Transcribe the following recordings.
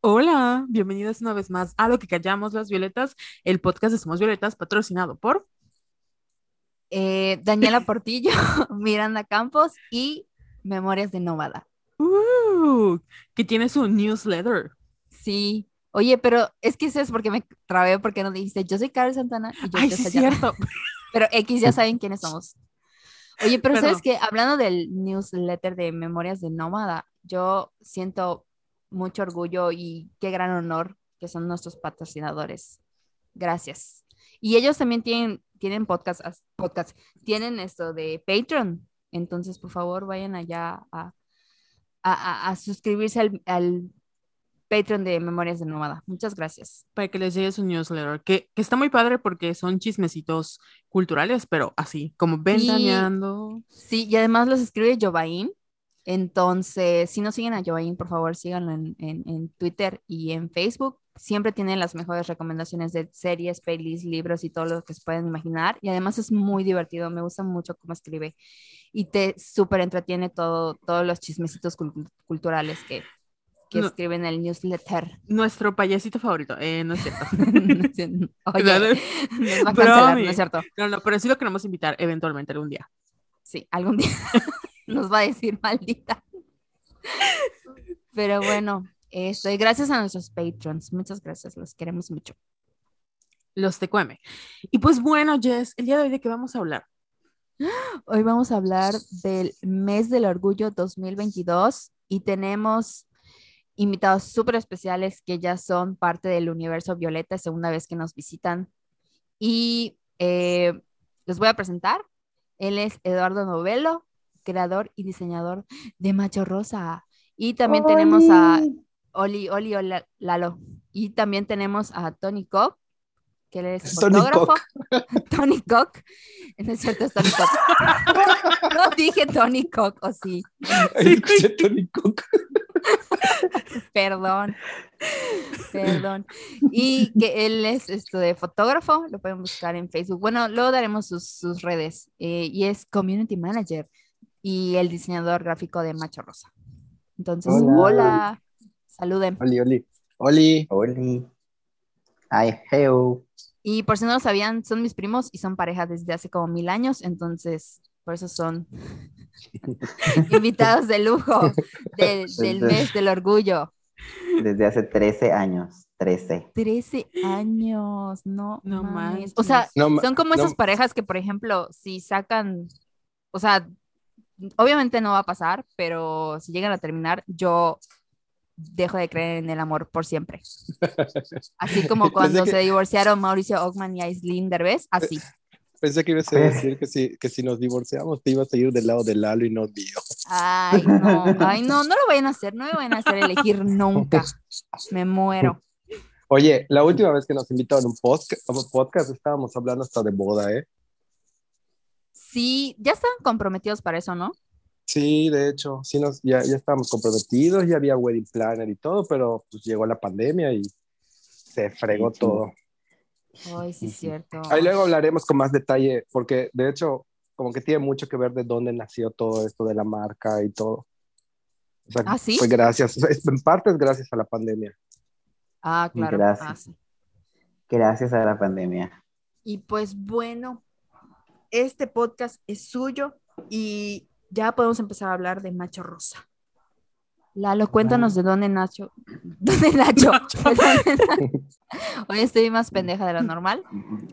Hola, bienvenidos una vez más a Lo que callamos las violetas, el podcast de Somos Violetas, patrocinado por eh, Daniela Portillo, Miranda Campos y Memorias de Nómada. Uh, que tiene su newsletter. Sí. Oye, pero es que eso es porque me trabé porque no dijiste, yo soy Carol Santana y yo Ay, soy sí, es Sayana". cierto. Pero X ya saben quiénes somos. Oye, pero sabes que hablando del newsletter de Memorias de Nómada, yo siento mucho orgullo y qué gran honor que son nuestros patrocinadores. Gracias. Y ellos también tienen, tienen podcast, podcast, tienen esto de Patreon. Entonces, por favor, vayan allá a, a, a- a suscribirse al, al Patreon de Memorias de Nómada. Muchas gracias. Para que les llegue su newsletter, que, que está muy padre porque son chismecitos culturales, pero así, como ventaneando. Sí, y además los escribe Jovain. Entonces, si no siguen a Jovain, por favor, síganlo en, en- en Twitter y en Facebook. Siempre tienen las mejores recomendaciones de series, pelis, libros y todo lo que se pueden imaginar. Y además es muy divertido, me gusta mucho cómo escribe. Y te súper entretiene todo, todos los chismecitos cul- culturales que, que No. escribe en el newsletter. Nuestro payasito favorito, eh, no es cierto. Oye, nos va a cancelar, ¿no es cierto? No, no, pero sí lo queremos invitar eventualmente algún día. Sí, algún día nos va a decir maldita. Pero bueno, esto, y gracias a nuestros patrons, muchas gracias, los queremos mucho. Los TQM. Y pues bueno, Jess, el día de hoy de qué vamos a hablar. Hoy vamos a hablar del mes del orgullo 2022 y tenemos invitados súper especiales que ya son parte del universo Violeta, segunda vez que nos visitan. Y eh, los voy a presentar. Él es Eduardo Novelo, creador y diseñador de Macho Rosa. Y también tenemos a Oli, Oli, Ola- Lalo. Y también tenemos a Tony Cock, que él es Tony fotógrafo. Tony Cock. No es cierto, es Tony Cock. no dije Tony Cock, o sí. Escuché Tony Cook. Perdón. Perdón. Y que él es esto de fotógrafo, lo pueden buscar en Facebook. Bueno, luego daremos sus, sus redes. eh, y es community manager y el diseñador gráfico de Macho Rosa. Entonces, hola. Hola. Saluden. Oli, Oli. Oli. Oli. Ay, hello. Y por si no lo sabían, son mis primos y son pareja desde hace como mil años, entonces por eso son invitados de lujo de- del mes del orgullo. Desde hace 13 años. 13. 13 años, no, No mames. O sea, No, son como no- esas parejas que, por ejemplo, si sacan, o sea, obviamente no va a pasar, pero si llegan a terminar, yo dejo de creer en el amor por siempre. Así como cuando que- se divorciaron Mauricio Ockman y Aislinn Derbez, así. Pensé que ibas a decir que si, que si nos divorciamos te ibas a ir del lado de Lalo y no mío. Ay, no, ay, no, no lo vayan a hacer, no me vayan a hacer elegir nunca. Me muero. Oye, la última vez que nos invitaron a un podcast, podcast estábamos hablando hasta de boda, ¿eh? Sí, ya están comprometidos para eso, ¿no? Sí, de hecho, sí nos, ya, ya estábamos comprometidos, ya había wedding planner y todo, pero pues llegó la pandemia y se fregó Sí, sí. todo. Ay, sí, es cierto. Ahí luego hablaremos con más detalle, porque de hecho, como que tiene mucho que ver de dónde nació todo esto de la marca y todo. O sea, ¿Ah, sí? Fue gracias, o sea, es- en parte es gracias a la pandemia. Ah, claro. Gracias. Ah, sí. Gracias a la pandemia. Y pues bueno, este podcast es suyo y ya podemos empezar a hablar de Macho Rosa. Lalo, cuéntanos de dónde Nacho. ¿Dónde Nacho? ¿De dónde na- Hoy estoy más pendeja de lo normal.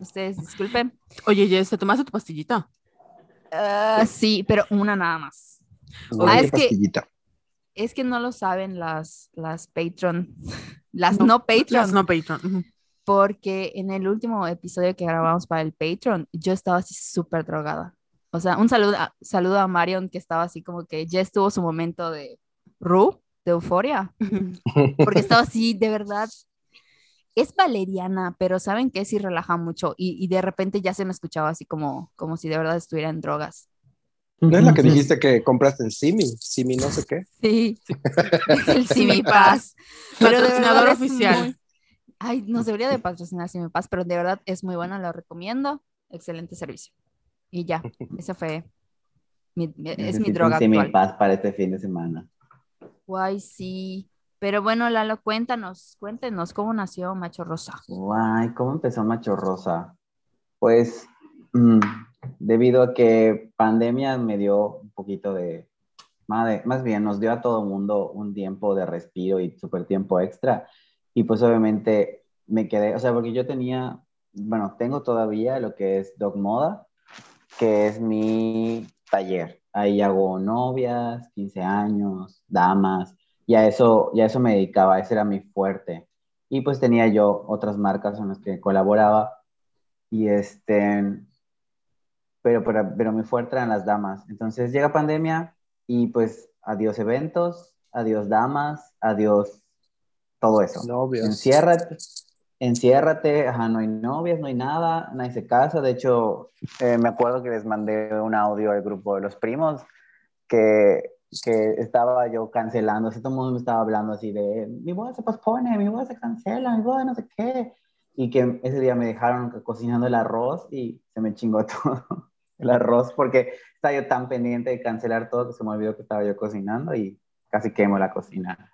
Ustedes disculpen. Oye, Jess, ¿te tomaste tu pastillita? Ah, sí, pero una nada más. Oye, Ah, es que- pastillita. Es que no lo saben las, las Patreon, las No, no, Patreon, Las no Patreon. porque en el último episodio que grabamos para el Patreon, yo estaba así súper drogada. O sea, un saludo a, saludo a Marion que estaba así como que ya estuvo su momento de Ru, de euforia, porque estaba así, de verdad. Es valeriana, pero ¿saben que Sí relaja mucho y, y de repente ya se me escuchaba así como, como si de verdad estuviera en drogas. ¿No es la que dijiste que compraste en Simi? Simi no sé qué. Sí, es el Simipaz. Pero de Patrocinador oficial. muy- Ay, nos debería de patrocinar Simipaz, pero de verdad es muy bueno, lo recomiendo. Excelente servicio. Y ya, eso fue Mi- mi- es mi droga actual. paz para este fin de semana. Guay, sí. Pero bueno, Lalo, cuéntanos, cuéntenos cómo nació Macho Rosa. Guay, ¿cómo empezó Macho Rosa? Pues mm, debido a que pandemia me dio un poquito de, de- más bien nos dio a todo mundo un tiempo de respiro y súper tiempo extra. Y pues obviamente me quedé, o sea, porque yo tenía, bueno, tengo todavía lo que es Dog Moda, que es mi taller. Ahí hago novias, 15 años, damas, y a eso, y a eso me dedicaba, ese era mi fuerte. Y pues tenía yo otras marcas con las que colaboraba. Y este, pero, pero, pero mi fuerte eran las damas. Entonces llega pandemia y pues adiós eventos, adiós damas, adiós todo eso. Novios. Enciérrate, enciérrate, ajá, no hay novias, no hay nada, nadie se casa. De hecho, eh, me acuerdo que les mandé un audio al grupo de los primos que, que estaba yo cancelando, así todo el mundo me estaba hablando así de, mi boda se pospone, mi boda se cancela, mi boda no sé qué. Y que ese día me dejaron cocinando el arroz y se me chingó todo el arroz porque estaba yo tan pendiente de cancelar todo que se me olvidó que estaba yo cocinando y casi quemo la cocina.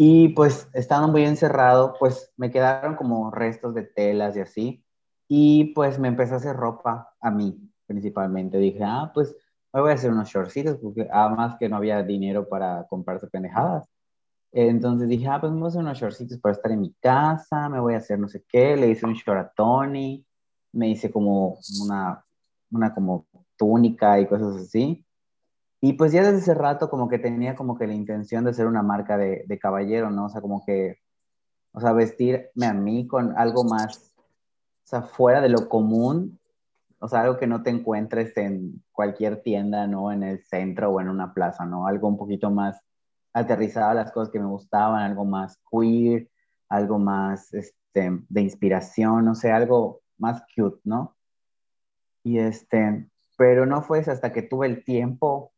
Y pues estando muy encerrado, pues me quedaron como restos de telas y así. Y pues me empecé a hacer ropa a mí, principalmente. Dije, ah, pues me voy a hacer unos shortcitos, porque además que no había dinero para comprarse pendejadas. Entonces dije, ah, pues me voy a hacer unos shortcitos para estar en mi casa, me voy a hacer no sé qué. Le hice un short a Tony, me hice como una, una como túnica y cosas así. Y pues ya desde ese rato como que tenía como que la intención de ser una marca de, de caballero, ¿no? O sea, como que, o sea, vestirme a mí con algo más, o sea, fuera de lo común, o sea, algo que no te encuentres en cualquier tienda, ¿no? En el centro o en una plaza, ¿no? Algo un poquito más aterrizado a las cosas que me gustaban, algo más queer, algo más este, de inspiración, no sé, algo más cute, ¿no? Y este, pero no fue hasta que tuve el tiempo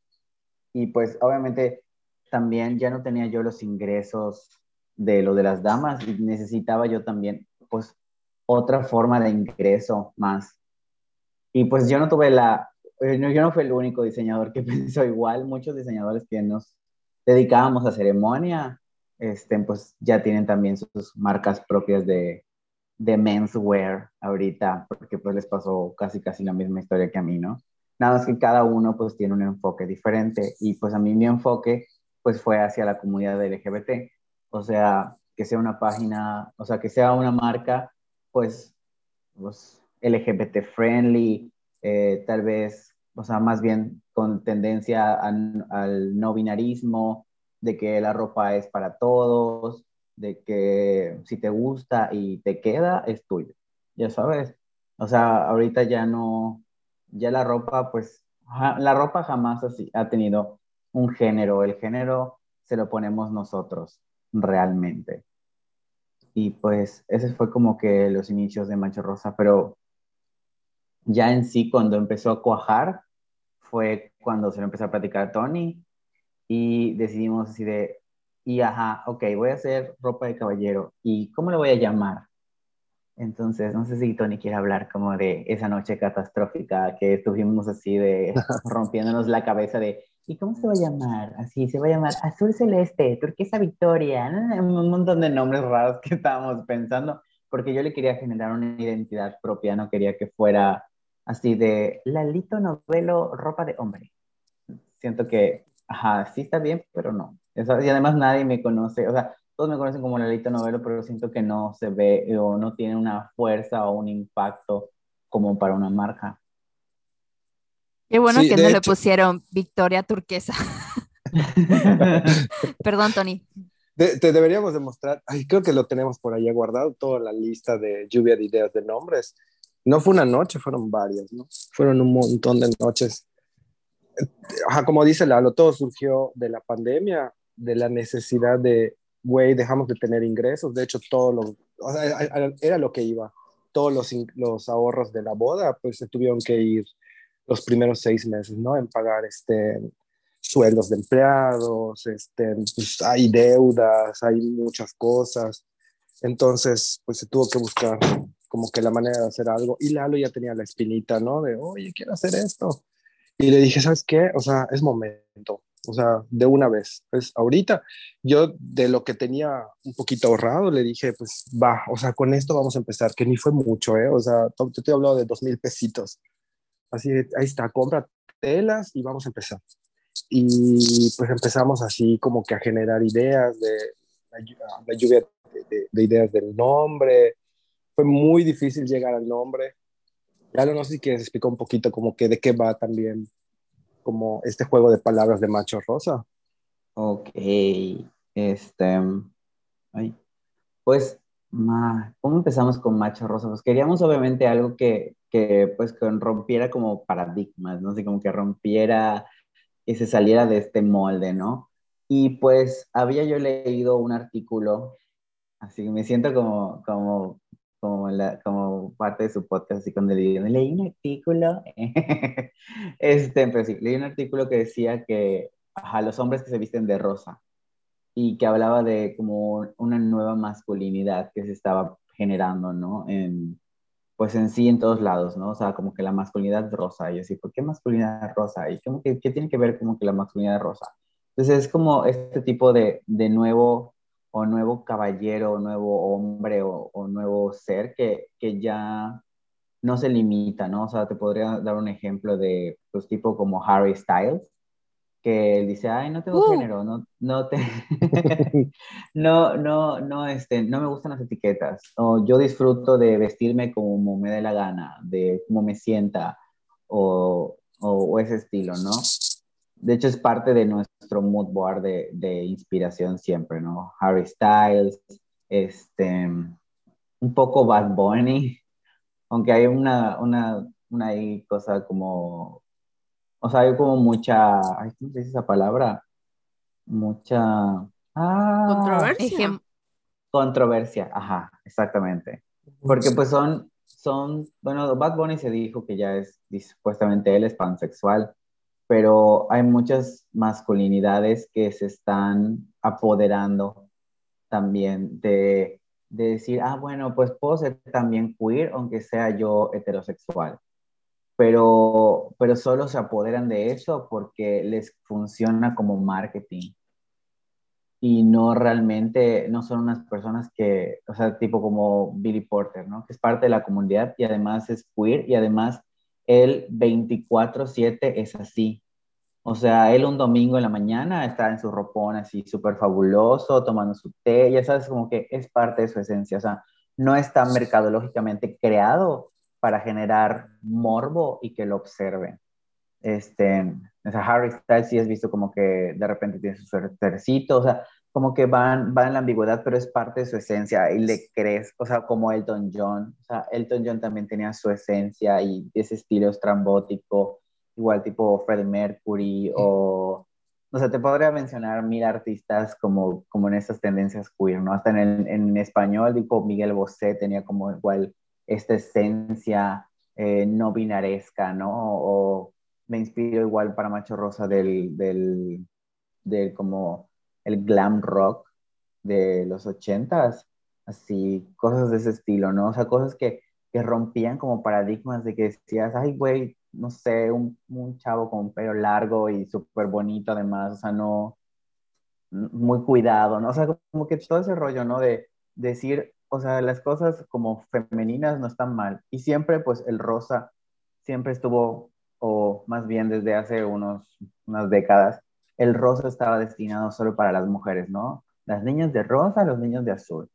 y pues obviamente también ya no tenía yo los ingresos de lo de las damas y necesitaba yo también pues otra forma de ingreso más. Y pues yo no tuve la, eh, yo no fui el único diseñador que pensó igual, muchos diseñadores que nos dedicábamos a ceremonia, este, pues ya tienen también sus marcas propias de, de menswear ahorita, porque pues les pasó casi casi la misma historia que a mí, ¿no? Nada más que cada uno pues tiene un enfoque diferente. Y pues a mí mi enfoque pues fue hacia la comunidad LGBT, o sea, que sea una página, o sea, que sea una marca pues, pues LGBT friendly, eh, tal vez, o sea, más bien con tendencia al no binarismo, de que la ropa es para todos, de que si te gusta y te queda, es tuyo, ya sabes. O sea, ahorita ya no, ya la ropa, pues, la ropa jamás así, ha tenido un género, el género se lo ponemos nosotros, realmente. Y pues ese fue como que los inicios de Mancho Rosa, pero ya en sí cuando empezó a cuajar fue cuando se lo empezó a platicar a Tony y decidimos así de, y ajá, ok, voy a hacer ropa de caballero, ¿y cómo le voy a llamar? Entonces, no sé si Tony quiere hablar como de esa noche catastrófica que estuvimos así de rompiéndonos la cabeza de, ¿y cómo se va a llamar? Así, se va a llamar Azul Celeste, Turquesa Victoria, un montón de nombres raros que estábamos pensando, porque yo le quería generar una identidad propia, no quería que fuera así de Lalito Novelo, ropa de hombre. Siento que, ajá, sí está bien, pero no. Eso, y además nadie me conoce, o sea, todos me conocen como Lalito Novelo, pero siento que no se ve o no tiene una fuerza o un impacto como para una marca. Qué bueno Sí, que no le hecho- pusieron Victoria Turquesa. Perdón, Tony. De- te deberíamos demostrar, ay, creo que lo tenemos por allá guardado, toda la lista de lluvia de ideas de nombres. No fue una noche, fueron varias, ¿no? Fueron un montón de noches. Ajá, como dice Lalo, todo surgió de la pandemia, de la necesidad de, güey, dejamos de tener ingresos. De hecho, todo lo, o sea, era lo que iba. Todos los, los ahorros de la boda, pues se tuvieron que ir los primeros seis meses, ¿no? En pagar este, sueldos de empleados, este, pues hay deudas, hay muchas cosas. Entonces, pues se tuvo que buscar como que la manera de hacer algo. Y Lalo ya tenía la espinita, ¿no? De, oye, quiero hacer esto. Y le dije, ¿sabes qué? O sea, es momento. O sea, de una vez. Pues ahorita yo de lo que tenía un poquito ahorrado, le dije, pues va, o sea, con esto vamos a empezar, que ni fue mucho, ¿eh? O sea, te estoy hablando de dos mil pesitos. Así, ahí está, compra telas y vamos a empezar. Y pues empezamos así como que a generar ideas de la, lluvia de, de, ideas del nombre. Fue muy difícil llegar al nombre. Ya no sé si quieres explicar un poquito como que de qué va también como este juego de palabras de macho rosa. Ok, este, ay, pues, ¿cómo empezamos con macho rosa? Pues queríamos obviamente algo que, que pues que rompiera como paradigmas, ¿no? Así como que rompiera y se saliera de este molde, ¿no? Y pues había yo leído un artículo, así que me siento como, como como, la, como parte de su podcast, así cuando leí, leí un artículo, este, pero sí, leí un artículo que decía que a los hombres que se visten de rosa y que hablaba de como una nueva masculinidad que se estaba generando, ¿no? En, pues en sí en todos lados, ¿no? O sea, como que la masculinidad rosa, y así, ¿por qué masculinidad rosa? Y como que, ¿qué tiene que ver como que la masculinidad rosa? Entonces es como este tipo de, de nuevo o nuevo caballero, o nuevo hombre o, nuevo ser que, que, ya no se limita, ¿no? O sea, te podría dar un ejemplo de, pues, tipo como Harry Styles, que dice, ay, no tengo uh. género, no, no te, no, no, no, este, no me gustan las etiquetas, o yo disfruto de vestirme como me dé la gana, de cómo me sienta, o, o ese estilo, ¿no? De hecho es parte de nuestro mood board de, de, inspiración siempre, ¿no? Harry Styles, este, un poco Bad Bunny, aunque hay una, una, una cosa como, o sea, hay como mucha, ¿cómo se dice esa palabra? Mucha... Ah, controversia. Controversia, ajá, exactamente. Porque pues son, son, bueno, Bad Bunny se dijo que ya es, supuestamente él es pansexual, pero hay muchas masculinidades que se están apoderando también de, de, decir, ah, bueno, pues puedo ser también queer, aunque sea yo heterosexual. Pero, pero solo se apoderan de eso porque les funciona como marketing. Y no realmente, no son unas personas que, o sea, tipo como Billy Porter, ¿no? Que es parte de la comunidad y además es queer y además él 24/7 es así. O sea, él un domingo en la mañana está en su ropón así súper fabuloso, tomando su té, ya sabes, como que es parte de su esencia. O sea, no está mercadológicamente creado para generar morbo y que lo observen. Este, o sea, Harry Styles sí has visto como que de repente tiene su suertercito, o sea, como que van, van en la ambigüedad, pero es parte de su esencia y le crees, o sea, como Elton John, o sea, Elton John también tenía su esencia y ese estilo estrambótico, igual tipo Freddie Mercury o, o sea, te podría mencionar mil artistas como, como en estas tendencias queer, ¿no? Hasta en, en español, tipo Miguel Bosé tenía como igual esta esencia eh, no binaresca, ¿no? O me inspiro igual para Macho Rosa del, del, del como el glam rock de los ochentas, así, cosas de ese estilo, ¿no? O sea, cosas que, que rompían como paradigmas de que decías, ay, güey, no sé, un, un chavo con pelo largo y súper bonito además, o sea, no, muy cuidado, ¿no? O sea, como que todo ese rollo, ¿no? De, decir, o sea, las cosas como femeninas no están mal. Y siempre, pues, el rosa siempre estuvo, o más bien desde hace unos, unas décadas, el rosa estaba destinado solo para las mujeres, ¿no? Las niñas de rosa, los niños de azul.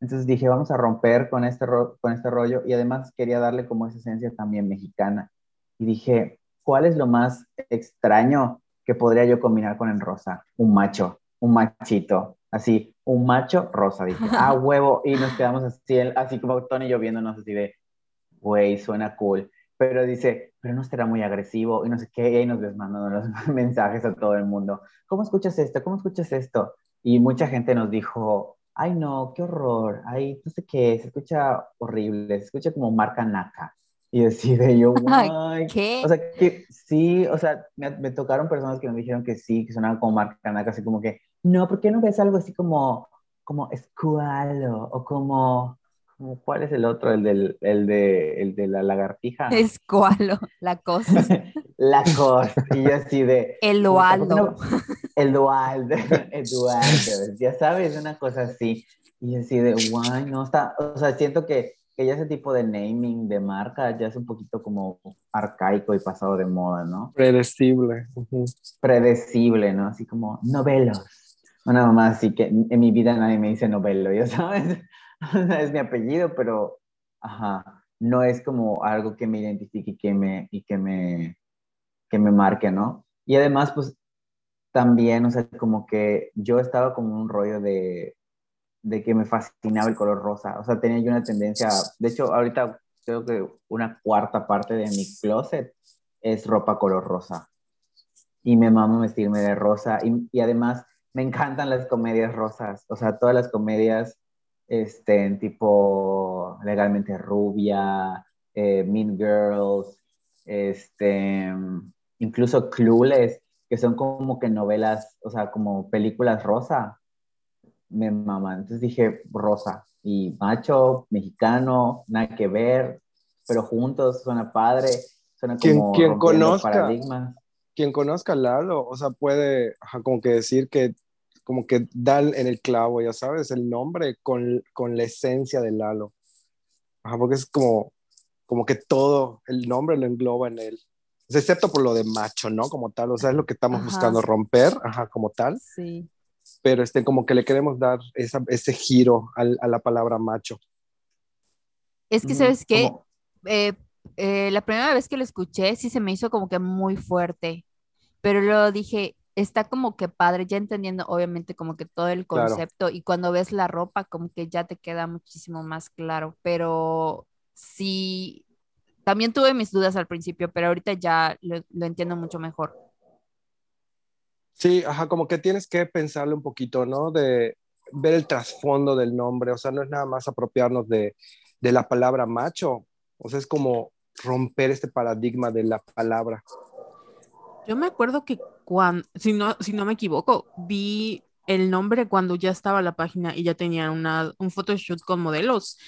Entonces dije, vamos a romper con este, con este rollo y además quería darle como esa esencia también mexicana. Y dije, ¿cuál es lo más extraño que podría yo combinar con el rosa? Un macho, un machito, así, un macho rosa. Dije, ah, huevo. Y nos quedamos así, así como Tony y yo viéndonos así de, güey, suena cool. Pero dice, pero no será muy agresivo y no sé qué. Y ahí nos les mandan los mensajes a todo el mundo. ¿Cómo escuchas esto? ¿Cómo escuchas esto? Y mucha gente nos dijo, ay no, qué horror, ay, no sé qué, se escucha horrible, se escucha como marca naca. Y decide yo, guay. ¿Qué? O sea, que sí, o sea, me, tocaron personas que me dijeron que sí, que sonaban como marca naca, así como que, no, ¿por qué no ves algo así como, como escualo o como, ¿Cuál es el otro? El, del, el, de, el de la lagartija. Es cualo, la cosa. la cosa. Y yo así de. El Dualdo. El Dualdo. El Dualdo. Ya sabes, una cosa así. Y así de, guay, no está. O sea, siento que, que ya ese tipo de naming de marca ya es un poquito como arcaico y pasado de moda, ¿no? Predecible. Predecible, ¿no? Así como novelos. Una mamá así que en mi vida nadie me dice novelo, ya sabes. es mi apellido, pero, ajá, no es como algo que me identifique y que me, y que me, que me marque, ¿no? Y además, pues, también, o sea, como que yo estaba como un rollo de, de que me fascinaba el color rosa, o sea, tenía yo una tendencia, de hecho, ahorita creo que una cuarta parte de mi closet es ropa color rosa. Y me mamo vestirme de rosa. Y, y además me encantan las comedias rosas. O sea, todas las comedias este, en tipo Legalmente Rubia, eh, Mean Girls, este, incluso Clueless, que son como que novelas, o sea, como películas rosa, me maman. Entonces dije rosa y macho, mexicano, nada que ver, pero juntos suena padre, suena como quien, conozca, paradigmas. Quien conozca a Lalo, o sea, puede como que decir que como que da en el clavo, ya sabes, el nombre con, con la esencia de Lalo. Ajá, porque es como, como que todo, el nombre lo engloba en él. excepto por lo de macho, ¿no? Como tal, o sea, es lo que estamos buscando romper, ajá, como tal. Sí. Pero este, como que le queremos dar ese giro a la palabra macho. Es que, ¿sabes qué? Eh, eh, la primera vez que lo escuché, sí se me hizo como que muy fuerte. Pero luego dije, está como que padre, ya entendiendo obviamente como que todo el concepto y cuando ves la ropa como que ya te queda muchísimo más claro, pero sí, también tuve mis dudas al principio, pero ahorita ya lo, entiendo mucho mejor. Sí, ajá, como que tienes que pensarle un poquito, ¿no? De ver el trasfondo del nombre, o sea, no es nada más apropiarnos de, de la palabra macho, o sea, es como romper este paradigma de la palabra. Yo me acuerdo que si no, si no me equivoco, vi el nombre cuando ya estaba la página y ya tenían una, un photoshoot con modelos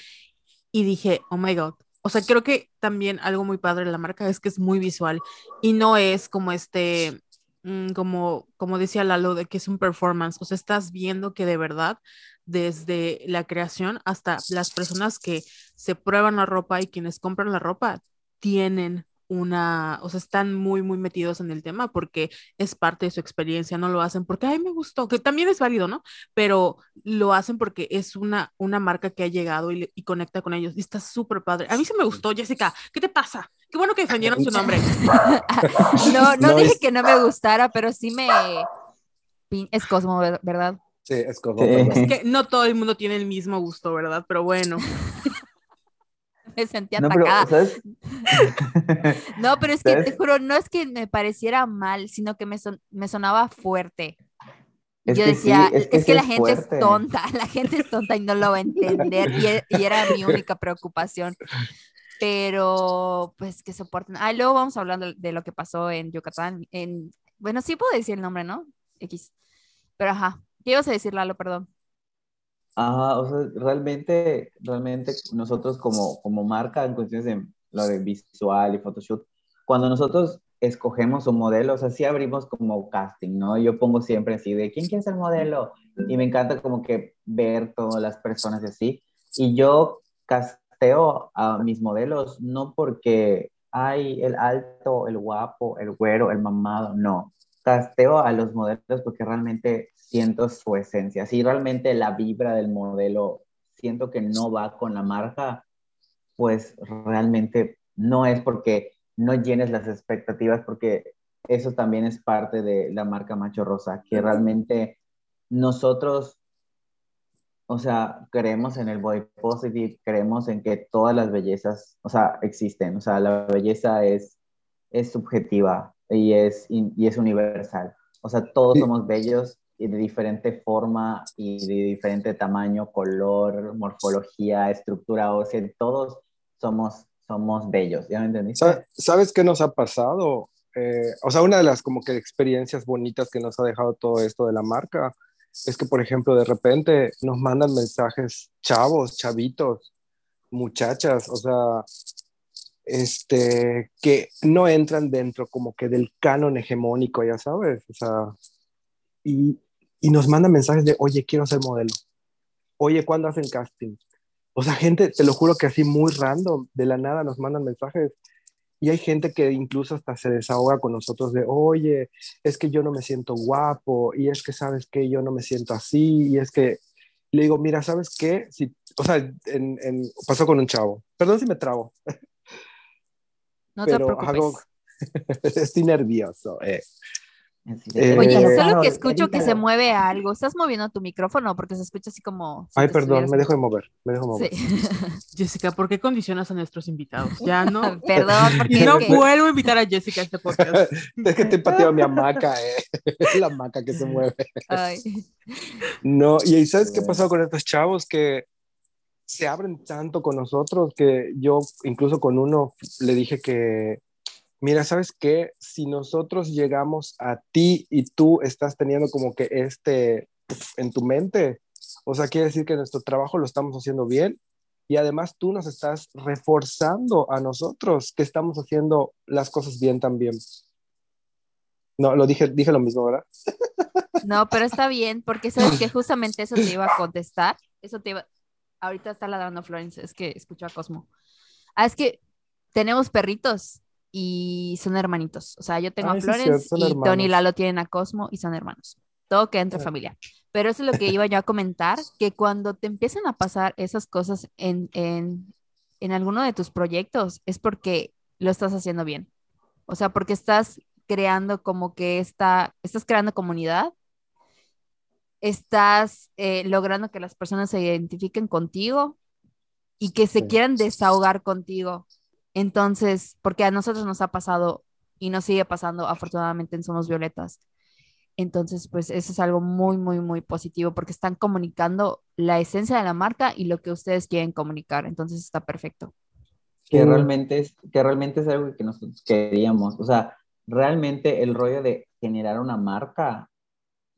y dije, oh my god. O sea, creo que también algo muy padre de la marca es que es muy visual y no es como este, mm, como, como decía Lalo, de que es un performance. O sea, estás viendo que de verdad, desde la creación hasta las personas que se prueban la ropa y quienes compran la ropa, tienen una, o sea, están muy, muy metidos en el tema porque es parte de su experiencia, no lo hacen porque, ay, me gustó, que también es válido, ¿no? Pero lo hacen porque es una, una marca que ha llegado y, conecta con ellos y está súper padre. A mí se me gustó, Jessica, ¿qué te pasa? Qué bueno que defendieron su nombre. no, no, dije que no me gustara, pero sí me... Es Cosmo, ¿verdad? Sí, es Cosmo. Es que no todo el mundo tiene el mismo gusto, ¿verdad? Pero bueno. me sentía atacada. no, pero es que te juro, no es que me pareciera mal, sino que me, me sonaba fuerte. yo decía, es que, la gente es tonta, la gente es tonta y no lo va a entender. Y, y, era mi única preocupación. Pero, pues, que soporten. Ah, luego vamos hablando de lo que pasó en Yucatán. En, bueno, sí puedo decir el nombre, ¿no? X. Pero, ajá. ¿Qué ibas a decir, Lalo? Perdón. Ah, o sea, realmente, realmente nosotros como, como marca en cuestiones de lo de visual y photoshoot, cuando nosotros escogemos un modelo, o sea, sí abrimos como casting, ¿no? Yo pongo siempre así de, ¿quién quiere ser modelo? Y me encanta como que ver todas las personas así. Y yo casteo a mis modelos no porque hay el alto, el guapo, el güero, el mamado, no. Casteo a los modelos porque realmente siento su esencia. Si realmente la vibra del modelo siento que no va con la marca, pues realmente no es porque no llenes las expectativas, porque eso también es parte de la marca Macho Rosa, que realmente nosotros, o sea, creemos en el body positive, creemos en que todas las bellezas, o sea, existen, o sea, la belleza es, es subjetiva y es, y es universal. O sea, todos somos bellos y de diferente forma y de diferente tamaño, color, morfología, estructura ósea, todos somos, somos bellos, ¿ya me entendiste? ¿Sabes qué nos ha pasado? Eh, o sea, una de las como que experiencias bonitas que nos ha dejado todo esto de la marca es que, por ejemplo, de repente nos mandan mensajes chavos, chavitos, muchachas, o sea, este, que no entran dentro como que del canon hegemónico, ya sabes, o sea, y, y nos mandan mensajes de, oye, quiero ser modelo, oye, ¿cuándo hacen casting? O sea, gente, te lo juro que así muy random, de la nada nos mandan mensajes. Y hay gente que incluso hasta se desahoga con nosotros de, oye, es que yo no me siento guapo, y es que sabes que yo no me siento así, y es que le digo, mira, ¿sabes qué? Si, o sea, en, en, pasó con un chavo, perdón si me trabo, No te preocupes. hago, estoy nervioso. eh. Eh, Oye, Eh, solo que escucho que se mueve algo. ¿Estás moviendo tu micrófono? Porque se escucha así como. si Ay, perdón, estuvieras me dejo de mover, me dejo de mover. Sí. Jessica, ¿por qué condicionas a nuestros invitados? Ya no. Perdón, porque es no que- vuelvo a invitar a Jessica a este podcast. Es que te pateo mi hamaca, eh. la hamaca que se mueve. Ay. No, y ¿sabes qué pasó con estos chavos? Que se abren tanto con nosotros que yo incluso con uno le dije que, mira, ¿sabes qué? Si nosotros llegamos a ti y tú estás teniendo como que este en tu mente, o sea, quiere decir que nuestro trabajo lo estamos haciendo bien y además tú nos estás reforzando a nosotros que estamos haciendo las cosas bien también. No, lo dije, dije lo mismo, ¿verdad? No, pero está bien, porque sabes que justamente eso te iba a contestar. Eso te iba. Ahorita está ladrando Florence, es que escuchó a Cosmo. Ah, es que tenemos perritos y son hermanitos. O sea, yo tengo a Florence y Tony y. Lalo tienen a Cosmo y son hermanos. Todo queda entre Ah. familia. Pero eso es lo que iba yo a comentar, que cuando te empiezan a pasar esas cosas en, en, en alguno de tus proyectos, es porque lo estás haciendo bien. O sea, porque estás creando como que está, estás creando comunidad, estás eh, logrando que las personas se identifiquen contigo y que se Sí. quieran desahogar contigo. Entonces, porque a nosotros nos ha pasado y nos sigue pasando afortunadamente en Somos Violetas. Entonces, pues eso es algo muy, muy, muy positivo porque están comunicando la esencia de la marca y lo que ustedes quieren comunicar. Entonces está perfecto. que realmente es que realmente es algo que nosotros queríamos. O sea, realmente el rollo de generar una marca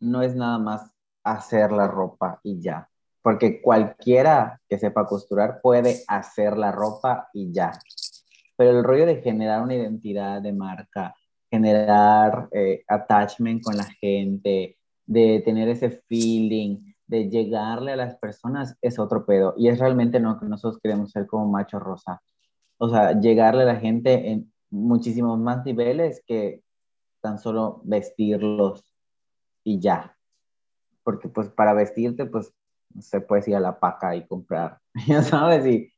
no es nada más hacer la ropa y ya. Porque cualquiera que sepa costurar puede hacer la ropa y ya. Pero el rollo de generar una identidad de marca, generar eh, attachment con la gente, de tener ese feeling, de llegarle a las personas, es otro pedo. Y es realmente lo que nosotros queremos ser como macho rosa o sea, llegarle a la gente en muchísimos más niveles que tan solo vestirlos y ya. Porque pues para vestirte, pues se puede ir a la paca y comprar, ya sabes, y,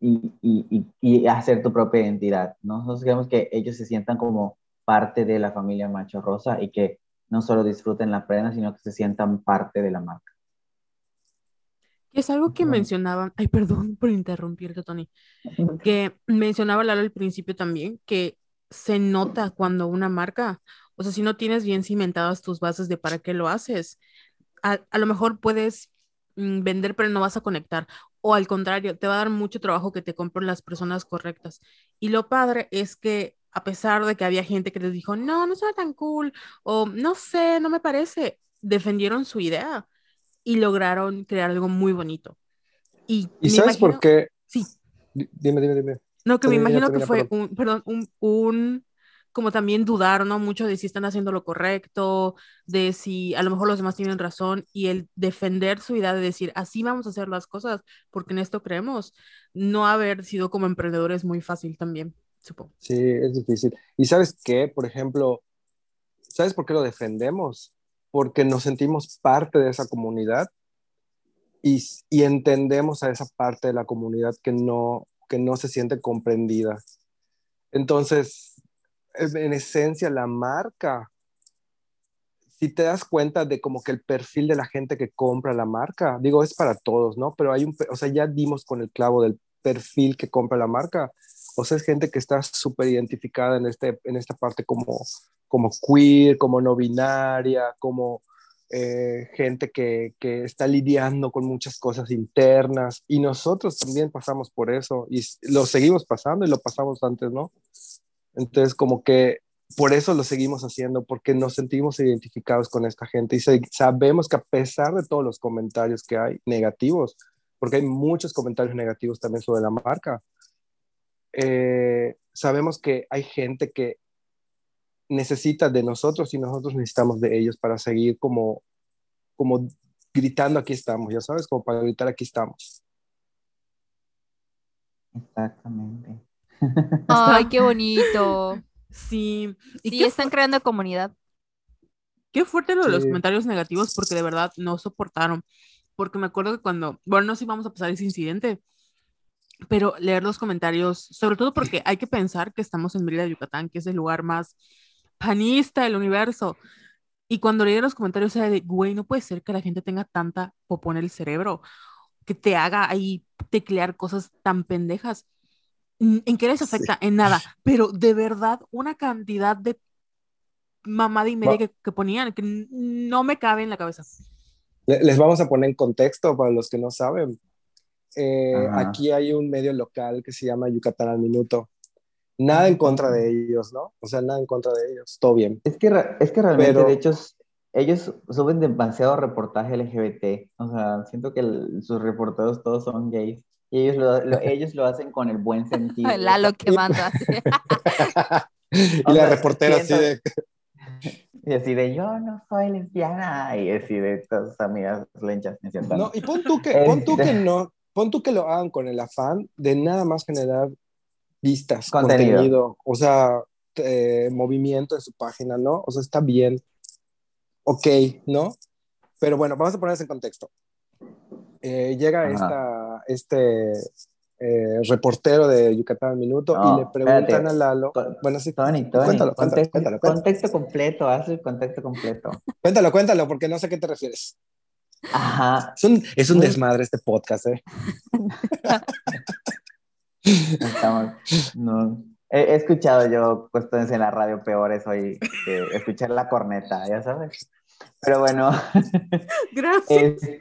y, y, y, hacer tu propia identidad. ¿no? Nosotros queremos que ellos se sientan como parte de la familia Macho Rosa y que no solo disfruten la prenda, sino que se sientan parte de la marca. Es algo que mencionaban, ay, perdón por interrumpirte, Tony, que mencionaba Lalo al principio también, que se nota cuando una marca, o sea, si no tienes bien cimentadas tus bases de para qué lo haces, a, a lo mejor puedes mm, vender, pero no vas a conectar, o al contrario, te va a dar mucho trabajo que te compren las personas correctas. Y lo padre es que a pesar de que había gente que les dijo, no, no suena tan cool, o no sé, no me parece, defendieron su idea y lograron crear algo muy bonito. Y, ¿Y sabes por imagino- qué? Sí, Di- Dime, dime, dime. no, que me Termina, imagino que fue perdón. un, perdón, un, un, como también dudar, ¿no? Mucho de si están haciendo lo correcto, de si a lo mejor los demás tienen razón y el defender su idea de decir, así vamos a hacer las cosas porque en esto creemos, no haber sido como emprendedores muy fácil también, supongo. Sí, es difícil. ¿Y sabes qué? Por ejemplo, ¿sabes por qué lo defendemos? Porque nos sentimos parte de esa comunidad y, y entendemos a esa parte de la comunidad que no, que no se siente comprendida. Entonces, en en esencia, la marca, si te das cuenta de como que el perfil de la gente que compra la marca, digo, es para todos, ¿no? Pero hay un, o sea, ya dimos con el clavo del perfil que compra la marca. O sea, es gente que está súper identificada en, este, en esta parte como, como queer, como no binaria, como eh, gente que, que está lidiando con muchas cosas internas. Y nosotros también pasamos por eso y lo seguimos pasando y lo pasamos antes, ¿no? Entonces, como que por eso lo seguimos haciendo, porque nos sentimos identificados con esta gente y sabemos que a pesar de todos los comentarios que hay negativos, porque hay muchos comentarios negativos también sobre la marca. Eh, sabemos que hay gente que necesita de nosotros y nosotros necesitamos de ellos para seguir como, como gritando aquí estamos, ya sabes, como para gritar aquí estamos. Exactamente. Ay, qué bonito. Sí. Y qué están creando comunidad. Qué fuerte lo de los Sí. comentarios negativos porque de verdad no soportaron. Porque me acuerdo que cuando, bueno, no sé si vamos a pasar ese incidente, pero leer los comentarios, sobre todo porque hay que pensar que estamos en Mérida, Yucatán, que es el lugar más panista del universo. Y cuando leí los comentarios era de, güey, no puede ser que la gente tenga tanta popó en el cerebro, que te haga ahí teclear cosas tan pendejas. ¿En qué les Sí. afecta? En nada. Pero de verdad, una cantidad de mamada y media Va- que, que ponían que no me cabe en la cabeza. Le- Les vamos a poner en contexto para los que no saben. Eh, aquí hay un medio local que se llama Yucatán al Minuto. Nada en contra de ellos, ¿no? O sea, nada en contra de ellos. Todo bien. Es que, es que realmente, Pero- de hecho, ellos suben demasiado reportaje LGBT. O sea, siento que el- sus reporteros todos son gays. Y ellos lo, lo- ellos lo hacen con el buen sentido. Lalo que manda. y la sea, reportera así de... Y así de, yo no soy lesbiana. Y así de todas sus amigas lenchas. ¿no y pon tú que, pon tú que Este- no, pon tú que lo hagan con el afán de nada más generar vistas, Contenido. contenido, o sea, eh, movimiento en su página, ¿no? O sea, está bien, ok, ¿no? Pero bueno, vamos a ponerse en contexto. Eh, llega esta, este eh, reportero de Yucatán al Minuto No, y le preguntan espérate. a Lalo, Con- bueno, sí, Tony, Tony, Cuéntalo, cuéntalo, contexto, cuéntalo, cuéntalo. contexto completo, haz el contexto completo. cuéntalo, cuéntalo, porque no sé a qué te refieres. Ajá, Es un, es un Muy- desmadre este podcast, ¿eh? estamos, no. He, he escuchado yo cuestiones en la radio peores hoy que escuchar la corneta, ya sabes. Pero bueno, Gracias. es,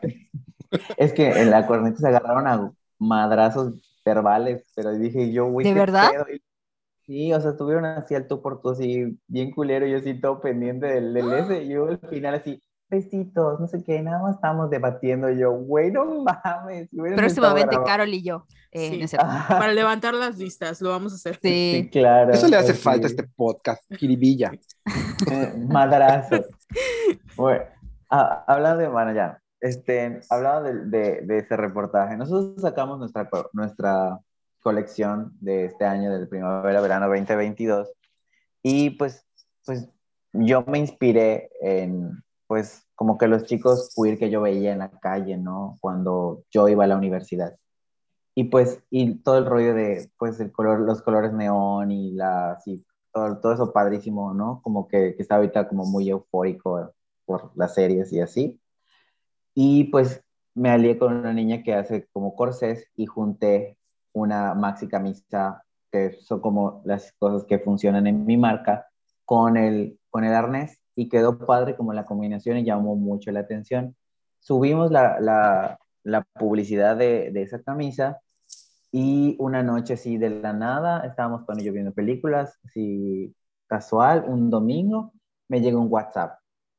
es que en la corneta se agarraron a madrazos verbales, pero dije yo, güey, ¿De ¿qué verdad? pedo? Sí, o sea, estuvieron así al tú por tú, así, bien culero, yo así todo pendiente del, del ese, y yo al final así, besitos, no sé qué, nada más estábamos debatiendo, yo, güey, no mames. Próximamente, Carol y yo. Eh, Sí. no Para levantar las listas, lo vamos a hacer. sí, Sí. claro. Eso le hace así. falta a este podcast, Kiribilla. Eh, madrazos. Bueno, ah, hablando de, bueno, ya, este, hablando de, ese reportaje, nosotros sacamos nuestra, nuestra colección de este año, del primavera-verano 2022, y pues, pues yo me inspiré en, pues, como que los chicos queer que yo veía en la calle, ¿no? Cuando yo iba a la universidad. Y pues, y todo el rollo de, pues, el color, los colores neón y la, todo, todo eso padrísimo, ¿no? Como que, que está ahorita como muy eufórico por las series y así. Y pues me alié con una niña que hace como corsés y junté una maxi camisa, que son como las cosas que funcionan en mi marca, con el, con el arnés y quedó padre como la combinación y llamó mucho la atención. Subimos la, la, publicidad de, de esa camisa y una noche así de la nada, estábamos con ellos viendo películas, así casual, un domingo, me llega un WhatsApp,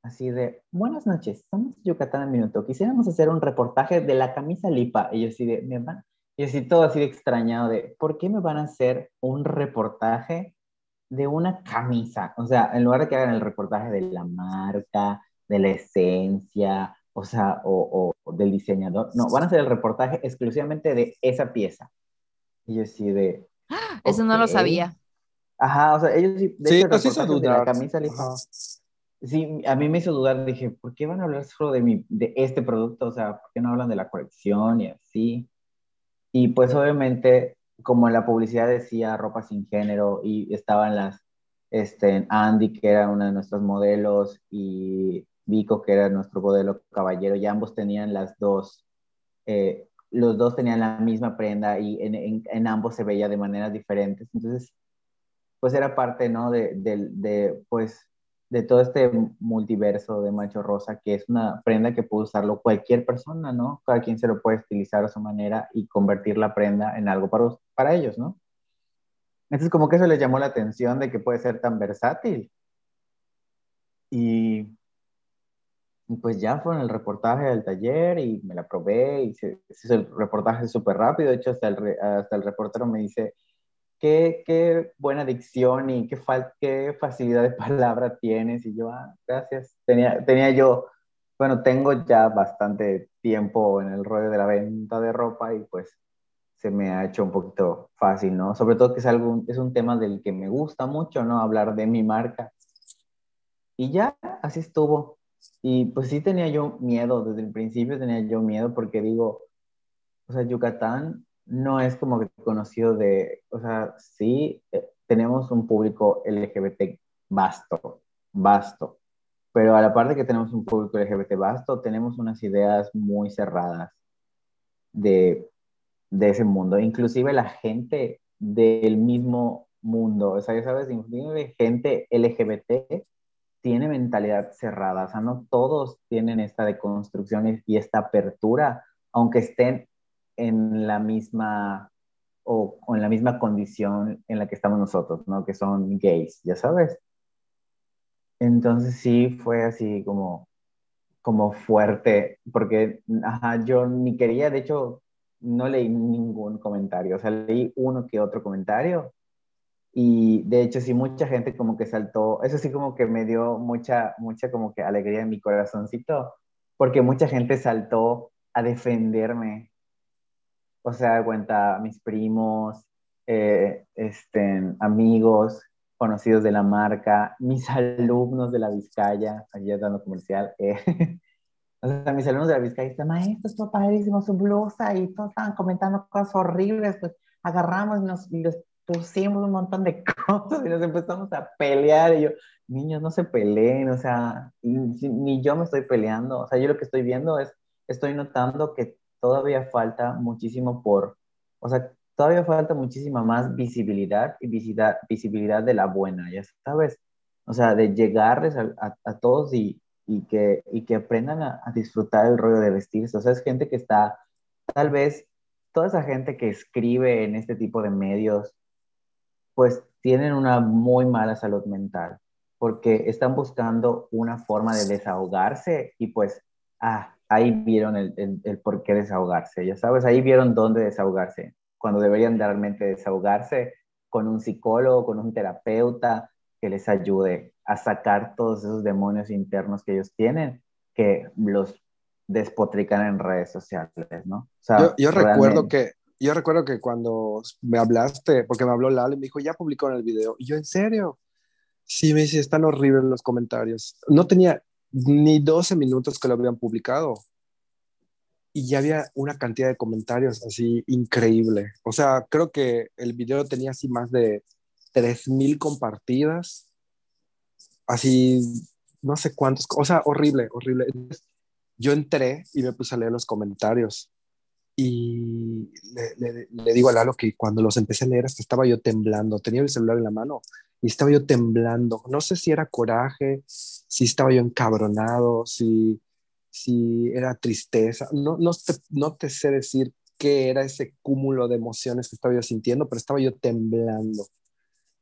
así de, buenas noches, somos Yucatán al Minuto, quisiéramos hacer un reportaje de la camisa Lipa. Y yo así de, ¿me van? Y así todo así de extrañado de, ¿por qué me van a hacer un reportaje de una camisa? O sea, en lugar de que hagan el reportaje de la marca, de la esencia, o sea, o, o del diseñador, no, van a hacer el reportaje exclusivamente de esa pieza. Y yo así de... Eso no lo sabía. Ajá, o sea, ellos sí, de Sí, hecho, el reportaje de la camisa Lipa, Ajá. Sí, a mí me hizo dudar, dije, ¿por qué van a hablar solo de, mi, de este producto? O sea, ¿por qué no hablan de la colección y así? Y pues obviamente, como la publicidad decía ropa sin género y estaban las, este, Andy, que era una de nuestros modelos, y Vico, que era nuestro modelo caballero, y ambos tenían las dos, eh, los dos tenían la misma prenda y en, en, en ambos se veía de maneras diferentes. Entonces, pues era parte, ¿no? De, de, de, pues, de todo este multiverso de Macho Rosa, que es una prenda que puede usarlo cualquier persona, ¿no? Cada quien se lo puede estilizar a su manera y convertir la prenda en algo para, para ellos, ¿no? Entonces, como que eso les llamó la atención de que puede ser tan versátil. Y, pues ya fue en el reportaje del taller y me la probé y se, se hizo el reportaje súper rápido. De hecho, hasta el, hasta el reportero me dice, qué, qué buena dicción y qué, qué facilidad de palabra tienes. Y yo, ah, gracias. Tenía, tenía yo, bueno, tengo ya bastante tiempo en el rollo de la venta de ropa y pues se me ha hecho un poquito fácil, ¿no? Sobre todo que es algo, es un tema del que me gusta mucho, ¿no? Hablar de mi marca. Y ya, así estuvo. Y pues sí tenía yo miedo, desde el principio tenía yo miedo porque digo, o sea, Yucatán no es como que conocido de, o sea, sí eh, tenemos un público LGBT vasto, vasto, pero a la parte que tenemos un público LGBT vasto, tenemos unas ideas muy cerradas de, de ese mundo, inclusive la gente del mismo mundo, o sea, ya sabes, inclusive gente LGBT tiene mentalidad cerrada, o sea, no todos tienen esta deconstrucción y esta apertura, aunque estén en la misma o, en la misma condición en la que estamos nosotros, ¿no? Que son gays, ya sabes. Entonces sí fue así como, como fuerte, porque ajá, yo ni quería, de hecho, no leí ningún comentario, o sea, leí uno que otro comentario. Y de hecho, sí, mucha gente como que saltó, eso sí como que me dio mucha, mucha como que alegría en mi corazoncito, porque mucha gente saltó a defenderme. O sea, cuenta mis primos, eh, este, amigos, conocidos de la marca, mis alumnos de la Vizcaya, allá dando comercial, eh, o sea, mis alumnos de la Vizcaya dicen, maestro, esto padrísimo, su blusa, y todos estaban comentando cosas horribles, pues agarramos y nos y los pusimos un montón de cosas y nos empezamos a pelear, y yo, niños, no se peleen, o sea, ni, ni yo me estoy peleando, o sea, yo lo que estoy viendo es, estoy notando que todavía falta muchísimo por, o sea, todavía falta muchísima más visibilidad y visibilidad, visibilidad de la buena, ya sabes, o sea, de llegarles a, todos y, y, que, y que aprendan a, a, disfrutar el rollo de vestirse, o sea, es gente que está, tal vez, toda esa gente que escribe en este tipo de medios, pues tienen una muy mala salud mental, porque están buscando una forma de desahogarse y pues, ah, ahí vieron el, el, el por qué desahogarse, ya sabes, ahí vieron dónde desahogarse cuando deberían realmente desahogarse con un psicólogo, con un terapeuta que les ayude a sacar todos esos demonios internos que ellos tienen, que los despotrican en redes sociales, ¿no? O sea, yo, yo recuerdo que yo recuerdo que cuando me hablaste, porque me habló Lalo y me dijo, ya publicó en el video. Y yo, ¿en serio? Sí, me dice, están horribles los comentarios. No tenía ni 12 minutos que lo habían publicado y ya había una cantidad de comentarios así increíble. O sea, creo que el video tenía así más de 3.000 compartidas, así no sé cuántos, o sea, horrible, horrible. Yo entré y me puse a leer los comentarios y le, le, le, digo a Lalo que cuando los empecé a leer hasta estaba yo temblando, tenía el celular en la mano y estaba yo temblando. No sé si era coraje, si estaba yo encabronado, si si era tristeza, no, no, te, no te sé decir qué era ese cúmulo de emociones que estaba yo sintiendo, pero estaba yo temblando.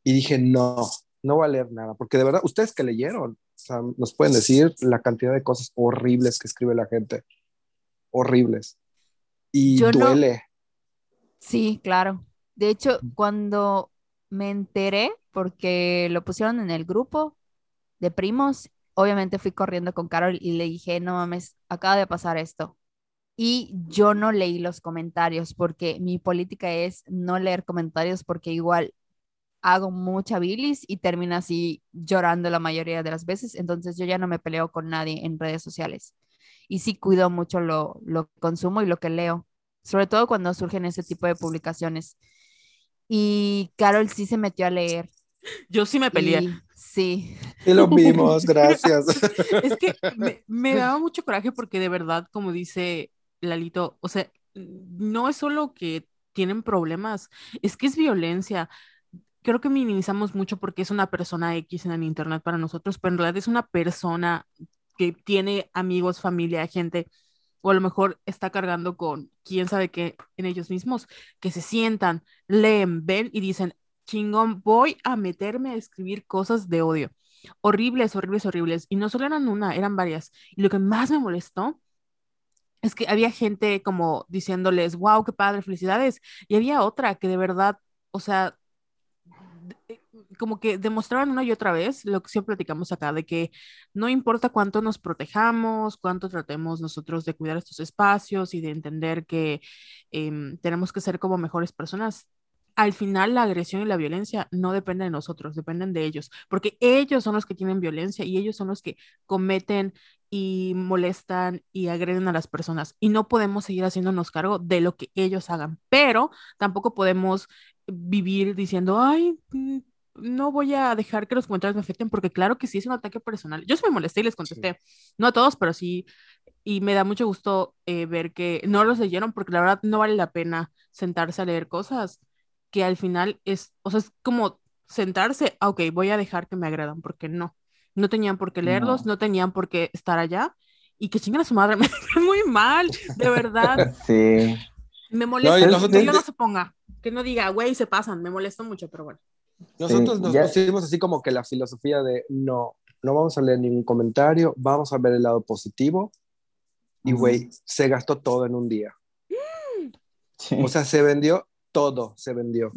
Y dije, no, no va a leer nada, porque de verdad, ustedes que leyeron, o sea, nos pueden decir la cantidad de cosas horribles que escribe la gente, horribles. Y Yo no- duele. Sí, claro. De hecho, cuando me enteré, porque lo pusieron en el grupo de primos, obviamente fui corriendo con Carol y le dije, no mames, acaba de pasar esto. Y yo no leí los comentarios porque mi política es no leer comentarios porque igual hago mucha bilis y termino así llorando la mayoría de las veces. Entonces yo ya no me peleo con nadie en redes sociales. Y sí cuido mucho lo, lo que consumo y lo que leo, sobre todo cuando surgen ese tipo de publicaciones. Y Carol sí se metió a leer. Yo sí me peleé. Y, sí. Y lo vimos, gracias. Es que me, me daba mucho coraje porque de verdad, como dice Lalito, o sea, no es solo que tienen problemas, es que es violencia. Creo que minimizamos mucho porque es una persona X en el internet para nosotros, pero en realidad es una persona que tiene amigos, familia, gente, o a lo mejor está cargando con quién sabe qué en ellos mismos, que se sientan, leen, ven y dicen, chingón, voy a meterme a escribir cosas de odio. horribles, horribles, horribles. Y no solo eran una, eran varias. Y lo que más me molestó es que había gente como diciéndoles, wow, qué padre, felicidades. Y había otra que de verdad, o sea, como que demostraban una y otra vez lo que siempre platicamos acá, de que no importa cuánto nos protejamos, cuánto tratemos nosotros de cuidar estos espacios y de entender que em, tenemos que ser como mejores personas, al final la agresión y la violencia no dependen de nosotros, dependen de ellos, porque ellos son los que tienen violencia y ellos son los que cometen y molestan y agreden a las personas y no podemos seguir haciéndonos cargo de lo que ellos hagan, pero tampoco podemos vivir diciendo, ay, mm, no voy a dejar que los comentarios me afecten porque claro que sí es un ataque personal. Yo sí me molesté y les contesté, no a todos, pero sí, y me da mucho gusto eh, ver que no los leyeron porque la verdad no vale la pena sentarse a leer cosas que al final es, o sea, es como sentarse, ah, ok, voy a dejar que me agradan, porque no, no tenían por qué leerlos, no, tenían por qué estar allá, y que chingan a su madre, me muy mal, de verdad. Sí. Me molesta que yo no se ponga, que no diga, güey, se pasan, me molesta mucho, pero bueno. Nosotros nos pusimos así como que la filosofía de no, no vamos a leer ningún comentario, vamos a ver el lado positivo. Y güey, se gastó todo en un día. O sea, se vendió todo se vendió.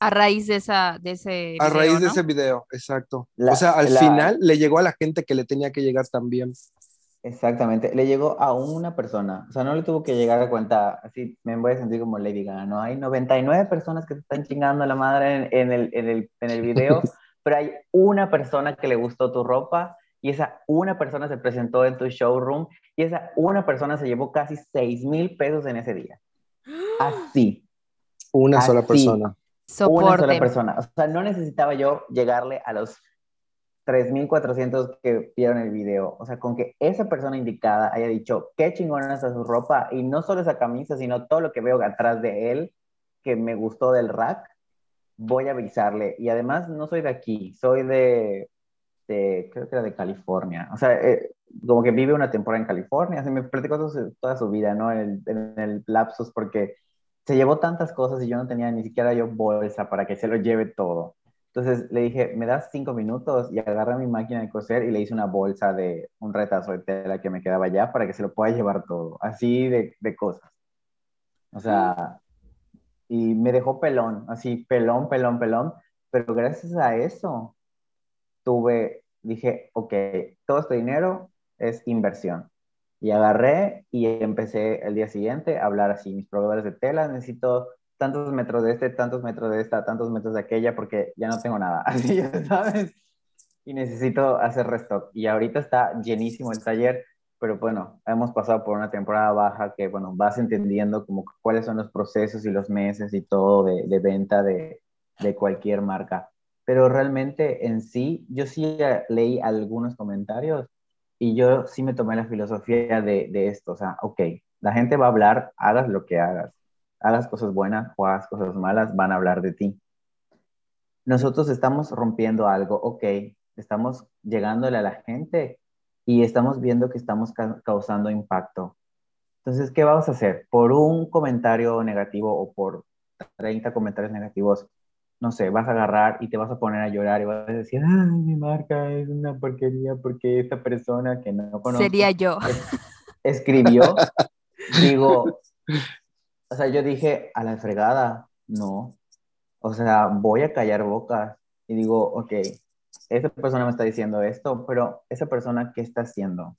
a raíz de, esa, de ese A raíz de ese video, exacto. o sea, al final le llegó a la gente que le tenía que llegar también. Exactamente, le llegó a una persona, o sea, no le tuvo que llegar a cuenta, así me voy a sentir como Lady Gaga, ¿no? Hay 99 personas que se están chingando a la madre en, el, en, el, en el video, pero hay una persona que le gustó tu ropa y esa una persona se presentó en tu showroom y esa una persona se llevó casi 6 mil pesos en ese día. Así. Una sola persona. Una sola persona. O sea, no necesitaba yo llegarle a los 3.400 que vieron el video. O sea, con que esa persona indicada haya dicho, qué chingona está su ropa, y no solo esa camisa, sino todo lo que veo atrás de él, que me gustó del rack, voy a avisarle. Y además, no soy de aquí, soy de, de creo que era de California. O sea, eh, como que vive una temporada en California, se me platicó toda su, vida, ¿no? En en el lapsus, porque se llevó tantas cosas y yo no tenía ni siquiera yo bolsa para que se lo lleve todo. Entonces le dije, me das cinco minutos y agarré mi máquina de coser y le hice una bolsa de un retazo de tela que me quedaba ya para que se lo pueda llevar todo, así de, de cosas. O sea, y me dejó pelón, así pelón, pelón, pelón, pero gracias a eso tuve, dije, ok, todo este dinero es inversión. Y agarré y empecé el día siguiente a hablar así, mis proveedores de tela, necesito tantos metros de este, tantos metros de esta, tantos metros de aquella, porque ya no tengo nada, así ya sabes. Y necesito hacer restock. Y ahorita está llenísimo el taller, pero bueno, hemos pasado por una temporada baja que, bueno, vas entendiendo como cuáles son los procesos y los meses y todo de, venta de, de cualquier marca. Pero realmente en sí, yo sí leí algunos comentarios y yo sí me tomé la filosofía de, de, esto, o sea, ok, la gente va a hablar, hagas lo que hagas, hagas cosas buenas o hagas cosas malas, van a hablar de ti. Nosotros estamos rompiendo algo, ok, estamos llegándole a la gente y estamos viendo que estamos causando impacto. Entonces, ¿qué vamos a hacer? Por un comentario negativo o por 30 comentarios negativos, no sé, vas a agarrar y te vas a poner a llorar y vas a decir, ay, mi marca es una porquería porque esta persona que no conozco. Sería yo. escribió, digo, o sea, yo dije, a la fregada, no. O sea, voy a callar bocas y digo, ok, esa persona me está diciendo esto, pero esa persona, ¿qué está haciendo?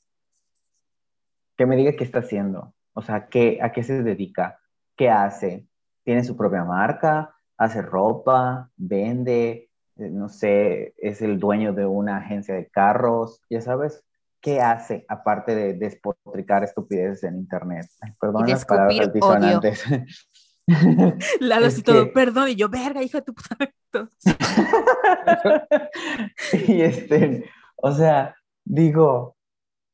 Que me diga qué está haciendo. O sea, ¿qué, ¿a qué se dedica? ¿Qué hace? ¿Tiene su propia marca? hace ropa, vende, eh, no sé, es el dueño de una agencia de carros, ya sabes, ¿qué hace aparte de despotricar estupideces en internet? Perdón las palabras disonantes. Lalo todo, perdón, y yo, verga, hija de tu puta. y este, o sea, digo,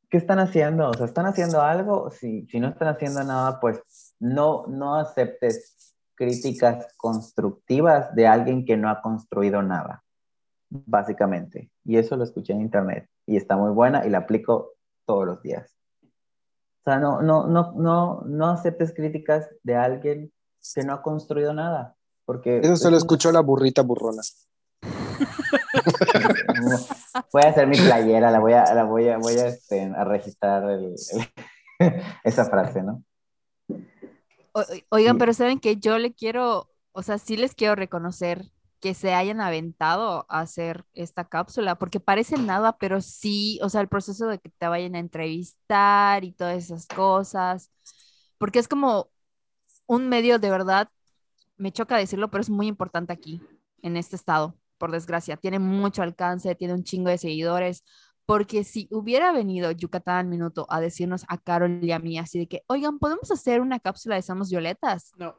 ¿qué están haciendo? O sea, ¿están haciendo algo? Si, si no están haciendo nada, pues no, no aceptes críticas constructivas de alguien que no ha construido nada, básicamente. Y eso lo escuché en internet y está muy buena y la aplico todos los días. O sea, no, no, no, no, no aceptes críticas de alguien que no ha construido nada. Porque eso se lo escuchó la burrita burrona. voy a hacer mi playera, la voy a, la voy a, voy a, este, a registrar el- el- esa frase, ¿no? O- Oigan, pero saben que yo le quiero, o sea, sí les quiero reconocer que se hayan aventado a hacer esta cápsula, porque parece nada, pero sí, o sea, el proceso de que te vayan a entrevistar y todas esas cosas, porque es como un medio de verdad, me choca decirlo, pero es muy importante aquí, en este estado, por desgracia. Tiene mucho alcance, tiene un chingo de seguidores, porque si hubiera venido Yucatán al Minuto a decirnos a Carol y a mí así de que, oigan, ¿podemos hacer una cápsula de Somos Violetas? No.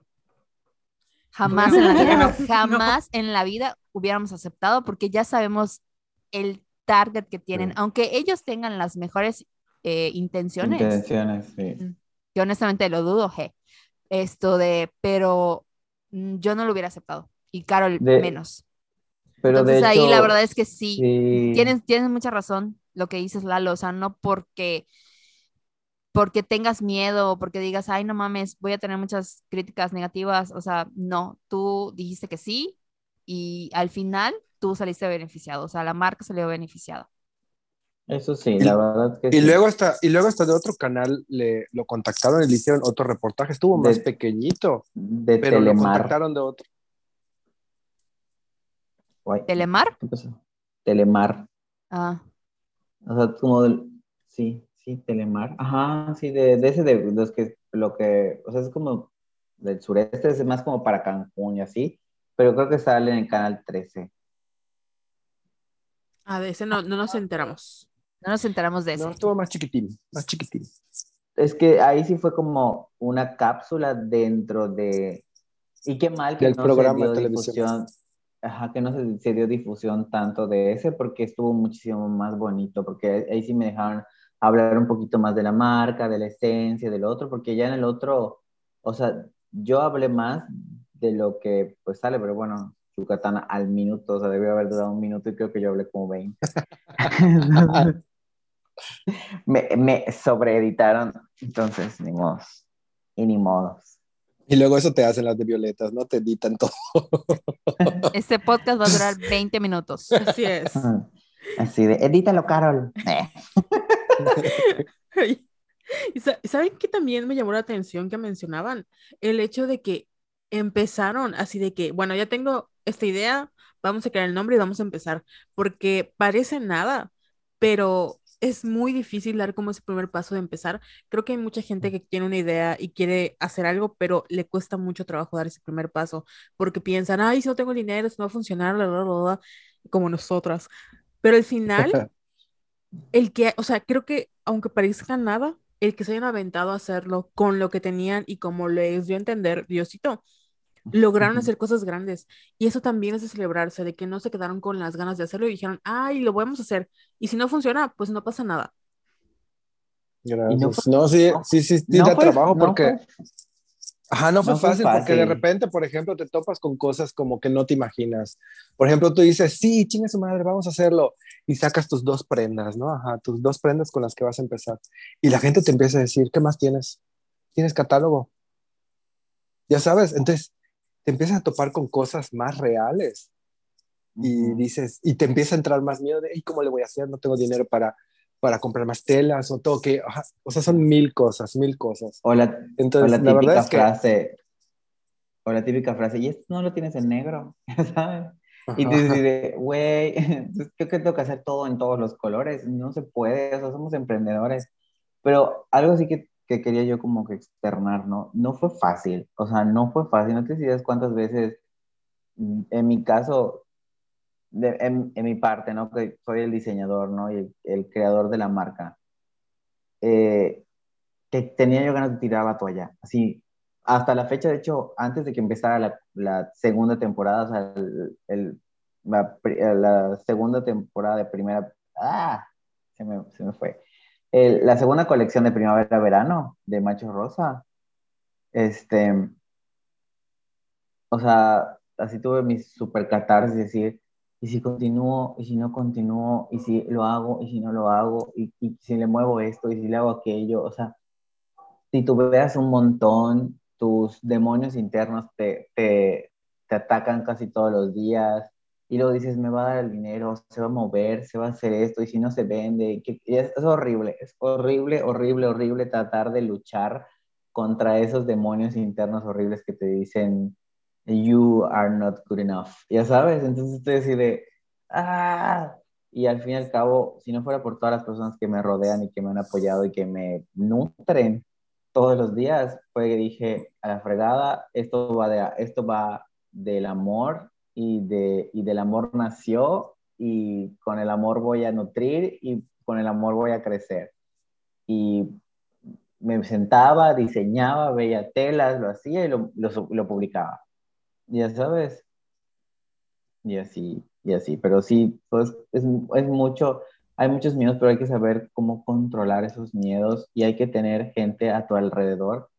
Jamás en la vida, no, jamás en la vida hubiéramos aceptado porque ya sabemos el target que tienen, Sí. aunque ellos tengan las mejores eh, intenciones, Intenciones, sí. que honestamente lo dudo, je, esto de, pero mm, yo no lo hubiera aceptado y Carol De- menos. Pero Entonces de ahí la hecho, verdad es que sí, sí. tienes, tienes mucha razón lo que dices, Lalo, o sea, no porque porque tengas miedo o porque digas, ay, no mames, voy a tener muchas críticas negativas, o sea, no, tú dijiste que sí y al final tú saliste beneficiado, o sea, la marca salió beneficiada. Eso sí, Y- la verdad que Y sí. luego hasta, y luego hasta de otro canal le, lo contactaron y le hicieron otro reportaje. Estuvo más De- pequeñito, de pero lo Telemar. contactaron de otro. Guay. ¿Telemar? ¿Qué pasó? Telemar. Ah, O sea, como del... Sí, sí, Telemar. Ajá, sí, de, de ese de los que, lo que, o sea, es como del sureste, es más como para Cancún y así, pero creo que sale en el canal 13. A de ese no, no nos enteramos. no nos enteramos de eso. No, estuvo más chiquitín, más chiquitín. Es que ahí sí fue como una cápsula dentro de... Y qué mal que Del no programa se dio de televisión. difusión. Ajá, que no se, se dio difusión tanto de ese porque estuvo muchísimo más bonito, porque ahí sí me dejaron hablar un poquito más de la marca, de la esencia, del otro, porque ya en el otro, o sea, yo hablé más de lo que pues sale, pero bueno, Yucatán al minuto, o sea, debió haber durado un minuto y creo que yo hablé como 20. me, me sobreeditaron, entonces, ni modos. Y ni modos. Y luego eso te hacen las de violetas, ¿no? Te editan todo. Este podcast va a durar 20 minutos. Así es. Así de, edítalo, Carol. Eh. ¿Saben qué también me llamó la atención que mencionaban? El hecho de que empezaron así de que, bueno, ya tengo esta idea, vamos a crear el nombre y vamos a empezar, porque parece nada, pero es muy difícil dar como ese primer paso de empezar. Creo que hay mucha gente que tiene una idea y quiere hacer algo, pero le cuesta mucho trabajo dar ese primer paso, porque piensan, ay, si no tengo dinero, si no va a funcionar, bla, bla, bla", como nosotras. Pero al final el que, o sea, creo que aunque parezca nada, el que se hayan aventado a hacerlo con lo que tenían y como les dio a entender Diosito, lograron Ujú. hacer cosas grandes. Y eso también es de celebrarse, de que no se quedaron con las ganas de hacerlo y dijeron, ay, lo podemos hacer. Y si no funciona, pues no pasa nada. Gracias. no No, fue- sí, no- sí, sí, sí No da fue- trabajo no porque, ajá, no fue, no fue fácil, porque de repente, por ejemplo, te topas con cosas como que no te imaginas. Por ejemplo, tú dices, sí, chingue su madre, vamos a hacerlo. Y sacas tus dos prendas, ¿no? Ajá, tus dos prendas con las que vas a empezar. Y la gente te empieza a decir, ¿qué más tienes? ¿Tienes catálogo? Ya sabes, entonces te empiezas a topar con cosas más reales. y dices, y te empieza a entrar más miedo de, "Ay, ¿cómo le voy a hacer? No tengo dinero para, para comprar más telas o todo que, ajá, o sea, son mil cosas, mil cosas. O la, Entonces, o la la, verdad típica es que, frase, o la típica frase, y esto no lo tienes en negro, ¿sabes? Y tú dices, güey, creo que tengo que hacer todo en todos los colores, no se puede, o sea, somos emprendedores. Pero algo sí que, que quería yo como que externar, ¿no? No fue fácil, o sea, no fue fácil, no te sabes cuántas veces, mm, en mi caso, de- en, en mi parte, ¿no? Que soy el diseñador, ¿no? Y el, el creador de la marca, eh, que tenía yo ganas de tirar la toalla, así, hasta la fecha, de hecho, antes de que empezara la, la segunda temporada, o sea, el, el- la, la segunda temporada de primera, ah, se me, se me fue. El- la segunda colección de primavera-verano de Macho Rosa, este, o sea, así tuve mis super catarsis, decir, y si continúo, y si no continúo, y si lo hago, y si no lo hago, y, y si le muevo esto, y si le hago aquello, o sea, veas un montón, tus demonios internos te, te, te atacan casi todos los días, y luego dices, me va a dar el dinero, se va a mover, se va a hacer esto, y si no se vende, que, es, es, horrible, es horrible, horrible, horrible tratar de luchar contra esos demonios internos horribles que te dicen, you are not good enough, ya sabes, entonces te decide, ah, y al fin y al cabo, si no fuera por todas las personas que me rodean y que me han apoyado y que me nutren todos los días, fue que dije, a la fregada, esto va, de, esto va del amor y, de, y del amor nació y con el amor voy a nutrir y con el amor voy a crecer. Y me sentaba, diseñaba, veía telas, lo hacía y lo, lo, lo publicaba. Ya sabes. Y así, y así. Pero sí, pues es, es mucho, hay muchos miedos, pero hay que saber cómo controlar esos miedos y hay que tener gente a tu alrededor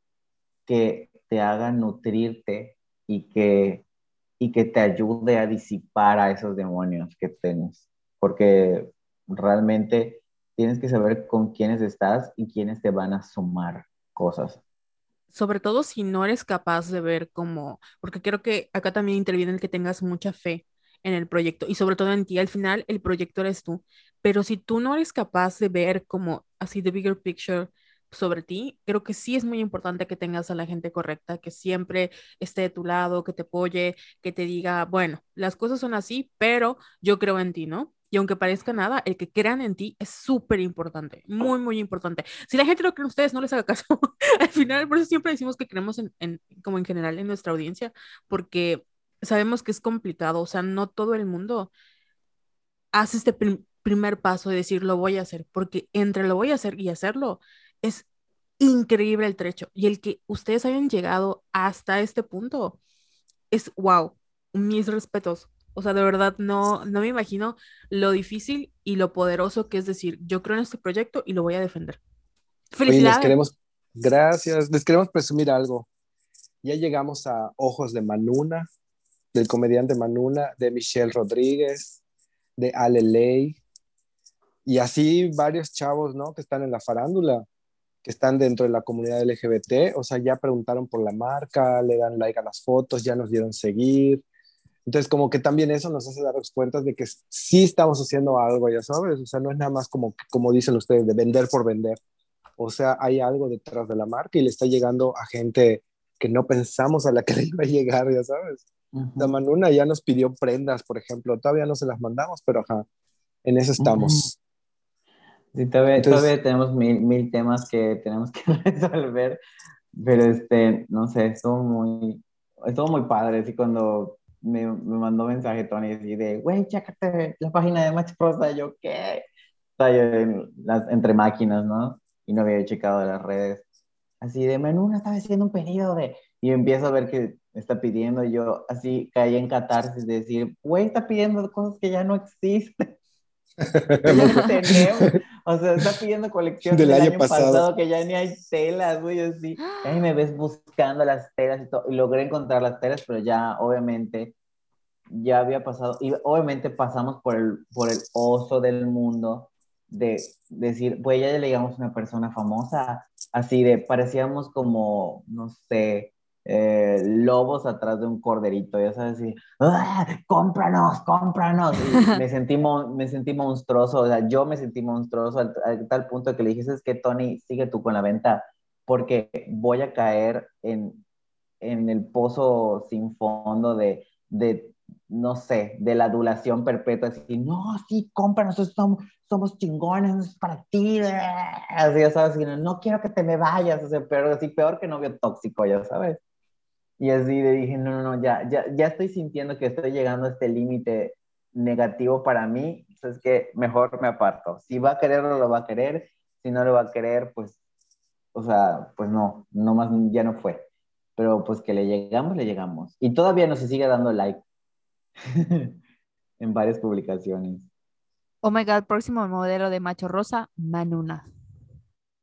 que te haga nutrirte y que y que te ayude a disipar a esos demonios que tienes, porque realmente tienes que saber con quiénes estás y quiénes te van a sumar cosas. Sobre todo si no eres capaz de ver cómo, porque creo que acá también interviene el que tengas mucha fe en el proyecto y sobre todo en ti. Al final el proyecto eres tú, pero si tú no eres capaz de ver como así the bigger picture, sobre ti, creo que sí es muy importante que tengas a la gente correcta, que siempre esté de tu lado, que te apoye, que te diga, bueno, las cosas son así, pero yo creo en ti, ¿no? Y aunque parezca nada, el que crean en ti es súper importante, muy, muy importante. Si la gente no cree en ustedes, no les haga caso. Al final, por eso siempre decimos que creemos en, en, como en general en nuestra audiencia, porque sabemos que es complicado, o sea, no todo el mundo hace este prim primer paso de decir, lo voy a hacer, porque entre lo voy a hacer y hacerlo, es increíble el trecho. Y el que ustedes hayan llegado hasta este punto es wow, mis respetos. O sea, de verdad no, no me imagino lo difícil y lo poderoso que es decir, yo creo en este proyecto y lo voy a defender. Felicidades. les queremos, gracias, les queremos presumir algo. Ya llegamos a Ojos de Manuna, del comediante Manuna, de Michelle Rodríguez, de Ale Ley, y así varios chavos, ¿no? Que están en la farándula que están dentro de la comunidad LGBT, o sea, ya preguntaron por la marca, le dan like a las fotos, ya nos dieron seguir. Entonces, como que también eso nos hace darnos cuenta de que sí estamos haciendo algo, ya sabes, o sea, no es nada más como, como dicen ustedes, de vender por vender. O sea, hay algo detrás de la marca y le está llegando a gente que no pensamos a la que le iba a llegar, ya sabes. La Manuna ya nos pidió prendas, por ejemplo, todavía no se las mandamos, pero ajá, en eso estamos. Sí, todavía, todavía tenemos mil, mil, temas que tenemos que resolver, pero este, no sé, estuvo muy, estuvo muy padre, así cuando me, me mandó mensaje Tony así de, güey, chécate la página de Max Prosa, yo, ¿qué? Estaba yo en las, entre máquinas, ¿no? Y no había checado las redes. Así de, menú, estaba haciendo un pedido de... Y empiezo a ver que está pidiendo, yo así caí en catarsis de decir, güey, está pidiendo cosas que ya no existen. O sea, está pidiendo colección del, año, pasado. que ya ni hay telas, güey, así. Ahí me ves buscando las telas y todo. Y logré encontrar las telas, pero ya, obviamente, ya había pasado. Y obviamente pasamos por el, por el oso del mundo de decir, pues ya le digamos una persona famosa, así de, parecíamos como, no sé, eh, lobos atrás de un corderito, ya sabes, y, ¡Ah, cómpranos, cómpranos. me, sentí me sentí monstruoso, o sea, yo me sentí monstruoso al, tal punto que le dije, es que Tony, sigue tú con la venta, porque voy a caer en, en el pozo sin fondo de, de, no sé, de la adulación perpetua, así, no, sí, cómpranos, somos, somos chingones, es para ti, así, ya sabes, no quiero que te me vayas, o sea, pero así peor que novio tóxico, ya sabes. Y así le dije, no, no, no, ya, ya, ya estoy sintiendo que estoy llegando a este límite negativo para mí, entonces que mejor me aparto. Si va a quererlo, lo va a querer, si no lo va a querer, pues, o sea, pues no, no más, ya no fue. Pero pues que le llegamos, le llegamos. Y todavía no se sigue dando like en varias publicaciones. Oh my god, próximo modelo de macho rosa, Manuna.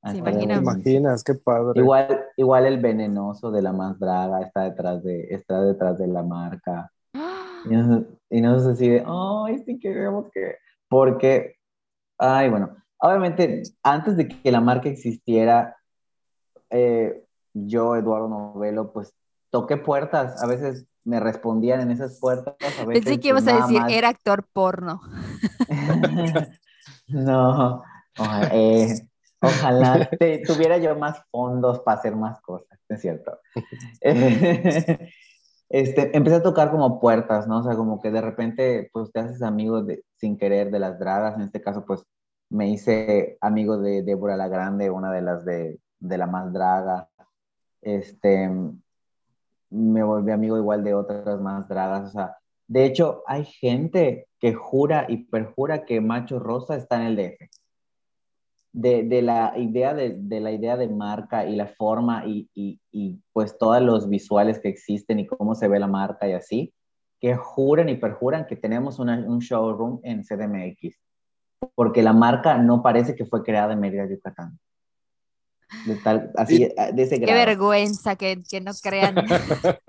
¿Se imaginas? Qué padre. Igual, igual el venenoso de la más draga está detrás de, está detrás de la marca. Y no, sé si de, ay, sí queremos que... Porque, ay, bueno, obviamente, antes de que la marca existiera, eh, yo, Eduardo Novelo, pues toqué puertas. A veces me respondían en esas puertas. A veces, Pensé que ibas a decir, más- era actor porno. no, eh, ojalá te- tuviera yo más fondos para hacer más cosas, ¿no es cierto? este, empecé a tocar como puertas, ¿no? O sea, como que de repente, pues te haces amigo de, sin querer de las dragas. En este caso, pues me hice amigo de Débora la Grande, una de las de, de la más draga. Este, me volví amigo igual de otras más dragas. O sea, de hecho, hay gente que jura y perjura que Macho Rosa está en el DF. De, de la idea de, de la idea de marca y la forma y, y, y, pues todos los visuales que existen y cómo se ve la marca y así, que juran y perjuran que tenemos una, un showroom en CDMX, porque la marca no parece que fue creada en Mérida, Yucatán. De, tal, así, de ese Qué grado. vergüenza que, que no crean.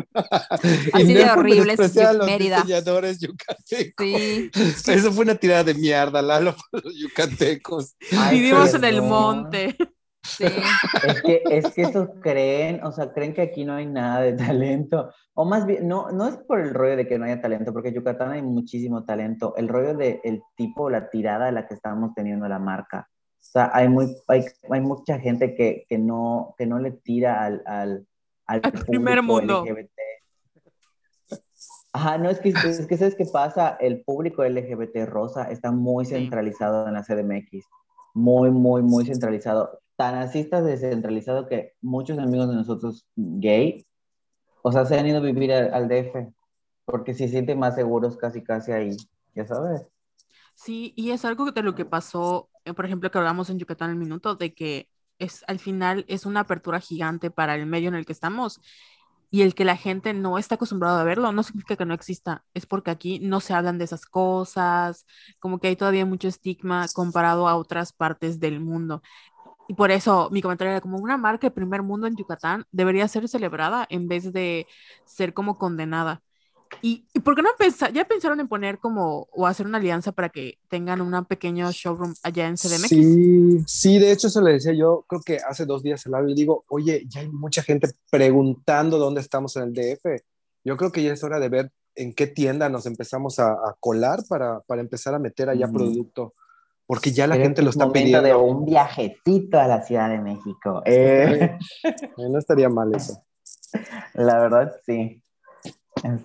Así no de horrible es a los Mérida. diseñadores yucatecos. Sí. Eso fue una tirada de mierda, Lalo, por los yucatecos. Ay, Vivimos en el perdón. monte. Sí. Es que, es que eso creen, o sea, creen que aquí no hay nada de talento. O más bien, no, no es por el rollo de que no haya talento, porque en Yucatán hay muchísimo talento. El rollo de el tipo, la tirada de la que estamos teniendo la marca. O sea, hay, muy, hay, hay mucha gente que, que, no, que no le tira al, al, al, Al primer mundo. LGBT. Ajá, no, es que, es que ¿sabes qué pasa? El público LGBT rosa está muy centralizado en la CDMX. Muy, muy, muy centralizado. Tan así está descentralizado que muchos amigos de nosotros gay, o sea, se han ido a vivir al, al DF porque se sienten más seguros casi, casi ahí, ya sabes. Sí, y es algo de lo que pasó, eh, por ejemplo, que hablamos en Yucatán el minuto, de que es al final es una apertura gigante para el medio en el que estamos y el que la gente no está acostumbrada a verlo no significa que no exista, es porque aquí no se hablan de esas cosas, como que hay todavía mucho estigma comparado a otras partes del mundo. Y por eso mi comentario era como una marca de primer mundo en Yucatán debería ser celebrada en vez de ser como condenada. ¿Y, y por qué no pensar, ya pensaron en poner como o hacer una alianza para que tengan un pequeño showroom allá en CDMX? Sí, sí, de hecho eso le decía yo, creo que hace dos días al lado, le digo, oye, ya hay mucha gente preguntando dónde estamos en el DF. Yo creo que ya es hora de ver en qué tienda nos empezamos a, a colar para, para, empezar a meter allá producto, porque ya la Creo gente lo es está momento pidiendo. de un viajecito a la Ciudad de México. Eh, Eh, no estaría mal eso. la verdad, sí.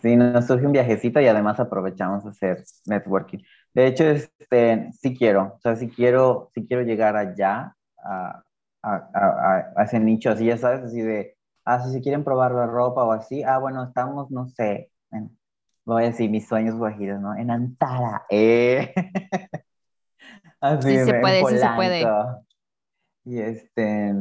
Sí, nos surge un viajecito y además aprovechamos a hacer networking. De hecho, este, sí quiero, o sea, sí quiero, sí quiero llegar allá a, a, a, a ese nicho, así ya sabes, así de, ah, si se quieren probar la ropa o así, ah, bueno, estamos, no sé, en, voy a decir mis sueños guajiros, ¿no? En Antara, eh. así Sí se puede, sí se puede. Y este,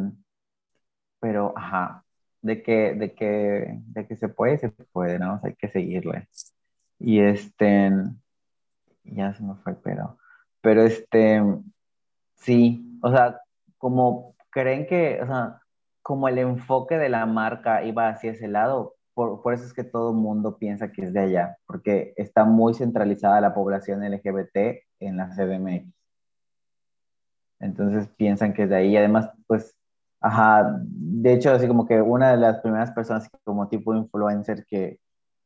pero, ajá, de que, de que, de que se puede, se puede, ¿no? Hay que seguirle. Y este, ya se me fue, pero, pero este, sí, o sea, como creen que, o sea, como el enfoque de la marca iba hacia ese lado, por, por eso es que todo mundo piensa que es de allá, porque está muy centralizada la población LGBT en la CDMX. Entonces piensan que es de ahí, además, pues, Ajá, de hecho, así como que una de las primeras personas como tipo influencer que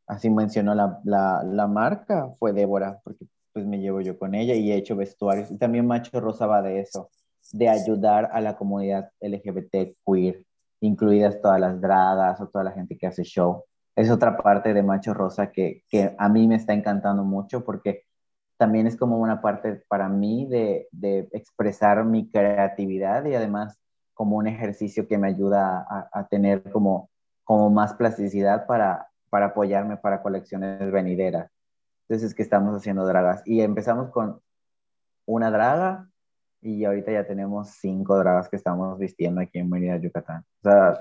así mencionó la, la, la, marca fue Débora, porque pues me llevo yo con ella y he hecho vestuarios. Y también Macho Rosa va de eso, de ayudar a la comunidad LGBT queer, incluidas todas las dragas o toda la gente que hace show. Es otra parte de Macho Rosa que, que a mí me está encantando mucho porque también es como una parte para mí de, de expresar mi creatividad y además como un ejercicio que me ayuda a, a tener como, como más plasticidad para, para apoyarme para colecciones venideras. Entonces es que estamos haciendo dragas. Y empezamos con una draga y ahorita ya tenemos cinco dragas que estamos vistiendo aquí en Mérida, Yucatán. O sea,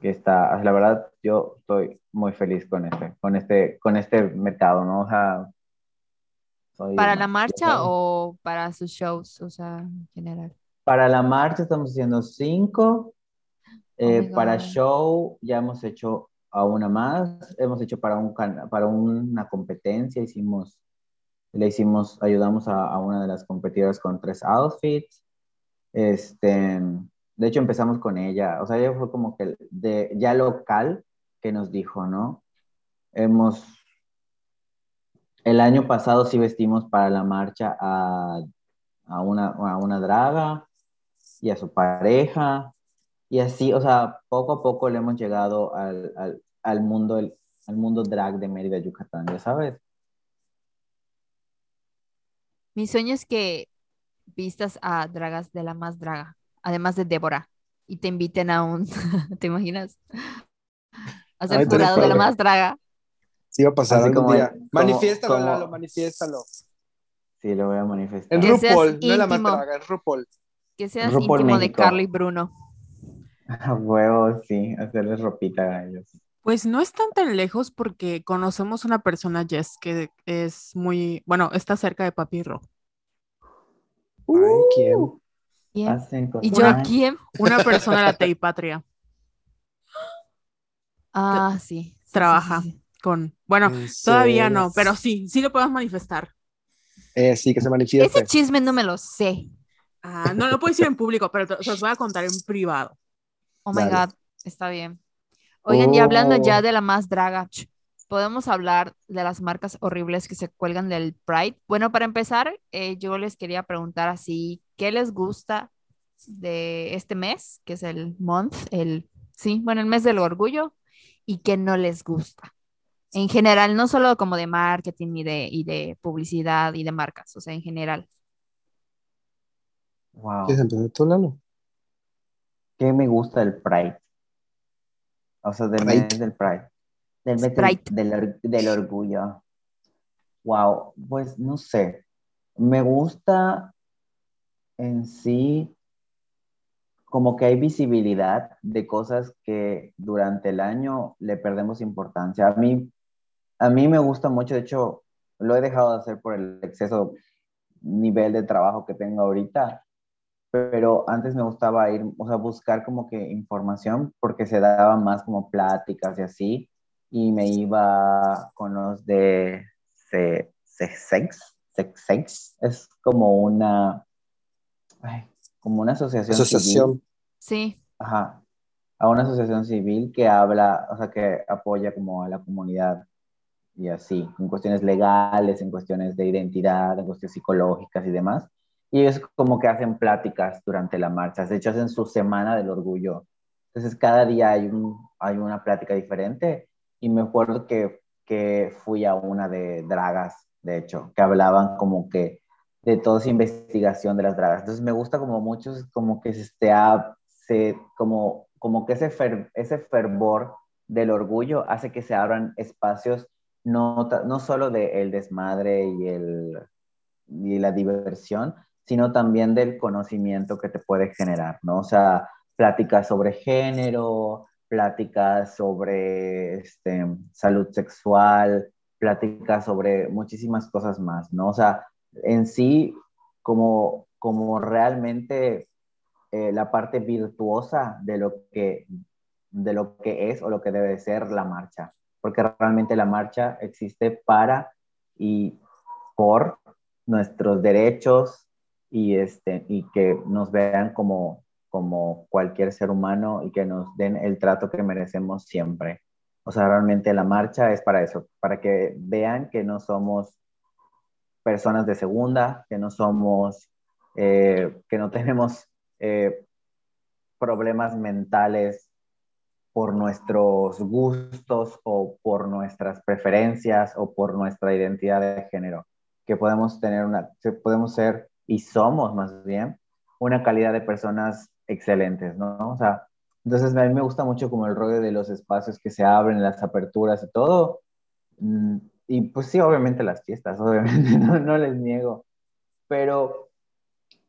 que está, la verdad, yo estoy muy feliz con este, con este, con este mercado, ¿no? O sea, soy, ¿Para la marcha o para sus shows? O sea, en general. Para la marcha estamos haciendo cinco. Eh, oh para show ya hemos hecho a una más. Hemos hecho para, un, para una competencia. Hicimos, le hicimos, ayudamos a, a, una de las competidoras con tres outfits. Este, de hecho, empezamos con ella. O sea, ella fue como que de, ya local que nos dijo, ¿no? hemos, el año pasado sí vestimos para la marcha a, a, una, a una draga y a su pareja, y así, o sea, poco a poco le hemos llegado al, al, al mundo, al mundo drag de Mérida, Yucatán, ya sabes. Mi sueño es que vistas a dragas de la más draga, además de Débora, y te inviten a un, ¿te imaginas? A ser Ay, jurado de la más draga. Sí va a pasar Así algún como- día. como- manifiéstalo, como- Lalo, manifiéstalo. Sí, lo voy a manifestar. En RuPaul, no es la más íntimo. draga, es RuPaul. Que seas RuPaul íntimo de México. Carly Bruno. A huevo, sí, hacerles ropita a ellos. Pues no están tan lejos porque conocemos una persona, Jess, que es muy, bueno, está cerca de Papirro. Ay, ¿quién? Bien. Hacen ¿Y yo quién? Una persona de la Teipatria Ah, sí. trabaja sí, sí. con, bueno, ¿En todavía no, pero sí, sí lo podemos manifestar. Eh, sí, que se manifieste. Ese chisme no me lo sé. Ah, no lo puedo decir en público, pero te- se los voy a contar en privado. Oh my Dale. God, está bien. Oigan, y hablando ya Oh. de la más draga, podemos hablar de las marcas horribles que se cuelgan del Pride. Bueno, para empezar, eh, yo les quería preguntar así, ¿qué les gusta de este mes, que es el month, el, sí, bueno, el mes del orgullo, y qué no les gusta? En general, no solo como de marketing y de, y de publicidad y de marcas, o sea, en general. Wow. ¿Quieres empezar tú, Lalo? ¿Qué me gusta del Pride? O sea, del Pride. mes del Pride. Del mes del, Pride. del del orgullo. Wow, pues no sé. Me gusta en sí como que hay visibilidad de cosas que durante el año le perdemos importancia. A mí, a mí me gusta mucho, de hecho, lo he dejado de hacer por el exceso nivel de trabajo que tengo ahorita, pero antes me gustaba ir, o sea, buscar como que información porque se daban más como pláticas y así, y me iba con los de Se- Sexex, Sexex, es como una, ay, como una asociación. Asociación. civil. Sí, Ajá, a una asociación civil que habla, o sea, que apoya como a la comunidad y así, en cuestiones legales, en cuestiones de identidad, en cuestiones psicológicas y demás. Y ellos como que hacen pláticas durante la marcha, de hecho hacen su semana del orgullo. Entonces cada día hay, un, hay una plática diferente y me acuerdo que, que fui a una de dragas, de hecho, que hablaban como que de toda esa investigación de las dragas. Entonces me gusta como mucho, como que se, esté se como, como que ese, ese fervor del orgullo hace que se abran espacios no, no solo del desmadre y, el, y la diversión, sino también del conocimiento que te puede generar, ¿no? O sea, pláticas sobre género, pláticas sobre este, salud sexual, pláticas sobre muchísimas cosas más, ¿no? O sea, en sí, como, como realmente eh, la parte virtuosa de lo, que, de lo que es o lo que debe ser la marcha, porque realmente la marcha existe para y por nuestros derechos y, este, y que nos vean como, como cualquier ser humano y que nos den el trato que merecemos siempre. O sea, realmente la marcha es para eso, para que vean que no somos personas de segunda, que no somos, eh, que no tenemos eh, problemas mentales por nuestros gustos o por nuestras preferencias o por nuestra identidad de género, que podemos tener una, podemos ser y somos más bien una calidad de personas excelentes, ¿no? O sea, entonces a mí me gusta mucho como el rollo de los espacios que se abren, las aperturas y todo. Mm, Y pues sí, obviamente las fiestas, obviamente, no, no les niego. Pero,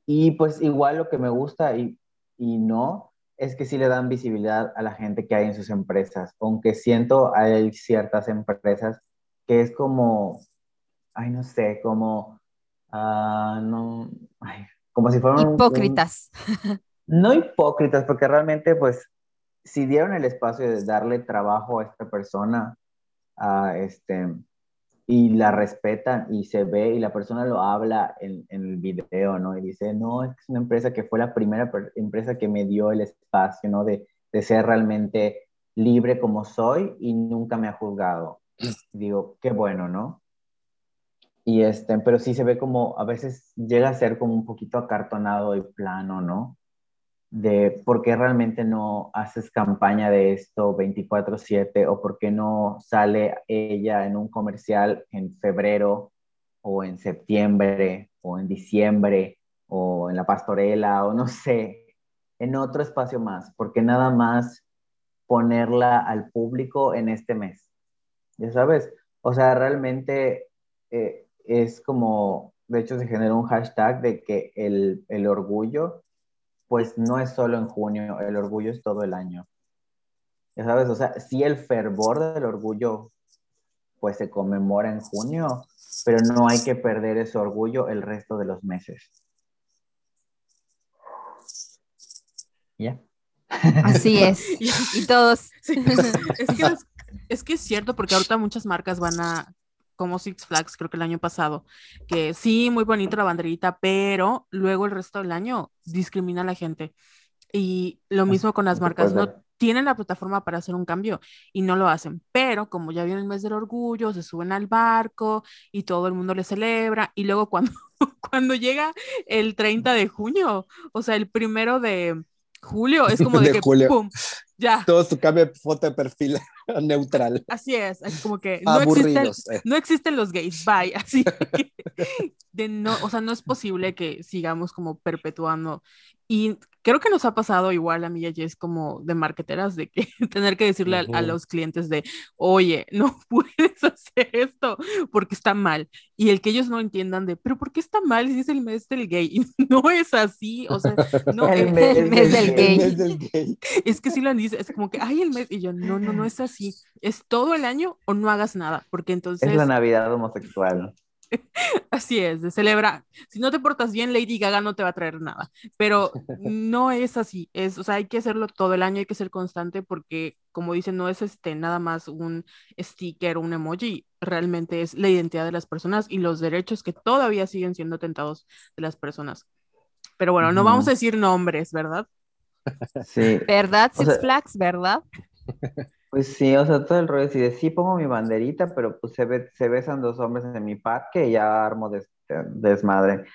y pues igual lo que me gusta y, y no, es que sí le dan visibilidad a la gente que hay en sus empresas, aunque siento hay ciertas empresas que es como, ay, no sé, como, ah, no, ay, como si fueran un- un- hipócritas. no hipócritas, porque realmente, pues, si dieron el espacio de darle trabajo a esta persona, a este, y la respetan y se ve y la persona lo habla en, en el video, ¿no? Y dice, no, es una empresa que fue la primera empresa que me dio el espacio, ¿no? De, de ser realmente libre como soy y nunca me ha juzgado. Digo, qué bueno, ¿no? Y este, pero sí se ve como, a veces llega a ser como un poquito acartonado y plano, ¿no? De por qué realmente no haces campaña de esto 24/7 o por qué no sale ella en un comercial en febrero o en septiembre o en diciembre o en la pastorela o no sé, en otro espacio más, porque nada más ponerla al público en este mes. Ya sabes, o sea, realmente eh, es como, de hecho se generó un hashtag de que el, el orgullo, pues no es solo en junio, el orgullo es todo el año. Ya sabes, o sea, sí el fervor del orgullo, pues se conmemora en junio, pero no hay que perder ese orgullo el resto de los meses. ¿Ya? Así es. y todos. Es, que es, es que es cierto, porque ahorita muchas marcas van a como Six Flags, creo que el año pasado, que sí, muy bonita la banderita, pero luego el resto del año discrimina a la gente. Y lo mismo con las marcas, no tienen la plataforma para hacer un cambio y no lo hacen, pero como ya viene el mes del orgullo, se suben al barco y todo el mundo le celebra y luego cuando, cuando llega el 30 de junio, o sea, el primero de julio, es como de, que, ¡pum! Ya. Todo su cambio de foto de perfil neutral. Así es, como que no existen, eh. no existen, los gays, bye. Así de no, o sea, no es posible que sigamos como perpetuando. Y creo que nos ha pasado igual a mí y a Jess como de marqueteras, de que tener que decirle a, los clientes de, oye, no puedes hacer esto porque está mal. Y el que ellos no entiendan de, pero ¿por qué está mal si es el mes del gay? no es así, o sea, no el, mes, el mes, del, gay. El mes del gay. Es que si lo dice, es como que, ay, el mes, y yo, no, no, no es así. Es todo el año o no hagas nada, porque entonces... Es la Navidad homosexual. Así es, de celebrar. Si no te portas bien, Lady Gaga no te va a traer nada, pero no es así. Es, o sea, hay que hacerlo todo el año, hay que ser constante porque, como dicen, no es este nada más un sticker, un emoji, realmente es la identidad de las personas y los derechos que todavía siguen siendo atentados de las personas. Pero bueno, no vamos a decir nombres, ¿verdad? Sí. ¿Verdad, Six Flags? ¿Verdad? Pues sí, o sea, todo el rollo así de sí pongo mi banderita, pero pues se, se besan dos hombres en mi parque y ya armo desmadre.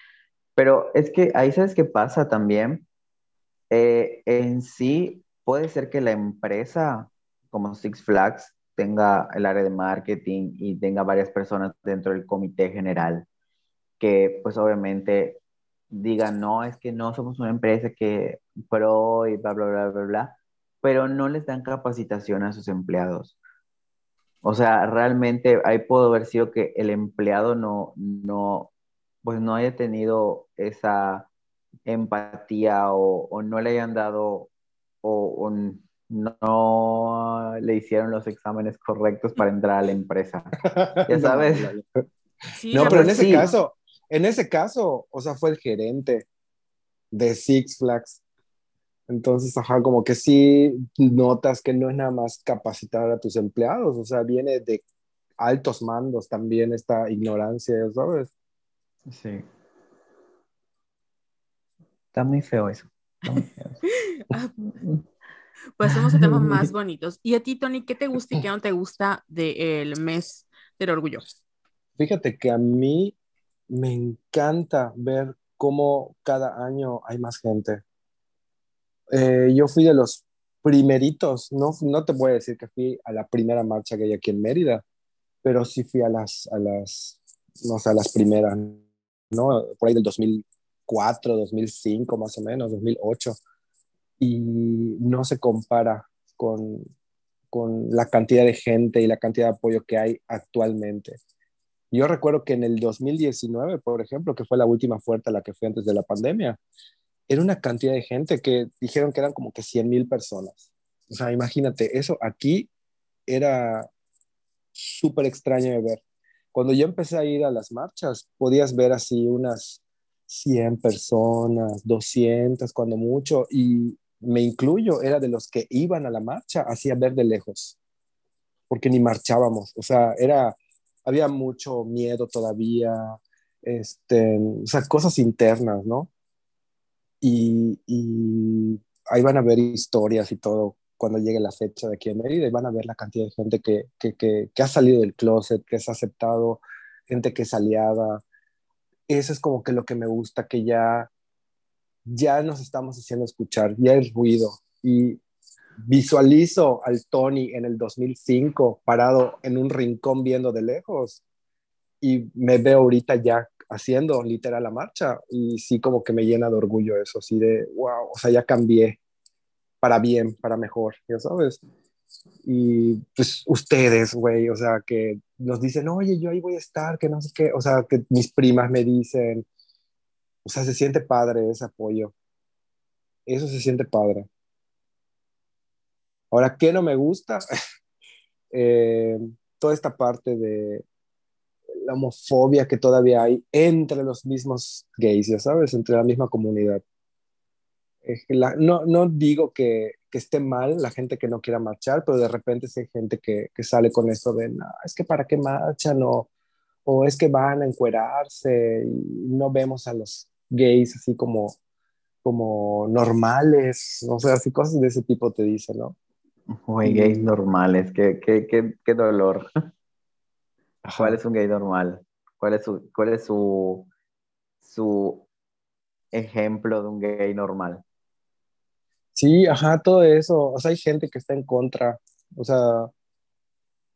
Pero es que ahí sabes qué pasa también. Eh, en sí, puede ser que la empresa como Six Flags tenga el área de marketing y tenga varias personas dentro del comité general que pues obviamente digan, no, es que no somos una empresa que pro y bla, bla, bla, bla, bla pero no les dan capacitación a sus empleados. O sea, realmente ahí puedo haber sido que el empleado no, no, pues no haya tenido esa empatía o, no le hayan dado o, no le hicieron los exámenes correctos para entrar a la empresa. Ya sabes. no, pero en ese caso, en ese caso, o sea, fue el gerente de Six Flags entonces, ajá, como que sí notas que no es nada más capacitar a tus empleados, o sea, viene de altos mandos también esta ignorancia, ¿sabes? Sí. Está muy feo eso. Ah, pues a temas más bonitos. Y a ti, Tony, ¿qué te gusta y qué no te gusta del mes del orgullo? Fíjate que a mí me encanta ver cómo cada año hay más gente. Eh, yo fui de los primeritos, no, no te voy a decir que fui a la primera marcha que hay aquí en Mérida, pero sí fui a las, a las, no sé, a las primeras, ¿no? Por ahí del 2004, 2005 más o menos, 2008. Y no se compara con, con la cantidad de gente y la cantidad de apoyo que hay actualmente. Yo recuerdo que en el 2019, por ejemplo, que fue la última fuerte a la que fui antes de la pandemia, era una cantidad de gente que dijeron que eran como que 100 mil personas. O sea, imagínate, eso aquí era súper extraño de ver. Cuando yo empecé a ir a las marchas, podías ver así unas 100 personas, 200 cuando mucho, y me incluyo, era de los que iban a la marcha, hacía ver de lejos, porque ni marchábamos, o sea, era, había mucho miedo todavía, este, o sea, cosas internas, ¿no? Y, ahí van a ver historias y todo cuando llegue la fecha de aquí en Mérida y van a ver la cantidad de gente que, que, que, ha salido del closet, que ha aceptado, gente que es aliada. Eso es como que lo que me gusta, que ya, ya nos estamos haciendo escuchar, ya hay ruido. Y visualizo al Tony en el 2005 parado en un rincón viendo de lejos y me veo ahorita ya haciendo literal la marcha y sí como que me llena de orgullo eso, así de, wow, o sea, ya cambié para bien, para mejor, ya sabes. Y pues ustedes, güey, o sea, que nos dicen, oye, yo ahí voy a estar, que no sé qué, o sea, que mis primas me dicen, o sea, se siente padre ese apoyo. Eso se siente padre. Ahora, ¿qué no me gusta? eh, toda esta parte de la homofobia que todavía hay entre los mismos gays, ya sabes, entre la misma comunidad. No, no digo que, esté mal la gente que no quiera marchar, pero de repente hay gente que, sale con eso de, no, es que para qué marchan o, es que van a encuerarse y no vemos a los gays así como, como normales, o sea, así cosas de ese tipo te dicen, ¿no? Uy, gays normales, qué dolor. ¿Cuál es un gay normal? ¿Cuál es su, cuál es su, su ejemplo de un gay normal? Sí, ajá, todo eso. O sea, hay gente que está en contra. O sea,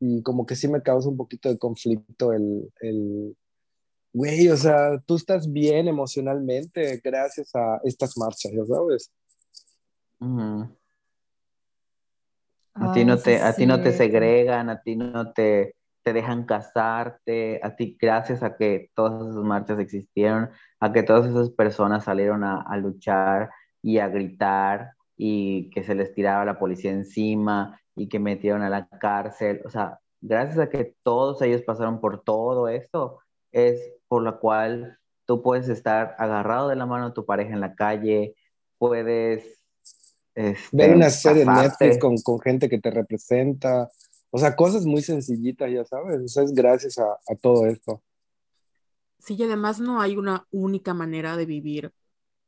y como que sí me causa un poquito de conflicto el, el güey, o sea, tú estás bien emocionalmente gracias a estas marchas, ya sabes. A, ti no te, a ti no te segregan, a ti no te, te dejan casarte, a ti gracias a que todas esas marchas existieron, a que todas esas personas salieron a, a luchar y a gritar y que se les tiraba la policía encima y que metieron a la cárcel. O sea, gracias a que todos ellos pasaron por todo esto, es por la cual tú puedes estar agarrado de la mano de tu pareja en la calle, puedes... Este, Ver una serie de Netflix con, con gente que te representa, o sea, cosas muy sencillitas, ya sabes. O sea, es gracias a, a todo esto. Sí, y además no hay una única manera de vivir.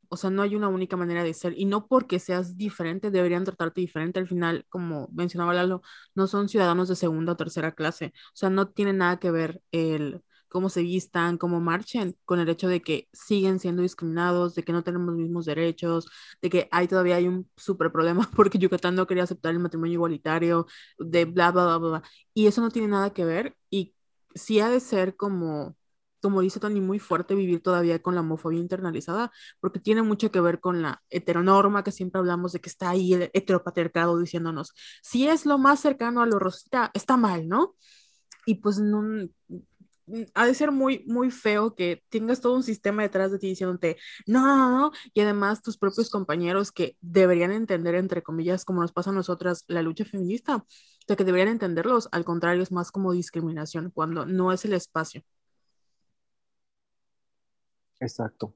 O sea, no hay una única manera de ser. Y no porque seas diferente, deberían tratarte diferente. Al final, como mencionaba Lalo, no son ciudadanos de segunda o tercera clase. O sea, no tiene nada que ver el, cómo se vistan, cómo marchen, con el hecho de que siguen siendo discriminados, de que no tenemos los mismos derechos, de que hay todavía hay un súper problema porque Yucatán no quería aceptar el matrimonio igualitario, de bla, bla, bla, bla. Y eso no tiene nada que ver y sí ha de ser como como dice Tony, muy fuerte vivir todavía con la homofobia internalizada, porque tiene mucho que ver con la heteronorma que siempre hablamos de que está ahí el heteropatriarcado diciéndonos, si es lo más cercano a lo rosita, está mal, ¿no? Y pues no, ha de ser muy, muy feo que tengas todo un sistema detrás de ti diciéndote, no, no, no, y además tus propios compañeros que deberían entender, entre comillas, como nos pasa a nosotras, la lucha feminista, de que deberían entenderlos, al contrario, es más como discriminación, cuando no es el espacio. Exacto.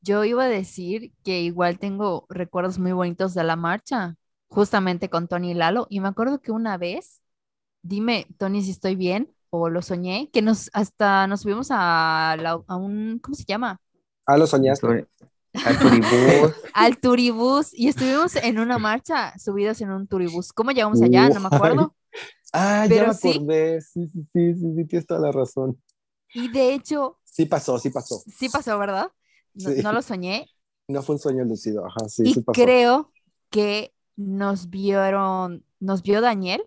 Yo iba a decir que igual tengo recuerdos muy bonitos de la marcha, justamente con Tony y Lalo, y me acuerdo que una vez dime, Tony, si estoy bien o lo soñé, que nos hasta nos subimos a, a un, ¿cómo se llama? Ah, lo soñaste. Al turibús. Al turibús. Y estuvimos en una marcha subidos en un turibús. ¿Cómo llegamos allá? No me acuerdo. Ah, ya me acordé. Sí, sí, sí, sí, sí, tienes toda la razón. Y de hecho. Sí pasó, sí pasó. Sí pasó, ¿verdad? No, lo soñé. No fue un sueño lucido, ajá, sí, y sí pasó. creo que nos vieron, nos vio Daniel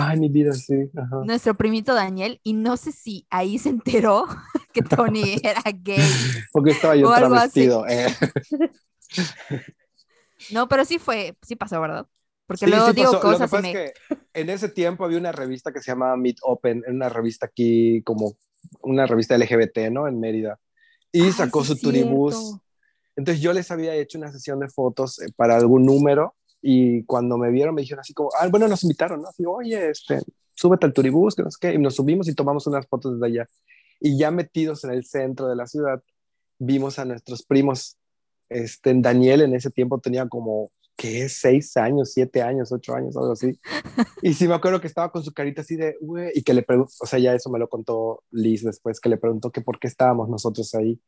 Ay, mi vida, sí. Nuestro primito Daniel, y no sé si ahí se enteró que Tony era gay. Porque estaba yo travestido. Eh. No, pero sí fue, sí pasó, ¿verdad? Porque luego digo cosas. Lo que pasa es que en ese tiempo había una revista que se llamaba Meet Open, una revista aquí como una revista LGBT, ¿no? En Mérida. Y sacó su turibús. Entonces yo les había hecho una sesión de fotos eh, para algún número y cuando me vieron me dijeron así como, ah, bueno, nos invitaron, ¿no? Así, oye, este, súbete al turibús, que no sé qué, y nos subimos y tomamos unas fotos desde allá. Y ya metidos en el centro de la ciudad, vimos a nuestros primos, este, Daniel en ese tiempo tenía como, ¿qué es? Seis años, siete años, ocho años, algo así. Y sí me acuerdo que estaba con su carita así de, güey, y que le preguntó, o sea, ya eso me lo contó Liz después, que le preguntó que por qué estábamos nosotros ahí.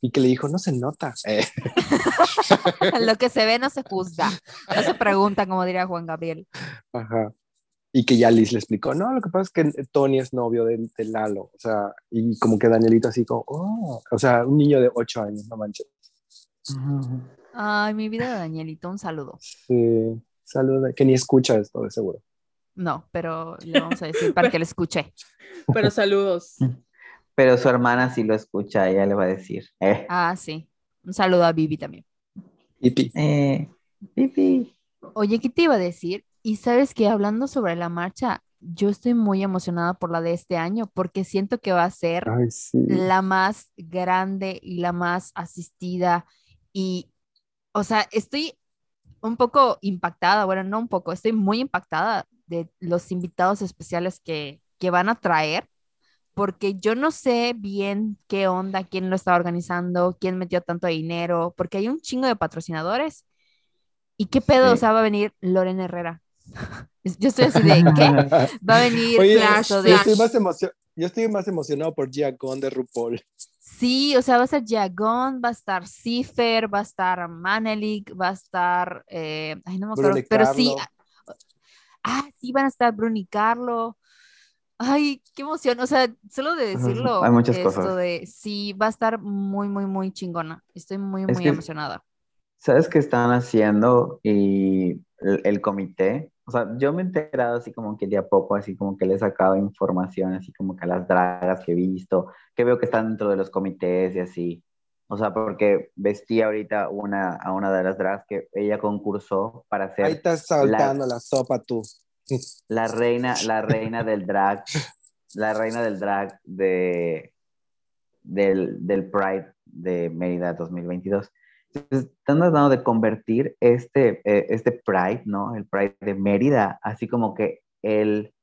Y que le dijo, no se nota. Eh, Lo que se ve no se juzga, no se pregunta, como diría Juan Gabriel. ajá. Y que ya Liz le explicó, no, lo que pasa es que Tony es novio de, de Lalo, o sea, y como que Danielito así como, oh, o sea, un niño de ocho años, no manches. Ay, mi vida de Danielito, un saludo. Sí, saluda, que ni escucha esto, de seguro. No, pero le vamos a decir para que le escuche. Pero saludos. Pero su hermana sí lo escucha, ella le va a decir. Eh, Ah, sí. Un saludo a Vivi también. Hippie. eh, pipi. Oye, ¿qué te iba a decir? Y sabes que hablando sobre la marcha, yo estoy muy emocionada por la de este año porque siento que va a ser Ay, sí. la más grande y la más asistida y, o sea, estoy un poco impactada, bueno, no un poco, estoy muy impactada de los invitados especiales que, que van a traer, porque yo no sé bien qué onda, quién lo está organizando, quién metió tanto dinero, porque hay un chingo de patrocinadores. ¿Y qué pedo? O Sí. sea, va a venir Lorena Herrera. Yo estoy así de, ¿qué? Va a venir Oye, Flash, yo de- estoy más yo estoy más emocionado por Gia Gunn de RuPaul. Sí, o sea, va a estar Jagon, va a estar Cipher, va a estar Manelik, va a estar, eh, ay, no me acuerdo, Bruni pero sí, ah, sí, van a estar Bruni Carlo. Ay, qué emoción, o sea, solo de decirlo, Hay muchas esto cosas. de, sí, va a estar muy, muy, muy chingona. Estoy muy, Es muy que- emocionada. ¿Sabes qué están haciendo? Y el, el comité, o sea, yo me he enterado así como que de a poco, así como que le he sacado información, así como que a las dragas que he visto, que veo que están dentro de los comités y así. O sea, porque vestí ahorita una, a una de las dragas que ella concursó para Ahí ser estás saltando la sopa tú. La reina, la reina del drag, la reina del drag de, del, del Pride de Mérida 2022. Entonces, están tratando de convertir este, eh, este Pride, ¿no? El Pride de Mérida, así como que el,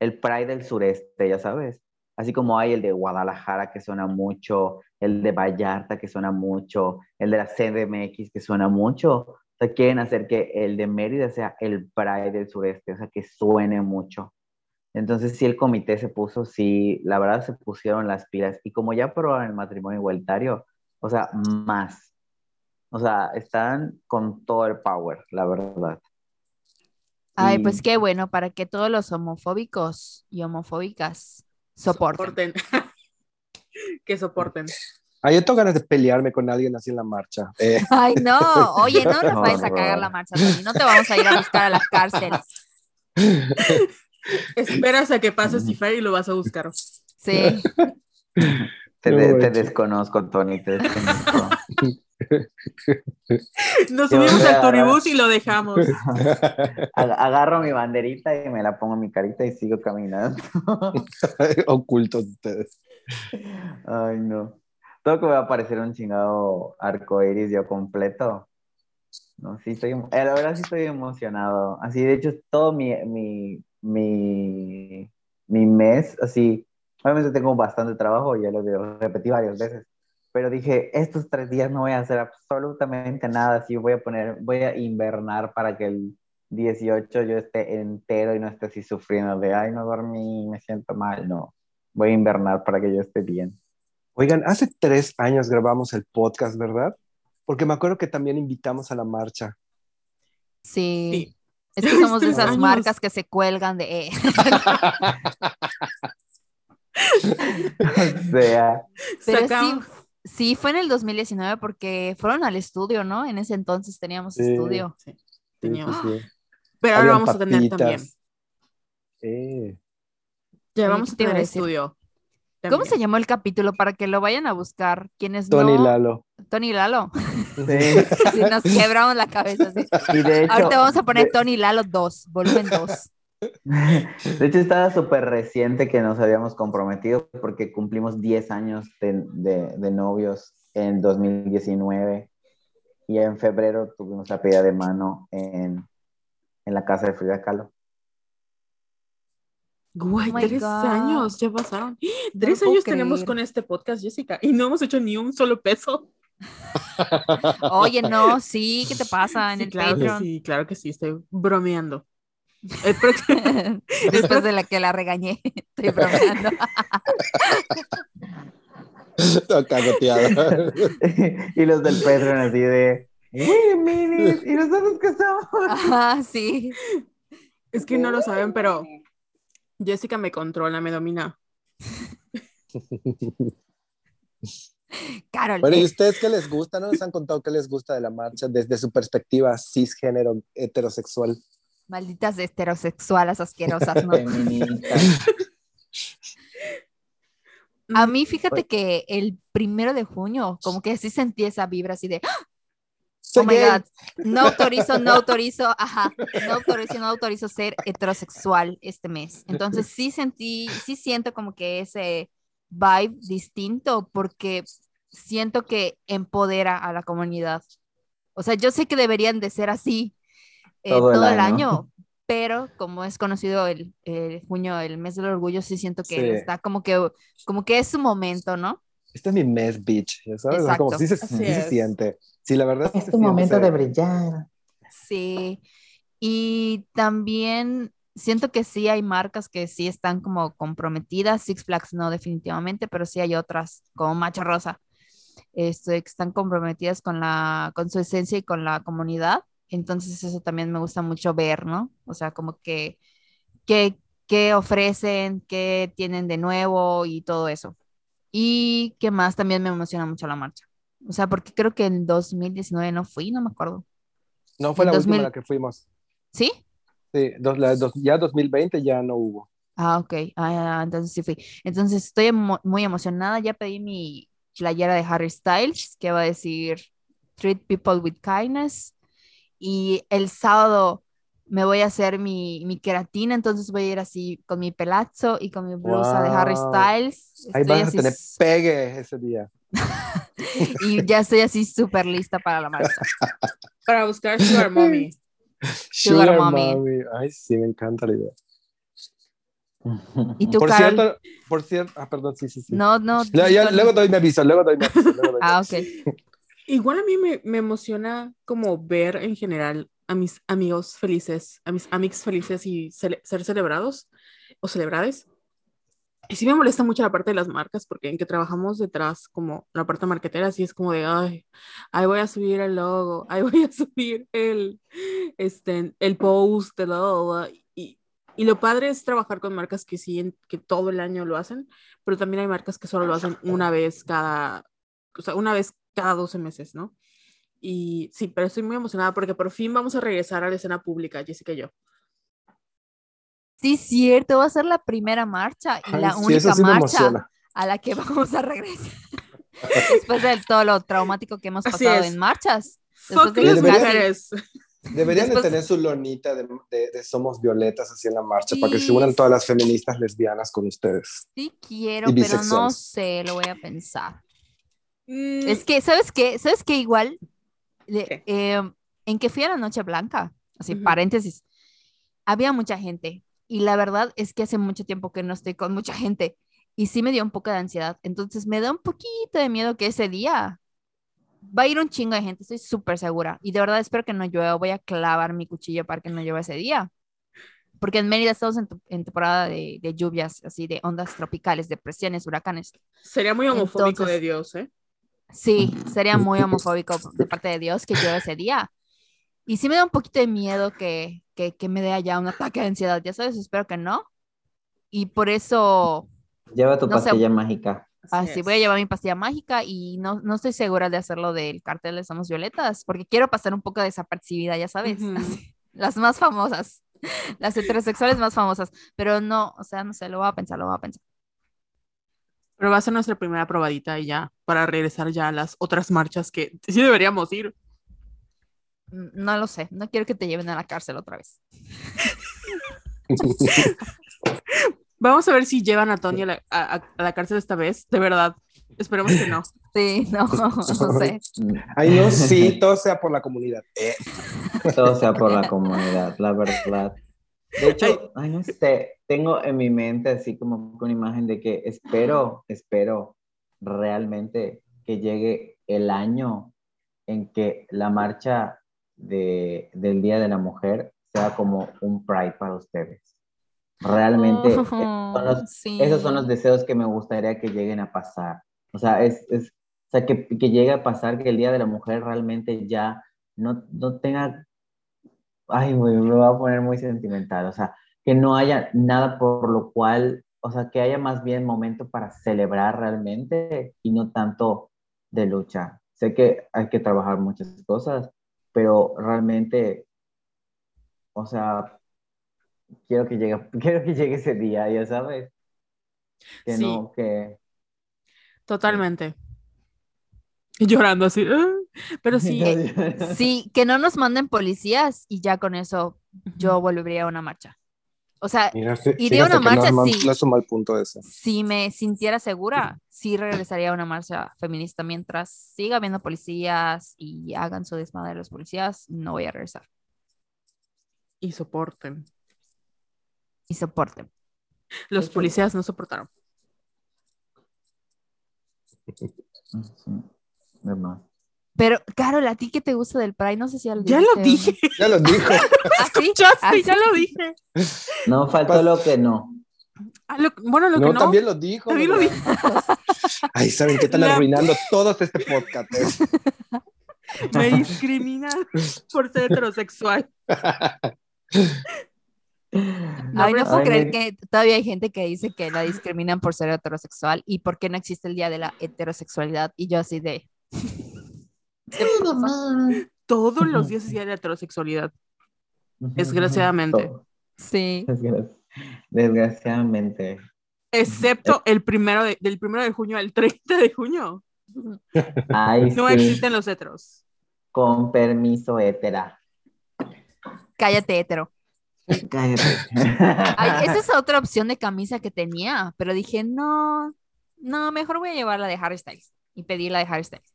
el Pride del sureste, ya sabes. Así como hay el de Guadalajara que suena mucho, el de Vallarta que suena mucho, el de la CDMX que suena mucho. O sea, quieren hacer que el de Mérida sea el Pride del sureste, o sea, que suene mucho. Entonces, sí, el comité se puso, sí, la verdad se pusieron las pilas. Y como ya aprobaron el matrimonio igualitario, o sea, más. O sea, están con todo el power, la verdad. Ay, Y- pues qué bueno, para que todos los homofóbicos y homofóbicas soporten. que soporten. Ay, yo tengo ganas de pelearme con alguien así en la marcha. Eh, Ay, no, oye, no nos vayas a cagar la marcha, Tony, no te vamos a ir a buscar a la cárcel. Esperas a que pase Cipher y lo vas a buscar. Sí. Te, de- desconozco, Tony, te desconozco. Nos subimos al turibús y lo dejamos. Ag- Agarro mi banderita y me la pongo en mi carita y sigo caminando. Ocultos ustedes. Ay, no. Todo que va a aparecer un chingado arco iris yo completo. No, sí estoy, la verdad sí estoy emocionado. Así, de hecho, todo mi, mi, mi, mi mes, así, obviamente tengo bastante trabajo, ya lo digo, repetí varias veces, pero dije, estos tres días no voy a hacer absolutamente nada, así voy a poner, voy a invernar para que el 18 yo esté entero y no esté así sufriendo de, ay, no dormí, me siento mal, no. Voy a invernar para que yo esté bien. Oigan, hace tres años grabamos el podcast, ¿verdad? Porque me acuerdo que también invitamos a la marcha. Sí. Sí. Es que somos de esas años. marcas que se cuelgan de... eh. o sea, Pero sí, sí, fue en el 2019 porque fueron al estudio, ¿no? En ese entonces teníamos Sí. estudio. Sí, Sí, teníamos. sí, sí. Pero ahora Habían vamos a tener también. Eh, Ya vamos ¿qué a tener decir? ¿Cómo se llamó el capítulo para que lo vayan a buscar? Quienes Tony no... Lalo. Tony Lalo. sí. Sí, nos quebramos la cabeza. sí. Y de hecho, Ahorita vamos a poner de- Tony Lalo 2, volumen 2. De hecho, estaba súper reciente que nos habíamos comprometido porque cumplimos 10 años de, de- de novios en 2019 y en febrero tuvimos la pedida de mano en, en la casa de Frida Kahlo. Guay, Oh tres God. años ya pasaron. No Tres años tenemos con este podcast, Jessica, y no hemos hecho ni un solo peso. Oye, no, sí, ¿qué te pasa en Sí, el claro que Patreon? sí, claro que sí, estoy bromeando. El próximo- Después de la que la regañé, estoy bromeando. Y los del Patreon así de, a minute, ¿y nosotros qué estamos? Ajá, sí. Es que no lo saben, pero Jessica me controla, me domina. Carol. Bueno, ¿y eh, ustedes qué les gusta? ¿No nos han contado qué les gusta de la marcha desde su perspectiva cisgénero heterosexual? malditas heterosexuales asquerosas, ¿no? A mí, fíjate que el primero de junio, como que sí sentí esa vibra así de, ¡Ah! Soy oh my gay. God, no autorizo, no autorizo, ajá, no autorizo, no autorizo ser heterosexual este mes. Entonces sí sentí, sí siento como que ese vibe distinto porque siento que empodera a la comunidad. O sea, yo sé que deberían de ser así eh, Todo todo, el año. año. pero como es conocido el, el junio, el mes del orgullo, sí siento que Sí. está como que, como que es su momento, ¿no? Este es mi mes, bitch. ¿sabes? O sea, como Exacto. sí se, Así sí se siente. Sí, la verdad. sí Es se tu siente momento de brillar. Sí, y también siento que sí hay marcas que sí están como comprometidas, Six Flags no definitivamente, pero sí hay otras como Macho Rosa, este, que están comprometidas con la, con su esencia y con la comunidad. Entonces eso también me gusta mucho ver, ¿no? O sea, como que, que, qué ofrecen, qué tienen de nuevo y todo eso. Y qué más también me emociona mucho la marcha. O sea, porque creo que en 2019 no fui, no me acuerdo. No fue en la 2000. última la que fuimos. ¿Sí? Sí, dos- la dos- ya 2020 ya no hubo. Ah, ok. Ah, entonces sí fui. Entonces estoy emo- muy emocionada. Ya pedí mi playera de Harry Styles que va a decir Treat people with kindness. Y el sábado me voy a hacer mi, mi queratina, entonces voy a ir así con mi pelazo y con mi blusa de Harry Wow. Styles. Ahí Estoy vas a así tener s- pegue ese día. y ya estoy así súper lista para la marcha. Para buscar Sugar Mommy. Sugar mommy. Ay, sí, me encanta la idea. ¿Y tú, Por Carol? cierto, por cierto, ah, perdón, sí, sí, sí. No, no. No- luego doy mi aviso, luego doy mi aviso. luego doy mi Ah, ok. Igual a mí me, me emociona como ver en general a mis amigos felices, a mis amigos felices y ser celebrados o celebrades. Y sí me molesta mucho la parte de las marcas, porque en que trabajamos detrás, como la parte marketera, sí es como de, ay, ahí voy a subir el logo, ahí voy a subir el, este, el post, de la, la, la", Y, y lo padre es trabajar con marcas que sí, que todo el año lo hacen, pero también hay marcas que solo lo hacen una vez cada, o sea, una vez cada 12 meses, ¿no? Y sí, pero estoy muy emocionada porque por fin vamos a regresar a la escena pública, Jessica y yo. Sí, cierto, va a ser la primera marcha y Ay, la sí, única sí marcha a la que vamos a regresar. Después de todo lo traumático que hemos Así pasado es. en marchas. Fuck de las mujeres. Deberían Después- de tener su lonita de, de- de Somos Violetas así en la marcha para que se Sí. unan todas las feministas lesbianas con ustedes. Sí quiero, pero no sé, lo voy a pensar. Mm, Es que, ¿sabes qué? ¿Sabes qué? Igual, eh, en que fui a la Noche Blanca, así, Ujú. paréntesis, había mucha gente y la verdad es que hace mucho tiempo que no estoy con mucha gente y sí me dio un poco de ansiedad. Entonces me da un poquito de miedo que ese día va a ir un chingo de gente, estoy súper segura. Y de verdad espero que no llueva, voy a clavar mi cuchillo para que no llueva ese día. Porque en Mérida estamos en, tu- en temporada de, de lluvias, así de ondas tropicales, depresiones, huracanes. sería muy homofóbico Entonces- de Dios, ¿eh? Sí, sería muy homofóbico de parte de Dios que llueva ese día. Y sí me da un poquito de miedo que, que, que me dé allá un ataque de ansiedad, ya sabes, espero que no. Y por eso, Lleva tu No sé. pastilla mágica. así es. voy a llevar mi pastilla mágica y no, no estoy segura de hacerlo del cartel de Somos Violetas, porque quiero pasar un poco desapercibida, ya sabes, Ujú. así, las más famosas, las heterosexuales más famosas, pero no, o sea, no sé, lo voy a pensar, lo voy a pensar. Pero va a ser nuestra primera probadita y ya, para regresar ya a las otras marchas que sí deberíamos ir. Mm, No lo sé, no quiero que te lleven a la cárcel otra vez. Vamos a ver si llevan a Tony a la, a- a- a la cárcel esta vez, de verdad. Esperemos que no. Sí, no, no sé. Ay, no, sí, todo sea por la comunidad. Eh, Todo sea por la comunidad, la verdad. De hecho, ay, no sé, tengo en mi mente así como una imagen de que espero, espero realmente que llegue el año en que la marcha de, del Día de la Mujer sea como un Pride para ustedes. Realmente, esos son los- Oh, sí. esos son los deseos que me gustaría que lleguen a pasar. O sea, es, es o sea, que, que llegue a pasar que el Día de la Mujer realmente ya no, no tenga, ay, me va a poner muy sentimental, o sea, que no haya nada por lo cual, o sea, que haya más bien momento para celebrar realmente y no tanto de lucha. Sé que hay que trabajar muchas cosas, pero realmente, o sea, quiero que llegue, quiero que llegue ese día, ya sabes. Que Sí. no, que... Totalmente. Y llorando así. "Ah". Pero sí, Sí, que no nos manden policías y ya con eso yo volvería a una marcha. O sea, Mira, Iría a una no marcha. No punto ese. si me sintiera segura, sí regresaría a una marcha feminista. Mientras siga habiendo policías y hagan su desmadre los policías, no voy a regresar. y soporten. Y soporten. Los hecho- policías no soportaron. Sí. Pero, Carol, ¿a ti qué te gusta del Pride? No sé si ya lo Ya lo o dije. Ya lo dijo. no. ¿Ah, sí? Escuchaste, ¿Ah, ya lo dije. No faltó lo que no. Ah, lo- bueno, lo No, que no. también lo dijo. También lo ¿verdad? Ay, ¿saben qué están La- arruinando todos este podcast? eh? Me discriminan por ser heterosexual. Ay, no puedo Ay, creer me- que todavía hay gente que dice que la discriminan por ser heterosexual y por qué no existe el día de la heterosexualidad. Y yo así de... Todos los días es día de heterosexualidad. Desgraciadamente. Sí. Desgra- Desgraciadamente. Excepto el primero de- del primero de junio al 30 de junio. Ay, No sí, existen los heteros. Con permiso, hétera. Cállate, hetero. Cállate. Ay, esa es otra opción de camisa que tenía, pero dije, no, no, mejor voy a llevar la de Harry Styles y pedir la de Harry Styles.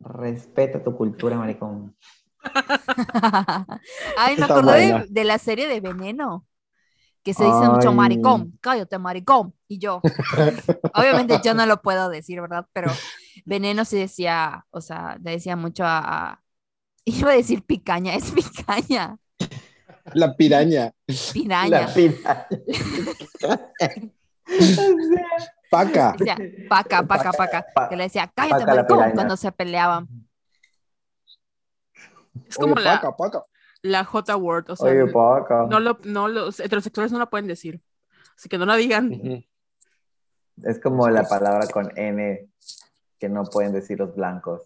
Respeta tu cultura, maricón. Ay, me acordé de, la serie de Veneno, que se dice mucho maricón, cállate, maricón. Y yo, obviamente yo no lo puedo decir, ¿verdad? Pero Veneno sí decía, o sea, le decía mucho a, a- iba a decir picaña, es picaña, La piraña. piraña. La pila. Paca. Decía, paca, paca, paca. Pa- Que le decía, cállate, maricón, cuando se peleaban. Es como Oye, la, paca, paca. la J word. O sea, Oye, Paca. no, lo, no los heterosexuales no la pueden decir. Así que no la digan. Es como la palabra con N que no pueden decir los blancos.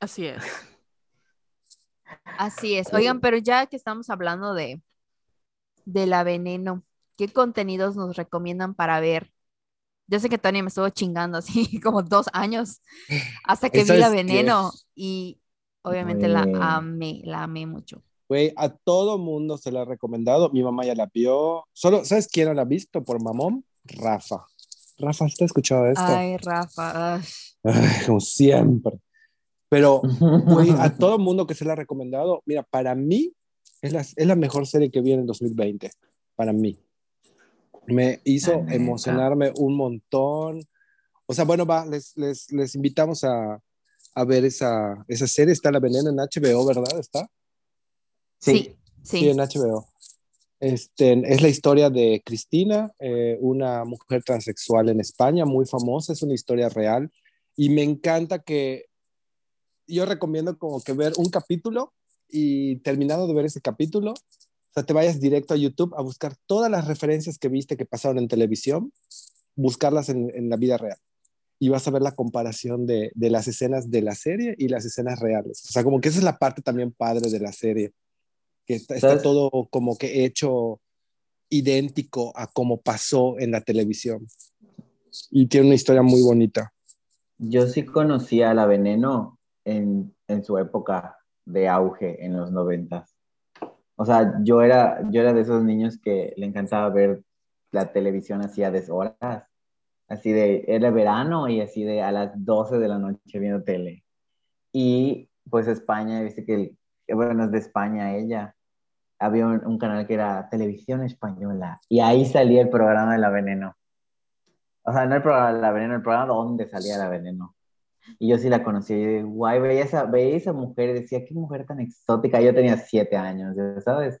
Así es. Así es. Oigan, pero ya que estamos hablando de, de la veneno, ¿qué contenidos nos recomiendan para ver? Yo sé que Tony me estuvo chingando así como dos años hasta que vi ¿Sabes la veneno y obviamente la amé, la amé mucho. Güey, a todo mundo se la ha recomendado. Mi mamá ya la vio. Solo, ¿sabes quién no la ha visto por mamón? Rafa. Rafa, ¿está escuchado esto? Ay, Rafa. ay. Ay, como siempre. Pero, güey, a todo mundo que se la ha recomendado, mira, para mí es la, es la mejor serie que vi en el 2020. Para mí. Me hizo neta. emocionarme un montón. O sea, bueno, va, les, les, les invitamos a, a ver esa, esa serie. Está La Veneno en HBO, ¿verdad? ¿Está? Sí, Sí, sí. en HBO. Este, es la historia de Cristina, eh, una mujer transexual en España, muy famosa, es una historia real. Y me encanta que yo recomiendo como que ver un capítulo y terminado de ver ese capítulo, o sea, te vayas directo a YouTube a buscar todas las referencias que viste que pasaron en televisión, buscarlas en, en la vida real. Y vas a ver la comparación de, de las escenas de la serie y las escenas reales. O sea, como que esa es la parte también padre de la serie que está, está todo como que hecho idéntico a como pasó en la televisión. Y tiene una historia muy bonita. Yo sí conocía a la Veneno en, en su época de auge en los noventas. O sea, yo era, yo era de esos niños que le encantaba ver la televisión así a deshoras. Así de, era verano y así de a las 12 de la noche viendo tele. Y pues España, viste que, bueno, es de España ella. Había un, un canal que era Televisión Española y ahí salía el programa de la Veneno. O sea, no el programa de la Veneno, el programa donde salía la Veneno. Y yo sí la conocí. Y yo, guay, veía esa, veía esa mujer y decía, qué mujer tan exótica. Yo tenía siete años, ¿sabes?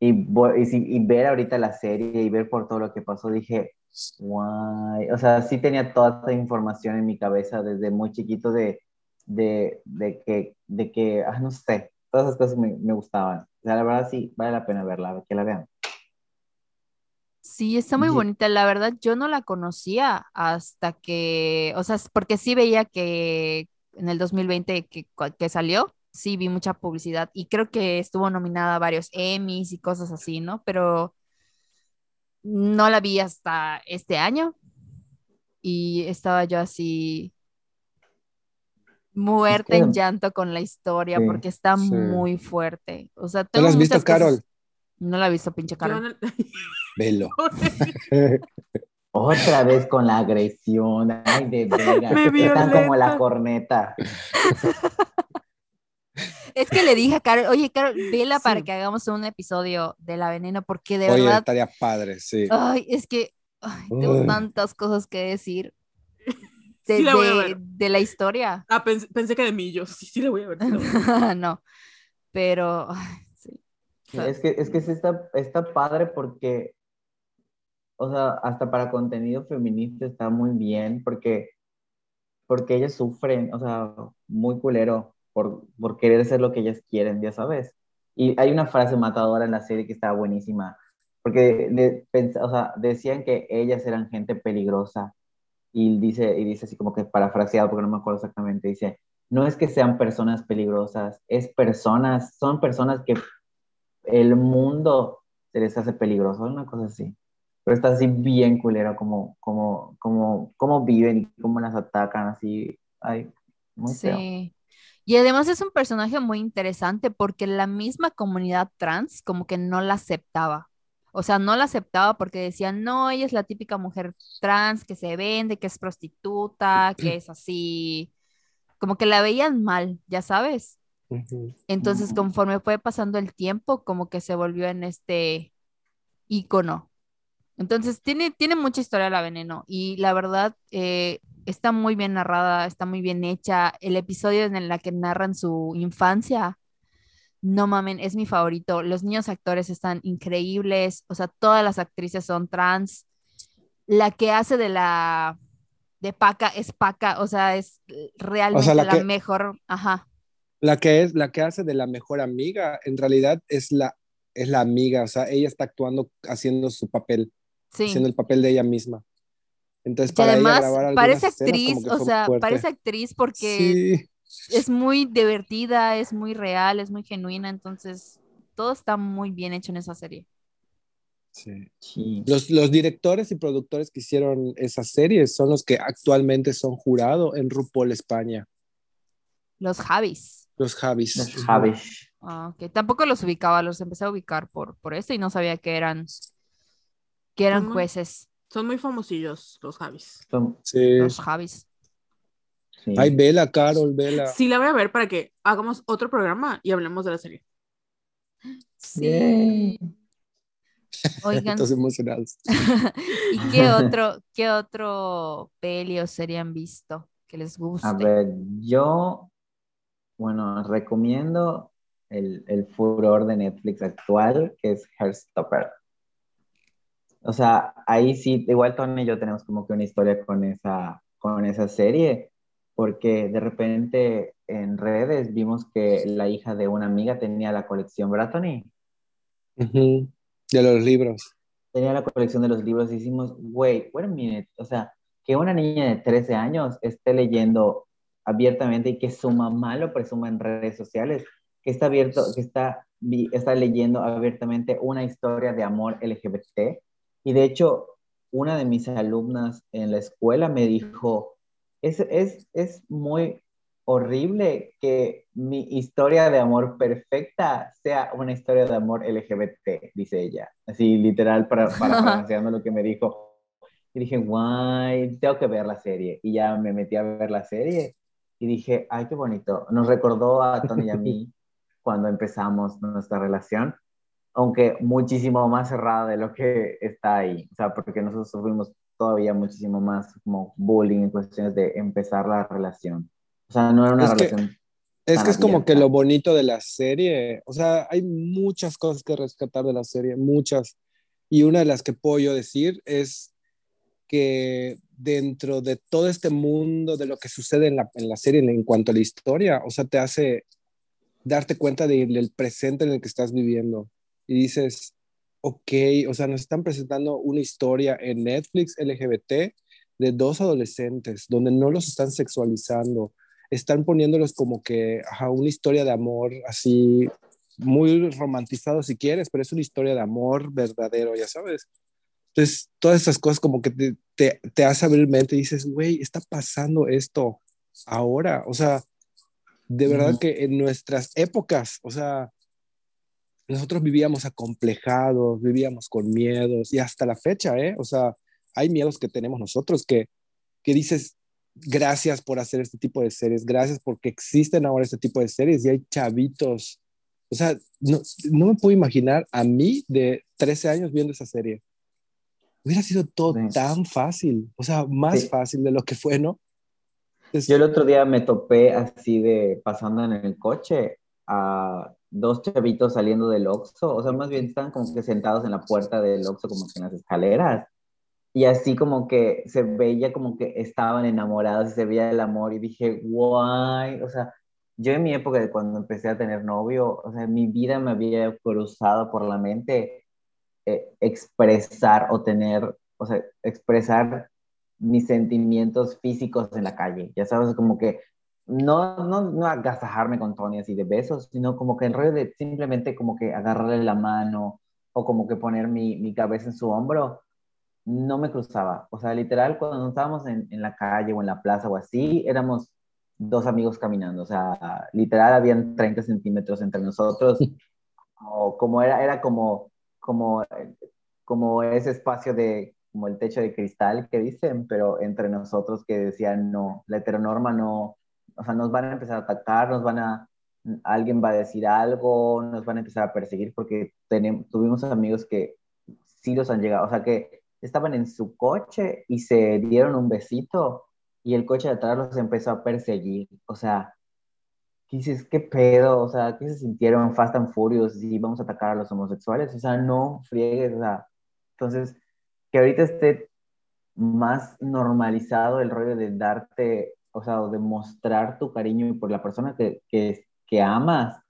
Y, y, y ver ahorita la serie y ver por todo lo que pasó, dije, Guay. O sea, sí tenía toda esa información en mi cabeza desde muy chiquito de, de, de que, de que, ah, no sé, todas esas cosas me, me gustaban. O sea, la verdad sí, vale la pena verla, que la vean. Sí, está muy bonita. La verdad, yo no la conocía hasta que, o sea, porque sí veía que en el 2020 que, que salió, sí vi mucha publicidad y creo que estuvo nominada a varios Emmys y cosas así, ¿no? Pero no la vi hasta este año y estaba yo así muerta en que- llanto con la historia Sí, porque está sí. muy fuerte. O sea, ¿No tengo la has visto, cosas- Carol? No la he visto, pinche Carol. no- Velo. Otra vez con la agresión. Ay, de veras. Me Están como la corneta. Es que le dije a Carol, oye, Carol, vela para que hagamos un episodio de la veneno, porque de Oye, verdad, estaría padre, sí. ay, es que ay, tengo tantas cosas que decir de, Sí la voy a de- ver. de la historia. Ah, pensé, pensé que de mí, yo sí, sí la voy a ver. sí la voy a ver. no, pero ay, sí. Es que, es que sí está, está padre porque, o sea, hasta para contenido feminista está muy bien porque, porque ellas sufren, o sea, muy culero por, por querer ser lo que ellas quieren, ya sabes. Y hay una frase matadora en la serie que está buenísima, porque pens- o sea, decían que ellas eran gente peligrosa y dice, y dice así como que parafraseado, porque no me acuerdo exactamente, dice, no es que sean personas peligrosas, es personas, son personas que el mundo se les hace peligroso, una cosa así. Pero está así bien culero como, como, como, como viven y cómo las atacan, así, ay, muy feo. Sí. Y además es un personaje muy interesante porque la misma comunidad trans como que no la aceptaba. O sea, no la aceptaba porque decían, no, ella es la típica mujer trans que se vende, que es prostituta, que es así, como que la veían mal, ya sabes. Entonces, conforme fue pasando el tiempo, como que se volvió en este ícono. Entonces, tiene, tiene mucha historia la veneno y la verdad eh, está muy bien narrada, está muy bien hecha. El episodio en el que narran su infancia, no mamen, es mi favorito. Los niños actores están increíbles, o sea, todas las actrices son trans. La que hace de la de Paca es Paca, o sea, es realmente la la, que- mejor, ajá. La que es, la que hace de la mejor amiga, en realidad es la, es la amiga, o sea, ella está actuando, haciendo su papel, Sí. haciendo el papel de ella misma. Entonces, Y para ella además grabar algunas parece actriz, o sea, fuerte. parece actriz porque Sí, es muy divertida, es muy real, es muy genuina, entonces todo está muy bien hecho en esa serie. sí. Sí. Los, los directores y productores que hicieron esa serie son los que actualmente son jurado en RuPaul España, Los Javis. los Javis. Los Javish. Ah, ok. Tampoco los ubicaba, los empecé a ubicar por, por esto y no sabía que eran, que eran Son muy- jueces, Son muy famosillos los Javis. Son- Sí. los Javis. sí. Ay, vela, Carol, vela. Sí la voy a ver para que hagamos otro programa y hablemos de la serie. Sí. Yay. Oigan, Todos emocionados. ¿y qué otro, qué otro peli os serían visto que les guste? A ver, yo, bueno, recomiendo el, el furor de Netflix actual, que es Heartstopper. O sea, ahí sí, igual Tony y yo tenemos como que una historia con esa, con esa serie, porque de repente en redes vimos que la hija de una amiga tenía la colección, ¿verdad, Tony? De los libros. tenía la colección de los libros y hicimos, wait, wait a minute, o sea, que una niña de 13 años esté leyendo abiertamente y que su mamá lo presuma en redes sociales, que está abierto, que está, está leyendo abiertamente una historia de amor LGBT. Y de hecho, una de mis alumnas en la escuela me dijo, es, es, es muy horrible que mi historia de amor perfecta sea una historia de amor LGBT, dice ella. Así literal para, parafraseando lo que me dijo. Y dije, guay, tengo que ver la serie. Y ya me metí a ver la serie y dije, ay, qué bonito. Nos recordó a Tony y a mí cuando empezamos nuestra relación, aunque muchísimo más cerrada de lo que está ahí. O sea, porque nosotros sufrimos todavía muchísimo más como bullying en cuestiones de empezar la relación. O sea, no era una Es que- relación Es tan que es como que lo bonito de la serie, o sea, hay muchas cosas que rescatar de la serie, muchas. Y una de las que puedo yo decir es que dentro de todo este mundo de lo que sucede en la, en la serie en, cuanto a la historia, o sea, te hace darte cuenta del presente en el que estás viviendo. Y dices, ok, o sea, nos están presentando una historia en Netflix LGBT de dos adolescentes, donde no los están sexualizando, están poniéndolos como que, a una historia de amor así, muy romantizado si quieres, pero es una historia de amor verdadero, ya sabes. Entonces, todas esas cosas como que te, te, te hace abrir mente y dices, güey, está pasando esto ahora. O sea, de verdad que en nuestras épocas, o sea, nosotros vivíamos acomplejados, vivíamos con miedos y hasta la fecha, ¿eh? O sea, hay miedos que tenemos nosotros que, que dices, gracias por hacer este tipo de series, gracias porque existen ahora este tipo de series y hay chavitos. O sea, no, no me puedo imaginar a mí de 13 años viendo esa serie. Hubiera sido todo tan fácil, o sea, más fácil de lo que fue, ¿no? Yo el otro día me topé así de pasando en el coche a dos chavitos saliendo del Oxxo, o sea, más bien están como que sentados en la puerta del Oxxo, como que en las escaleras, y así como que se veía como que estaban enamorados y se veía el amor y dije, guay, o sea, yo en mi época de cuando empecé a tener novio, o sea, mi vida me había cruzado por la mente eh, expresar o tener, o sea, expresar mis sentimientos físicos en la calle, ya sabes, como que no, no, no agasajarme con Tony así de besos, sino como que en rollo de simplemente como que agarrarle la mano o como que poner mi, mi cabeza en su hombro no me cruzaba. O sea, literal, cuando estábamos en, en, la calle o en la plaza o así, éramos dos amigos caminando. O sea, literal, habían 30 centímetros entre nosotros. O como era, era como, como, como ese espacio de, como el techo de cristal que dicen, pero entre nosotros que decían, no, la heteronorma no, o sea, nos van a empezar a atacar, nos van a, alguien va a decir algo, nos van a empezar a perseguir, porque tenemos, tuvimos amigos que sí los han llegado, o sea, que estaban en su coche y se dieron un besito y el coche de atrás los empezó a perseguir. O sea, ¿qué dices? ¿Qué pedo? O sea, ¿qué se sintieron Fast and Furious y vamos a atacar a los homosexuales? O sea, no friegues, o sea, entonces, que ahorita esté más normalizado el rollo de darte, o sea, de mostrar tu cariño por la persona que, que, que amas,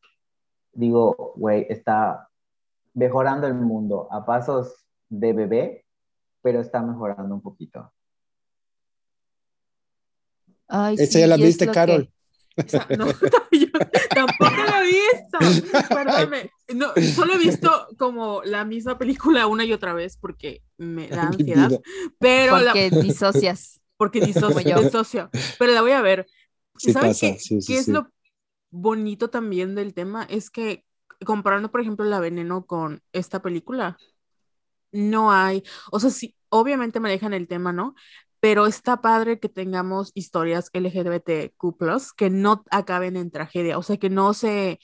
digo, güey, está mejorando el mundo a pasos de bebé, pero está mejorando un poquito. Ay, ¿Esa ya la viste, Carol? no, yo tampoco la he visto. Perdóname. No, solo he visto como la misma película una y otra vez porque me da ansiedad. Pero porque disocias. Porque disocio, disocio. Pero la voy a ver. ¿Saben qué, qué es lo bonito también del tema? Es que comparando, por ejemplo, La Veneno con esta película, no hay, o sea, sí, obviamente manejan el tema, ¿no? Pero está padre que tengamos historias LGBTQ, que no acaben en tragedia, o sea, que no se,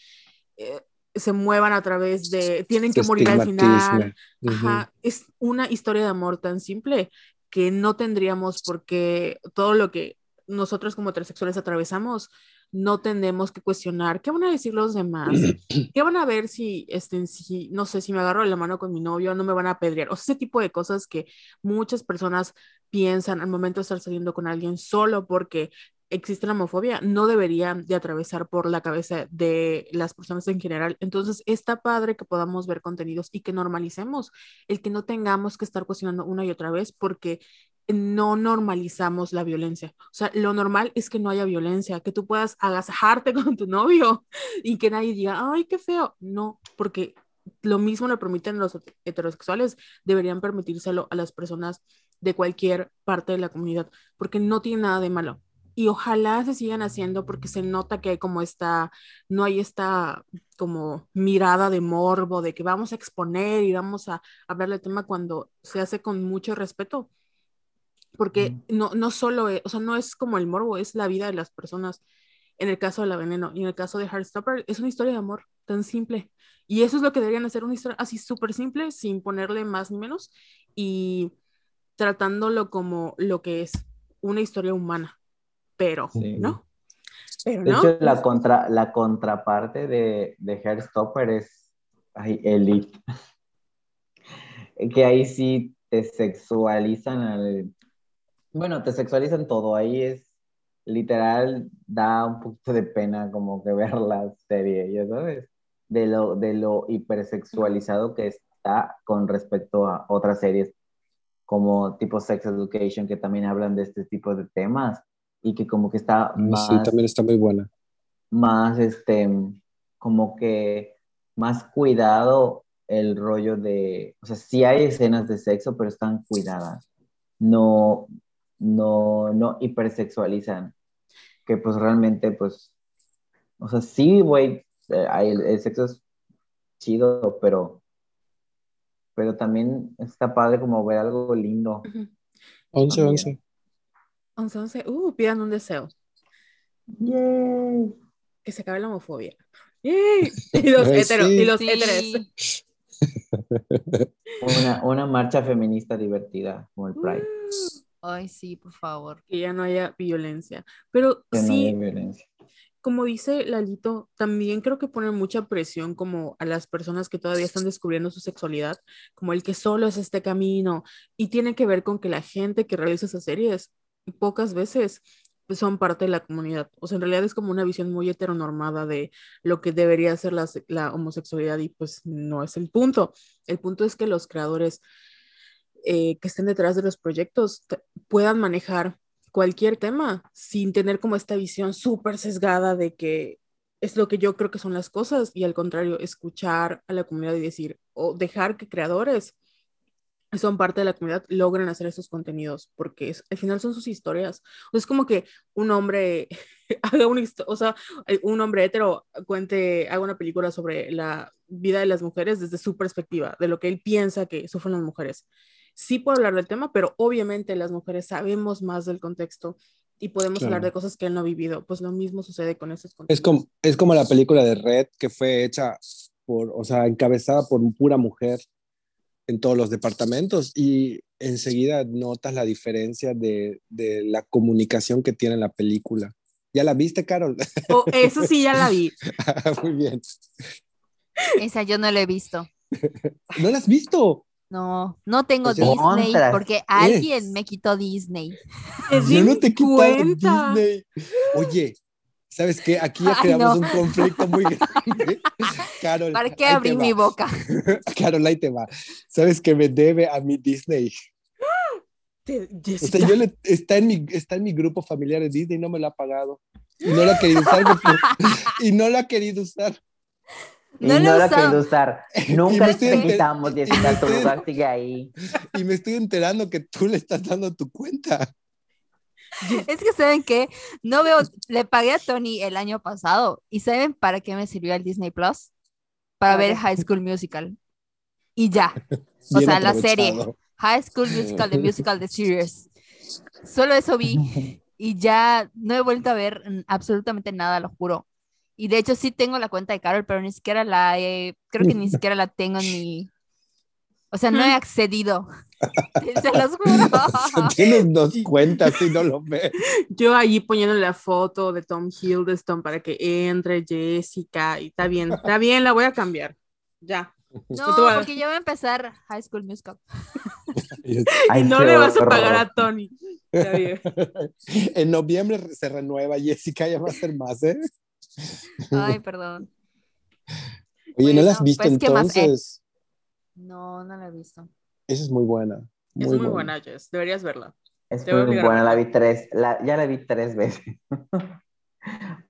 eh, se muevan a través de, tienen que morir al final. Ajá, es una historia de amor tan simple que no tendríamos porque todo lo que nosotros como heterosexuales atravesamos, no tenemos que cuestionar qué van a decir los demás, qué van a ver si, este, si, no sé, si me agarro de la mano con mi novio, no me van a apedrear, o sea, ese tipo de cosas que muchas personas piensan al momento de estar saliendo con alguien solo porque existe la homofobia, no deberían de atravesar por la cabeza de las personas en general. Entonces, está padre que podamos ver contenidos y que normalicemos el que no tengamos que estar cuestionando una y otra vez porque no normalizamos la violencia. O sea, lo normal es que no haya violencia, que tú puedas agasajarte con tu novio y que nadie diga, ay, qué feo. No, porque lo mismo le permiten los heterosexuales, deberían permitírselo a las personas de cualquier parte de la comunidad, porque no tiene nada de malo. Y ojalá se sigan haciendo porque se nota que hay como esta, no hay esta como mirada de morbo, de que vamos a exponer y vamos a hablar del tema cuando se hace con mucho respeto porque no, no solo, es, o sea, no es como el morbo, es la vida de las personas. En el caso de la veneno y en el caso de Heartstopper, es una historia de amor tan simple. Y eso es lo que deberían hacer, una historia así súper simple, sin ponerle más ni menos, y tratándolo como lo que es, una historia humana. Pero, ¿no? Pero, ¿no? De hecho, la, contra, la contraparte de, de Heartstopper es ay, Elite. que ahí sí te sexualizan al Bueno, te sexualizan todo, ahí es literal, da un poquito de pena como que ver la serie, ya sabes, de lo, de lo hipersexualizado que está con respecto a otras series como tipo Sex Education que también hablan de este tipo de temas y que como que está más... Sí, también está muy buena. Más, este, como que más cuidado el rollo de, o sea, sí hay escenas de sexo, pero están cuidadas. No, no, no hipersexualizan. Que pues realmente, pues, o sea, sí, güey, eh, el, el sexo es chido, pero, pero también está padre como ver algo lindo. 11, También. 11. 11, 11. Uh, pidan un deseo. Yay. Que se acabe la homofobia. ¡Yay! Y los Ay, heteros, sí. y los Sí. héteres. Una, una marcha feminista divertida como el Pride. Ay, sí, por favor. Que ya no haya violencia. Pero Que no sí, haya violencia. como dice Lalito, también creo que pone mucha presión como a las personas que todavía están descubriendo su sexualidad, como el que solo es este camino, y tiene que ver con que la gente que realiza esas series pocas veces son parte de la comunidad. O sea, en realidad es como una visión muy heteronormada de lo que debería ser la, la homosexualidad y pues no es el punto. El punto es que los creadores eh, que estén detrás de los proyectos puedan manejar cualquier tema sin tener como esta visión súper sesgada de que es lo que yo creo que son las cosas y al contrario, escuchar a la comunidad y decir o dejar que creadores son parte de la comunidad logren hacer esos contenidos porque es- al final son sus historias. O sea, es como que un hombre haga una historia, o sea, eh, un hombre hetero cuente, haga una película sobre la vida de las mujeres desde su perspectiva, de lo que él piensa que sufren las mujeres. Sí puedo hablar del tema, pero obviamente las mujeres sabemos más del contexto y podemos hablar de cosas que él no ha vivido. Pues lo mismo sucede con esos Es contenidos. como, es como la película de Red que fue hecha por, o sea, encabezada por pura mujer en todos los departamentos y enseguida notas la diferencia de, de la comunicación que tiene la película. ¿Ya la viste, Carol? Oh, eso sí, ya la vi. Muy bien. Esa yo no la he visto. ¿No la has visto? No, no tengo O sea, Disney porque alguien me quitó Disney. Yo no te he quitado. Disney. Oye, ¿sabes qué? Aquí ya Ay, creamos no. un conflicto muy grande. Carol, ¿Para qué abrí va. mi boca? Carol, ahí te va. ¿Sabes que me debe a mi Disney? O sea, yo le, está, en mi, está en mi grupo familiar de Disney y no me lo ha pagado. Y no lo ha querido usar. y no lo ha querido usar. Y No no, lo usado. querido usar. Nunca enter- quitamos, y. Tu lugar sigue ahí. Y me estoy enterando que tú le estás dando tu cuenta. Es que saben que no veo, le pagué a Tony el año pasado y ¿saben para qué me sirvió el Disney Plus? Para ¿Para ver? High School Musical. Y ya, o Bien sea, la serie. High School Musical, The Musical, The Series. Solo eso vi y ya no he vuelto a ver absolutamente nada, lo juro. Y de hecho sí tengo la cuenta de Carol, pero ni siquiera la he, creo que ni siquiera la tengo en mi... O sea, no he accedido. Se los juro. Tienes dos cuentas y no lo ves. yo allí poniendo la foto de Tom Hiddleston para que entre Jessica y está bien, está bien, la voy a cambiar. Ya. No, voy porque ya va a empezar High School Musical. Ay, y no le vas a pagar a Tony. Está bien. En noviembre se renueva Jessica, ya va a ser más, ¿eh? Ay, perdón. Oye, ¿no la has Bueno, visto pues, ¿qué más? Eh. entonces? No, no la he visto. Esa es muy buena. Es muy buena, Jess. Deberías verla. Es Te muy buena, la vi tres, la- ya la vi tres veces.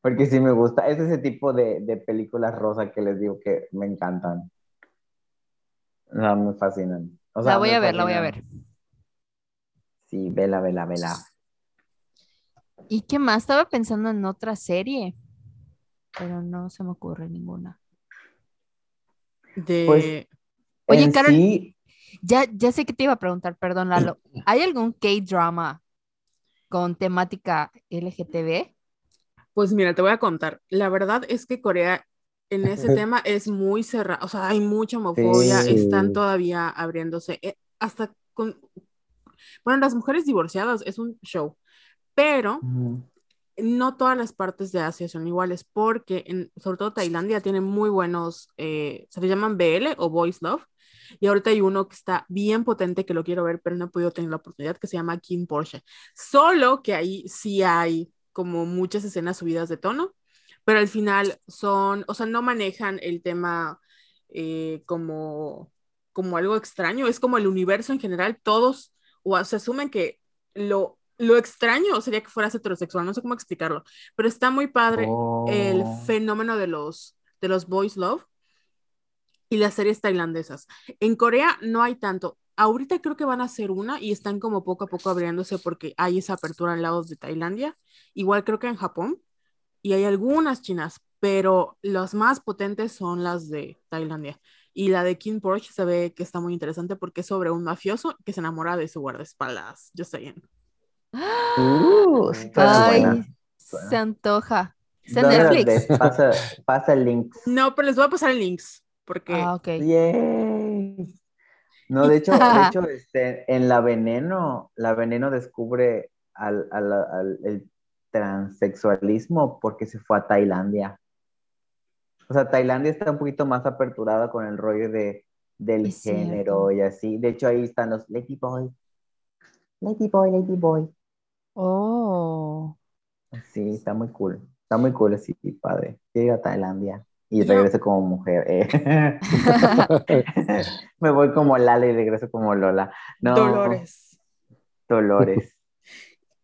Porque sí me gusta. Es ese tipo de, de películas rosa que les digo que me encantan. O sea, me fascinan. O sea, la voy a ver, la voy a ver. Sí, vela, vela, vela. ¿Y qué más? Estaba pensando en otra serie, pero no se me ocurre ninguna. De... Pues- Oye, En Carol- sí, Ya, ya sé que te iba a preguntar, perdón, Lalo. ¿Hay algún K-drama con temática LGTB? Pues mira, te voy a contar. La verdad es que Corea en ese tema es muy cerrado. O sea, hay mucha homofobia. Sí. Están todavía abriéndose. eh, hasta con. Bueno, las mujeres divorciadas es un show. Pero no todas las partes de Asia son iguales, porque en, sobre todo Tailandia tiene muy buenos, eh, se le llaman BL o Boys Love, Y ahorita hay uno que está bien potente que lo quiero ver, pero no he podido tener la oportunidad, que se llama King Porsche. Solo que ahí sí hay como muchas escenas subidas de tono, pero al final son, o sea, no manejan el tema eh, como, como algo extraño, es como el universo en general, todos, o se asumen que lo, lo extraño sería que fueras heterosexual, no sé cómo explicarlo, pero está muy padre el Oh. fenómeno de los, de los boys love y las series tailandesas. En Corea no hay tanto. Ahorita creo que van a hacer una y están como poco a poco abriéndose porque hay esa apertura en lados de Tailandia. Igual creo que en Japón y hay algunas chinas, pero las más potentes son las de Tailandia. Y la de King Porsche se ve que está muy interesante porque es sobre un mafioso que se enamora de su guardaespaldas. Yo sé. Uh, sí, suena Ay, buena. se antoja. Está en ¿Dónde las Netflix. Pasa, pasa el link. No, pero les voy a pasar el links porque Ah, ok. Yay. No, de hecho, de hecho este, en La Veneno, La Veneno descubre al, al- al- el transexualismo porque se fue a Tailandia. O sea, Tailandia está un poquito más aperturada con el rollo de, del Es género cierto. y así. De hecho, ahí están los Lady Boy. Lady Boy, Lady Boy. Oh. Sí, está muy cool. Está muy cool, así, padre. Llega a Tailandia y regresa como mujer. eh. Me voy como Lala y regreso como Lola. No, Dolores. Dolores.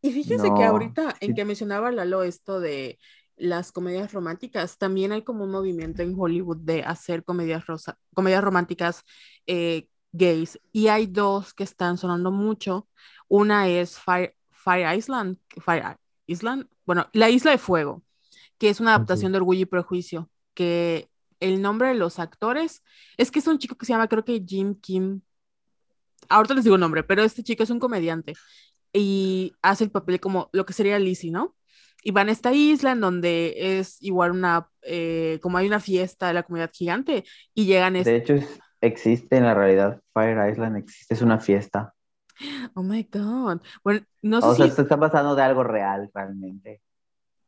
Y fíjense que ahorita en sí. que mencionaba Lalo esto de las comedias románticas, también hay como un movimiento en Hollywood de hacer comedias, rosa- comedias románticas eh, gays. Y hay dos que están sonando mucho. Una es Fire, Fire Island, Fire Island, bueno, La Isla de Fuego, que es una adaptación de Orgullo y Prejuicio, el nombre de los actores es que es un chico que se llama, creo que Jim Kim. Ahorita les digo el nombre, pero este chico es un comediante y hace el papel como lo que sería Lizzie, ¿no? Y van a esta isla en donde es igual una, eh, como hay una fiesta de la comunidad gigante y llegan, De este, hecho, existe en la realidad. Fire Island existe, es una fiesta. oh my God, bueno, no sé O sea, si, se está pasando de algo real realmente.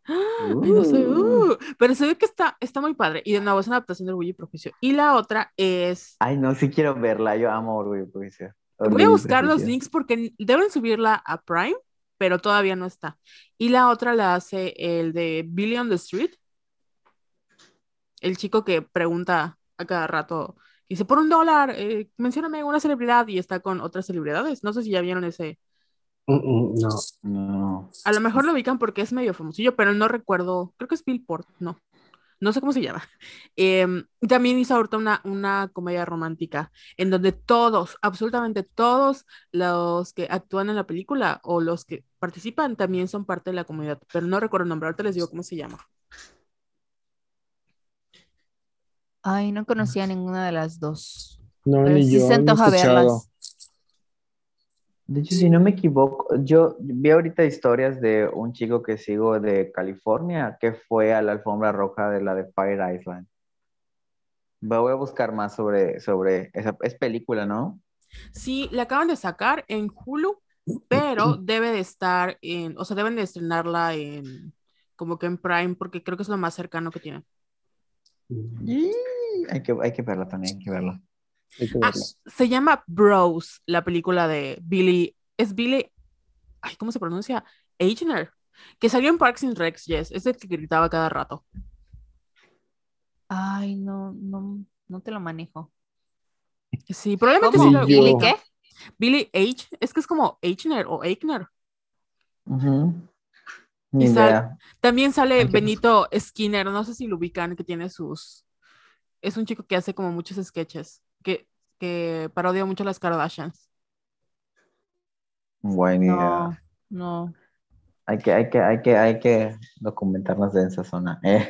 Ay, no sé, uh, pero se ve que está, está muy padre y de nuevo es una adaptación de Orgullo y Prejuicio. Y la otra es, Ay, no, sí quiero verla. Yo amo Orgullo y Prejuicio. voy a buscar los links porque deben subirla a Prime, pero todavía no está. Y la otra la hace el de Billy on the Street, el chico que pregunta a cada rato, dice, por un dólar, eh, mencióname una celebridad y está con otras celebridades. No sé si ya vieron ese. Mm, mm, no. No. A lo mejor lo ubican porque es medio famosillo, pero no recuerdo, creo que es Bill Port, no. No sé cómo se llama. Em, también hizo ahorita una, una comedia romántica en donde todos, absolutamente todos los que actúan en la película o los que participan también son parte de la comunidad, pero no recuerdo el nombre, ahorita les digo cómo se llama. Ay, no conocía ninguna de las dos. No, Pero ni sí yo. se antoja verlas. De hecho, si no me equivoco, yo vi ahorita historias de un chico que sigo de California que fue a la alfombra roja de la de Fire Island. Voy a buscar más sobre, sobre esa es película, ¿no? Sí, la acaban de sacar en Hulu, pero debe de estar en, o sea, deben de estrenarla en, como que en Prime, porque creo que es lo más cercano que tienen. Y hay que, hay que verla también, hay que verla. Ah, se llama Bros, la película de Billy. Es Billy. Ay, ¿cómo se pronuncia? Eichner. Que salió en Parks and Recs, yes. Es el que gritaba cada rato. Ay, no, no, no te lo manejo. Sí, probablemente ¿Cómo? sí lo Ni yo. ¿Billy qué? Billy H. Es que es como Eichner o Eichner. Ni sal-. También sale Benito Skinner. No sé si lo ubican, que tiene sus. Es un chico que hace como muchos sketches. Que, que parodia mucho a las Kardashians. Buena idea. No, no. Hay que, hay que, hay que, hay que documentarnos de esa zona. eh.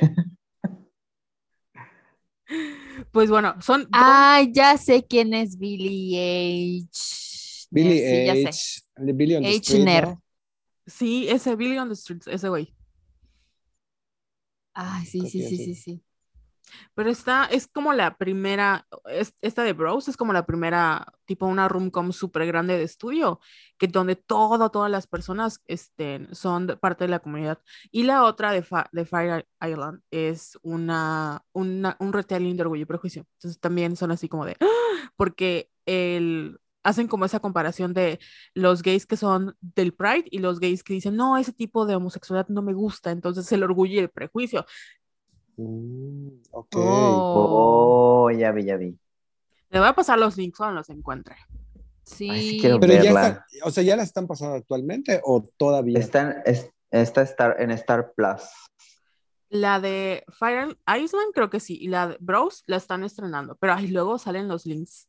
Pues bueno, son. Ay, ya sé quién es Billy H. Billy Sí, ya sé. H. de Billy on the Street. ¿no? Sí, ese Billy on the Streets, ese güey. Ay, sí, sí, sí, sí. sí, sí. Pero esta es como la primera, es- esta de Bros es como la primera, tipo una room-com súper grande de estudio, que donde todo, todas las personas este, son parte de la comunidad. Y la otra de, Fa- de Fire Island es una, una, un retelling de Orgullo y Prejuicio. Entonces también son así como de, ¡ah! porque el, hacen como esa comparación de los gays que son del Pride y los gays que dicen, no, ese tipo de homosexualidad no me gusta. Entonces el orgullo y el prejuicio. Mm, ok. Oh, Oh, ya vi, ya vi. Le voy a pasar los links cuando los encuentre. sí. Ay, sí quiero Pero ya verla. está, o sea, ¿ya la están pasando actualmente o todavía? Está en, es- está Star, en Star Plus. La de Fire Island creo que sí, y la de Bros la están estrenando, pero ahí luego salen los links.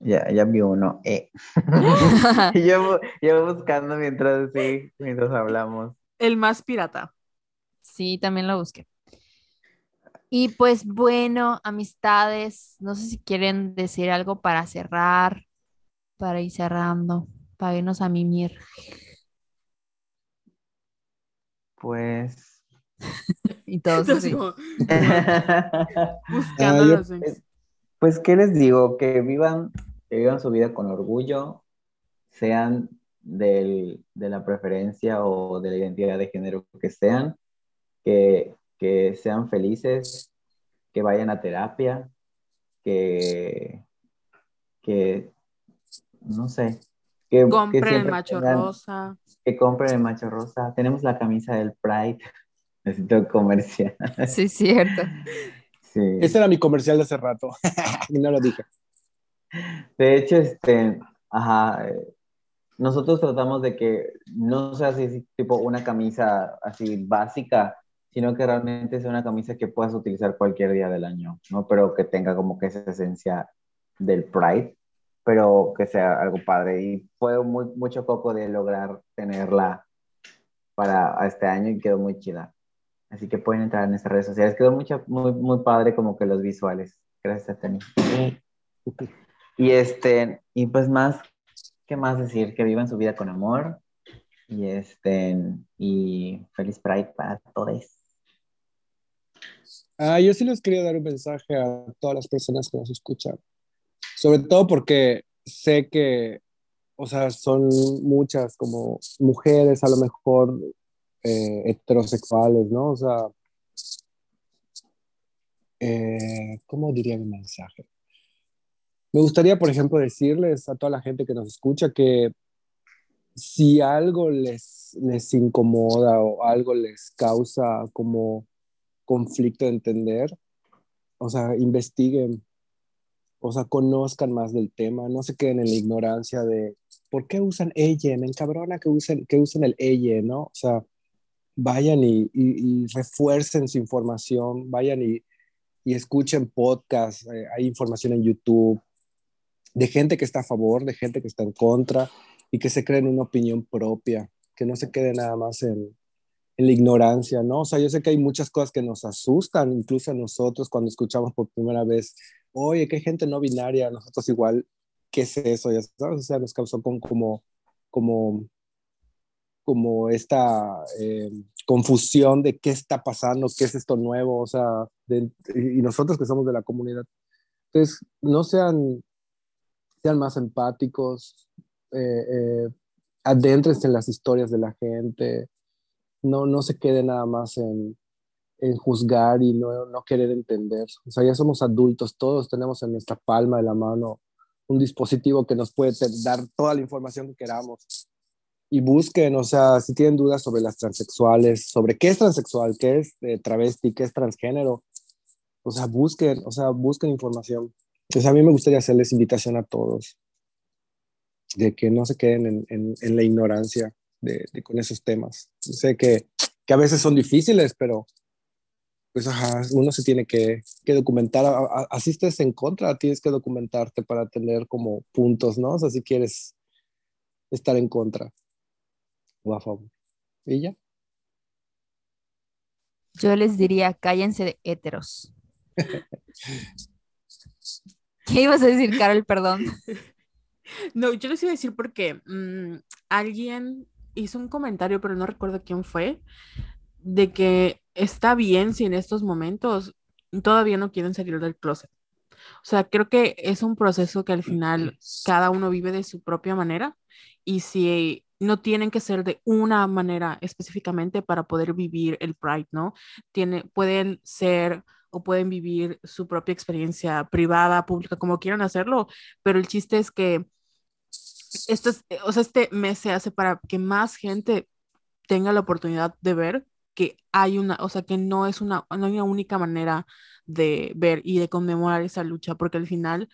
Ya, ya vi uno. Eh. Yo, yo buscando mientras, sí, mientras hablamos. El más pirata. Sí, también lo busqué. Y pues bueno, amistades, no sé si quieren decir algo para cerrar, para ir cerrando, para irnos a mimir. Pues. Y todos Entonces, así. como, buscando yo- los links. Pues, ¿qué les digo? Que vivan, que vivan su vida con orgullo, sean del- de la preferencia o de la identidad de género que sean, que, que sean felices, que vayan a terapia, que, que no sé, que, que Compren el macho tengan- rosa. que compren el macho rosa. Tenemos la camisa del Pride. Necesito comercial. Sí, es cierto. Sí. Ese era mi comercial de hace rato. y no lo dije. De hecho, este, ajá, nosotros tratamos de que no sea así tipo una camisa así básica, sino que realmente sea una camisa que puedas utilizar cualquier día del año, ¿no? Pero que tenga como que esa esencia del Pride, pero que sea algo padre. Y fue muy, mucho coco de lograr tenerla para este año y quedó muy chida. Así que pueden entrar en nuestras redes sociales. Quedó mucho, muy, muy padre como que los visuales. Gracias, Tani. Y este, y pues más, ¿qué más decir? Que vivan su vida con amor. Y este, y feliz Pride para todos. Ah, yo sí les quería dar un mensaje a todas las personas que nos escuchan. Sobre todo porque sé que, o sea, son muchas como mujeres a lo mejor eh, heterosexuales, ¿no? O sea, eh, ¿cómo diría mi mensaje? Me gustaría, por ejemplo, decirles a toda la gente que nos escucha que si algo les, les incomoda o algo les causa como conflicto de entender, o sea, investiguen, o sea, conozcan más del tema, no se queden en la ignorancia de por qué usan ella, me encabrona que usen, que usen el ella, ¿no? O sea, vayan y, y, y refuercen su información, vayan y, y escuchen podcasts, eh, hay información en YouTube de gente que está a favor, de gente que está en contra y que se creen una opinión propia, que no se quede nada más en, en la ignorancia, ¿no? O sea, yo sé que hay muchas cosas que nos asustan, incluso a nosotros cuando escuchamos por primera vez, oye, qué gente no binaria, nosotros igual, ¿qué es eso? Ya o sea, nos causó con, como, como, como esta eh, confusión de qué está pasando, qué es esto nuevo, o sea, y nosotros que somos de la comunidad. Entonces, no sean, sean más empáticos, eh, eh, adéntrense en las historias de la gente, no, no se quede nada más en, en juzgar y no, no, querer entender. O sea, ya somos adultos, todos tenemos en nuestra palma de la mano un dispositivo que nos puede dar toda la información que queramos. Y busquen, o sea, si tienen dudas sobre las transexuales, sobre qué es transexual, qué es eh, travesti, qué es transgénero, o sea, busquen, o sea, busquen información. Entonces a mí me gustaría hacerles invitación a todos de que no se queden en, en, en la ignorancia de, de, con esos temas. Sé que, que, a veces son difíciles, pero pues ajá, uno se tiene que, que documentar. A, a, así estés en contra, tienes que documentarte para tener como puntos, ¿no? O sea, si quieres estar en contra o a favor. ¿Y ya? Yo les diría, cállense de héteros. ¿Qué ibas a decir, Carol? Perdón. No, yo les iba a decir porque mmm, alguien hizo un comentario, pero no recuerdo quién fue, de que está bien si en estos momentos todavía no quieren salir del closet. O sea, creo que es un proceso que al final cada uno vive de su propia manera y si no tienen que ser de una manera específicamente para poder vivir el Pride, ¿no? Tiene, pueden ser o pueden vivir su propia experiencia privada, pública, como quieran hacerlo, pero el chiste es que esto es, o sea, este mes se hace para que más gente tenga la oportunidad de ver que hay una, o sea, que no es una, no hay una única manera de ver y de conmemorar esa lucha, porque al final,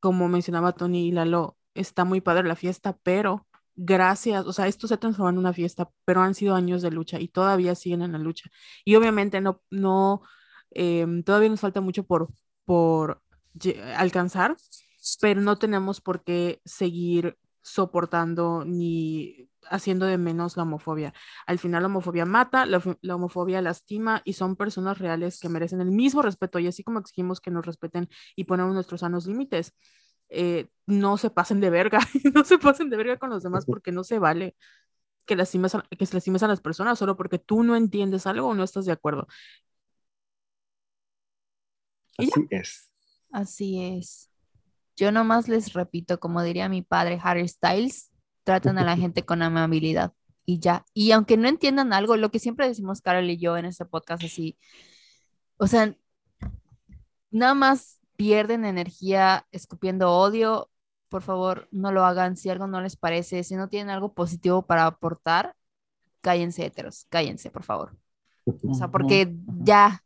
como mencionaba Tony y Lalo, está muy padre la fiesta, pero gracias, o sea, esto se transformado en una fiesta, pero han sido años de lucha y todavía siguen en la lucha. Y obviamente no, no, em, todavía nos falta mucho por, por alcanzar, pero no tenemos por qué seguir soportando ni haciendo de menos la homofobia. Al final la homofobia mata, la, homofobia lastima y son personas reales que merecen el mismo respeto y así como exigimos que nos respeten y poner nuestros sanos límites, eh, no se pasen de verga, no se pasen de verga con los demás porque no se vale que, lastimes que se lastimes a las personas solo porque tú no entiendes algo o no estás de acuerdo. Así es. Así es. Yo nomás les repito, como diría mi padre Harry Styles, tratan a la gente con amabilidad y ya. Y aunque no entiendan algo, lo que siempre decimos Carol y yo en este podcast así, o sea, nada más pierden energía escupiendo odio, por favor, no lo hagan. Si algo no les parece, si no tienen algo positivo para aportar, cállense, heteros, cállense, por favor. O sea, porque ya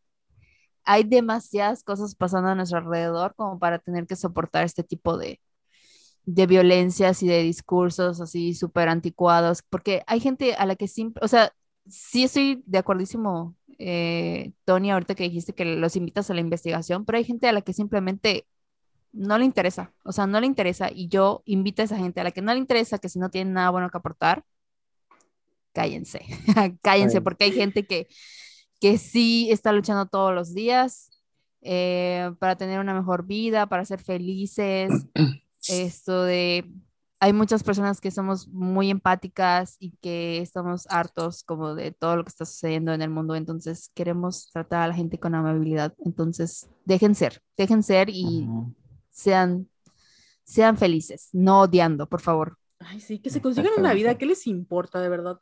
hay demasiadas cosas pasando a nuestro alrededor como para tener que soportar este tipo de, de violencias y de discursos así súper anticuados, porque hay gente a la que siempre, o sea, sí estoy de acuerdísimo, eh, Tony, ahorita que dijiste que los invitas a la investigación, pero hay gente a la que simplemente no le interesa, o sea, no le interesa y yo invito a esa gente a la que no le interesa, que si no tienen nada bueno que aportar, cállense, cállense, porque hay gente que que sí está luchando todos los días eh, para tener una mejor vida, para ser felices. Esto de, hay muchas personas que somos muy empáticas y que estamos hartos como de todo lo que está sucediendo en el mundo, entonces queremos tratar a la gente con amabilidad. Entonces, dejen ser, dejen ser y sean, sean felices, no odiando, por favor. Ay, sí, que se consigan una vida, ¿qué les importa de verdad?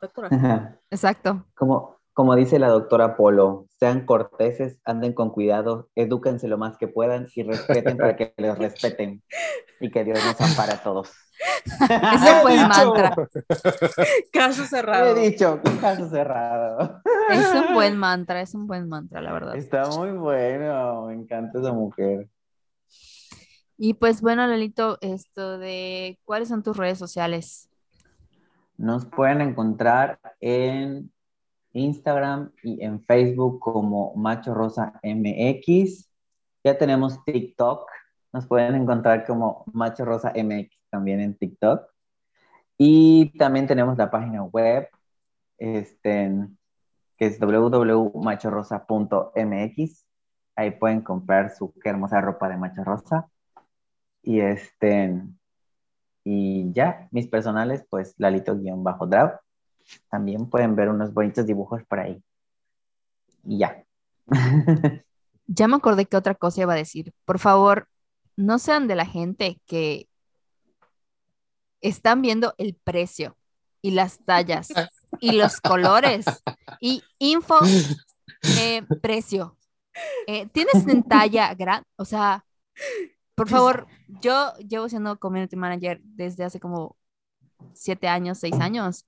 Exacto. Como, como dice la doctora Polo, sean corteses, anden con cuidado, edúquense lo más que puedan y respeten para que los respeten. Y que Dios nos ampare a todos. Es un buen mantra. Caso cerrado. He dicho, caso cerrado. Es un buen mantra, es un buen mantra, la verdad. Está muy bueno, me encanta esa mujer. Y pues bueno, Lelito, esto de cuáles son tus redes sociales. Nos pueden encontrar en Instagram y en Facebook como Macho Rosa MX. Ya tenemos TikTok, nos pueden encontrar como Macho Rosa MX también en TikTok. Y también tenemos la página web, este, que es www.machorosa.mx. Ahí pueden comprar su hermosa ropa de Macho Rosa. Y este, y ya, mis personales, pues Lalito-Draw también pueden ver unos bonitos dibujos por ahí. Y ya. ya me acordé que otra cosa iba a decir. Por favor, no sean de la gente que están viendo el precio y las tallas y los colores y info eh, precio. Eh, ¿Tienes en talla grande? O sea, por favor, yo llevo siendo community manager desde hace como siete años, seis años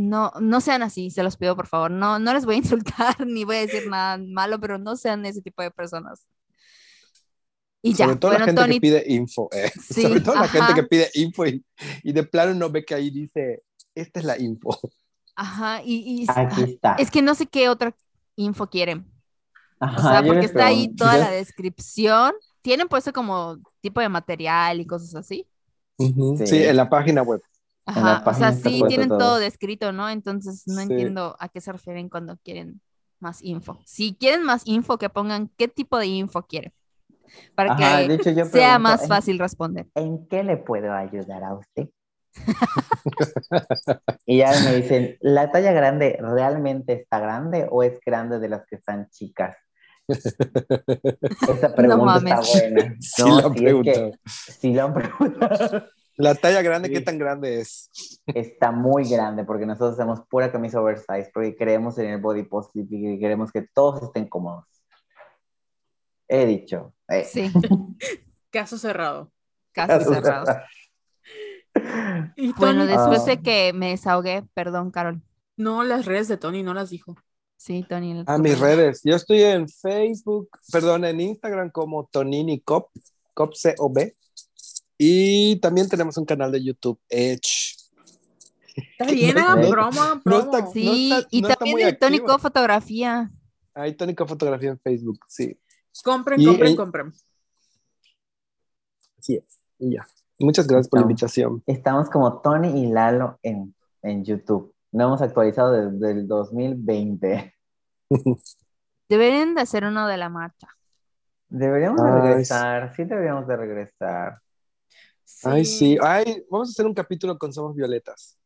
no, no sean así, se los pido por favor. No, no les voy a insultar ni voy a decir nada malo, pero no sean ese tipo de personas. Y ya. Sobre todo la gente que pide info. Eh. Sobre todo la gente que pide info y, de plano no ve que ahí dice, esta es la info. Ajá, y, Aquí está. es que no sé qué otra info quieren. o sea, porque está ahí toda la descripción. Tienen puesto como tipo de material y cosas así. sí, en la página web. Ajá, o sea, sí tienen todo. descrito, ¿no? Entonces no entiendo a qué se refieren cuando quieren más info. Si quieren más info, que pongan qué tipo de info quieren. Para que sea más fácil responder. ¿En qué le puedo ayudar a usted? Y ya me dicen, ¿la talla grande realmente está grande o es grande de las que están chicas? Esta pregunta está mames. buena. Sí No, lo han sí, es que- sí lo han preguntado. La talla grande, Sí. ¿qué tan grande es? Está muy grande porque nosotros hacemos pura camisa oversize porque creemos en el body positive y queremos que todos estén cómodos. He dicho. eh. Sí, Caso cerrado. casi cerrado. Y Bueno, después Ah. de que me desahogué, perdón, Carol. no, las redes de Tony no las dijo. Sí, Tony. Ah, tu mis red. redes. Yo estoy en Facebook, perdón, en Instagram como Tonini Cop, Cop C-O-B. Y también tenemos un canal de YouTube, Edge. Está bien, hagan No- promo, no está- Sí, No está- y también el tónico fotografía. Hay Tónico Fotografía en Facebook, sí. Compren, Y- compren, y- compren. Así es. Y ya. Muchas gracias por la invitación. Estamos como Tony y Lalo en, en YouTube. No hemos actualizado desde el 2020. Deberían de hacer uno de la marcha. Deberíamos de regresar, sí deberíamos de regresar. Ay, sí. Ay, vamos a hacer un capítulo con Somos Violetas.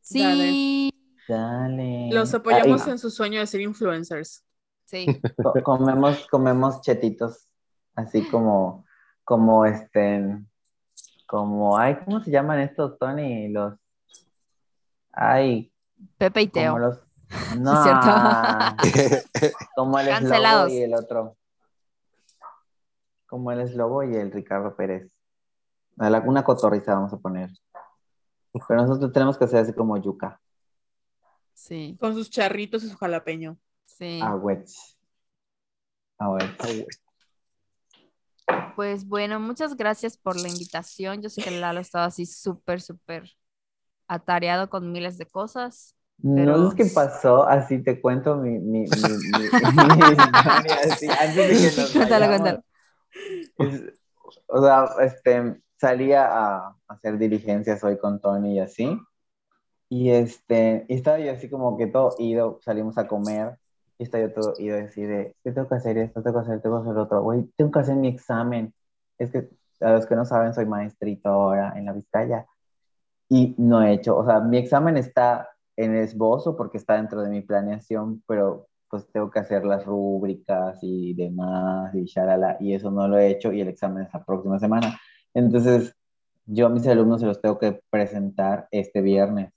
Sí, Dale. Los apoyamos Ay, en su sueño de ser influencers. sí. co- comemos, comemos chetitos, así como, como este, como, ay, ¿cómo se llaman estos, Tony? Los, ay, Pepe y Teo. como los, no, cierto. como el Slobo Cancelados. y el otro, como el Slobo y el Ricardo Pérez. Una cotorriza vamos a poner. Pero nosotros tenemos que hacer así como yuca. Sí, Con sus charritos y su jalapeño. sí. A. Pues bueno, muchas gracias por la invitación. Yo sé que Lalo estaba así súper, súper atareado con miles de cosas. Pero- No es que pasó, así te cuento mi, mi, mi, mi- mi historia, así, antes de que nos Cuéntalo, vayamos. cuéntalo. Es- o sea, este, salía a hacer diligencias hoy con Tony y así, y este, y estaba yo así como que todo ido, salimos a comer, y estaba yo todo ido así de, ¿qué tengo que hacer esto? Tengo que hacer, tengo que hacer otro, güey, tengo que hacer mi examen, es que, a los que no saben, soy maestrito ahora en la Vizcaya, y no he hecho, o sea, mi examen está en esbozo porque está dentro de mi planeación, pero pues tengo que hacer las rúbricas y demás y shalala, y eso no lo he hecho y el examen es la próxima semana. Entonces, yo a mis alumnos se los tengo que presentar este viernes.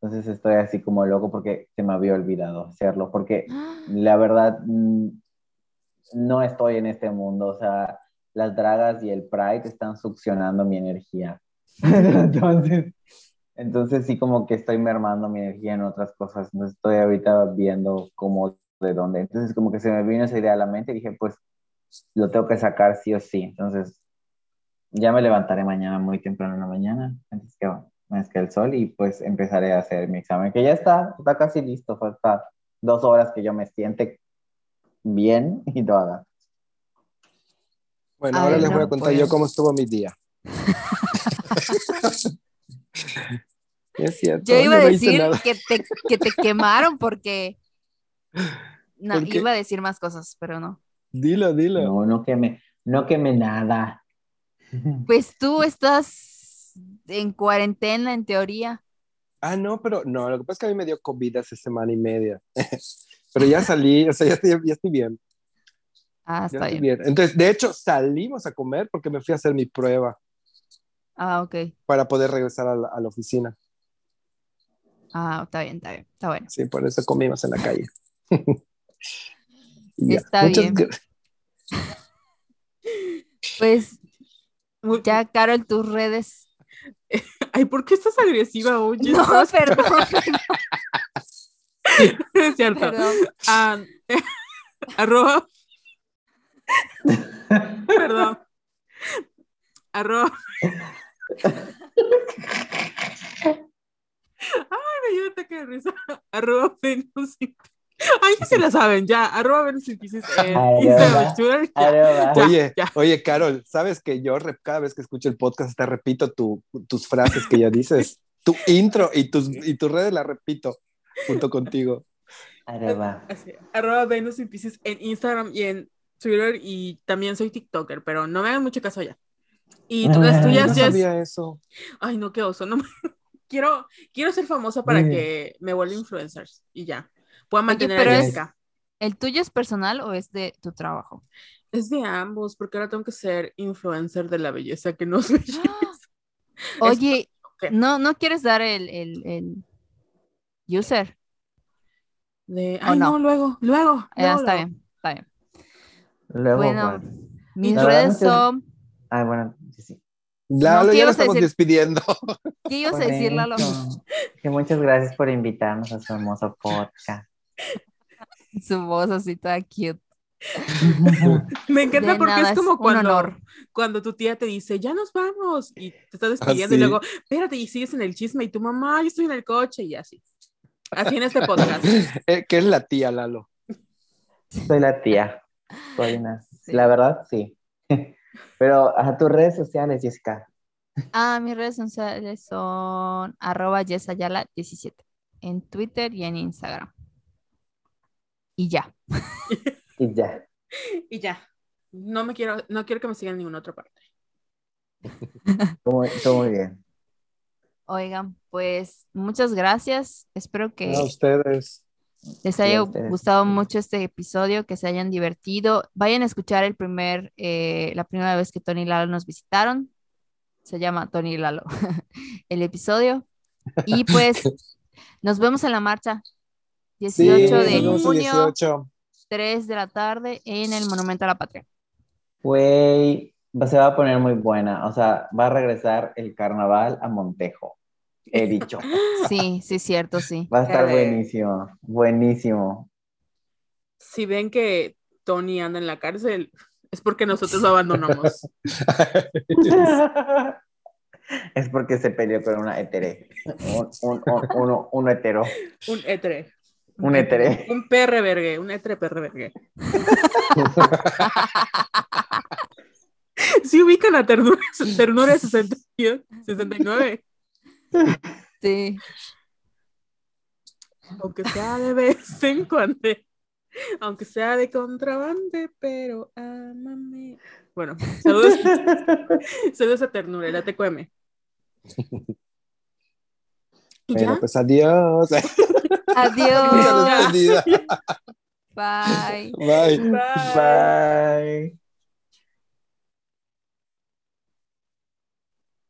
Entonces estoy así como loco porque se me había olvidado hacerlo, porque la verdad mm, no estoy en este mundo, o sea, las dragas y el pride están succionando mi energía. Entonces, entonces sí como que estoy mermando mi energía en otras cosas, no estoy ahorita viendo cómo, de dónde. Entonces como que se me vino esa idea a la mente y dije, pues lo tengo que sacar sí o sí. Entonces ya me levantaré mañana muy temprano en la mañana, antes que que el sol y pues empezaré a hacer mi examen, que ya está, está casi listo, falta dos horas que yo me siente bien y lo haga. Bueno, Ay, ahora les no, voy a contar pues. yo cómo estuvo mi día. es cierto. Yo iba a no hice decir que te, que te quemaron porque... No, ¿Por qué? iba a decir más cosas, pero no. Dilo, dilo. No, no queme, no queme nada. Pues tú estás en cuarentena en teoría. Ah, no, pero no, lo que pasa es que a mí me dio COVID hace semana y media. pero ya salí, o sea, ya estoy, ya estoy bien. Ah, está bien. bien. Entonces, de hecho, salimos a comer porque me fui a hacer mi prueba Ah, ok. para poder regresar a la, a la oficina. Ah, está bien, está bien. Está bueno. Sí, por eso comimos en la calle. Está bien. Pues Muy- ya, Carol, tus redes. Ay, ¿por qué estás agresiva hoy? No, Estás- perdón, es cierto. perdón. Ah, arroba. Perdón. Arroba. Ay, me dio un ataque de risa. Arroba Venus. y- Ay, que se la saben, ya. Arroba Venus y Pisces en. Instagram, Twitter. ya. Oye, ya. oye, Carol, ¿sabes que yo cada vez que escucho el podcast te repito tu- tus frases que ya dices? Tu intro y tus, y tus redes las repito junto contigo. Arroba. Así, arroba Venus y Pisces en Instagram y en Twitter y también soy TikToker, pero no me hagan mucho caso ya. Y tú- las Yo tuyas no ya es- sabía eso. Ay, no, qué oso. No me- quiero, quiero ser famosa para Muy que me vuelva influencer y ya. Pueda Oye, mantener pero a es-. ¿El tuyo es personal o es de tu trabajo? Es de ambos, porque ahora tengo que ser influencer de la belleza que nos ve. Oye, ¿qué? ¿no, ¿no quieres dar el, el, el user? De, ¿O ay, no? no, luego, luego. Ah, luego, está luego. bien, está bien. Luego, Bueno, pues. mis La redes son... Ah, bueno, sí, sí. Lalo, ¿qué ya lo estamos decir? despidiendo. ¿Qué ibas a decir, Lalo? Que muchas gracias por invitarnos a su hermoso podcast. Su voz así toda cute. Me encanta De porque es como un cuando, honor. cuando tu tía te dice, ya nos vamos, y te estás despidiendo, y luego, espérate, y sigues en el chisme, y tu mamá, yo estoy en el coche, y así. Así en este podcast. Eh, ¿Qué es la tía, Lalo? Soy la tía. Soy una- Sí. La verdad, sí. Pero a tus redes sociales, Jessica. Ah, mis redes sociales son arroba yesayala17 en Twitter y en Instagram. Y ya. Y ya. Y ya. No me quiero, no quiero que me sigan en ninguna otra parte. Todo muy, todo muy bien. Oigan, pues muchas gracias. Espero que A ustedes. les haya ustedes. gustado mucho este episodio, que se hayan divertido. Vayan a escuchar el primer, eh, la primera vez que Tony y Lalo nos visitaron. Se llama Tony y Lalo, el episodio. Y pues nos vemos en la marcha. 18 Sí, de junio, 18. 3 de la tarde en el Monumento a la Patria. Güey, se va a poner muy buena. O sea, va a regresar el carnaval a Montejo. He dicho. Sí, sí, cierto, sí. Va a estar buenísimo. Buenísimo. Si ven que Tony anda en la cárcel, es porque nosotros lo abandonamos. es porque se peleó con una hetere. Un, un, un, uno, uno hetero. Un. Un hetere. Un perre vergue, un etre perre vergue. Si ubican a Ternura, ternura 62, 69, Sí. aunque sea de vez en cuando, aunque sea de contrabande, pero amame. Bueno, saludos, saludos a Ternura, la TQM. ¿Y Bueno, ya? pues adiós. Adiós. Bye. Bye. Bye. Bye.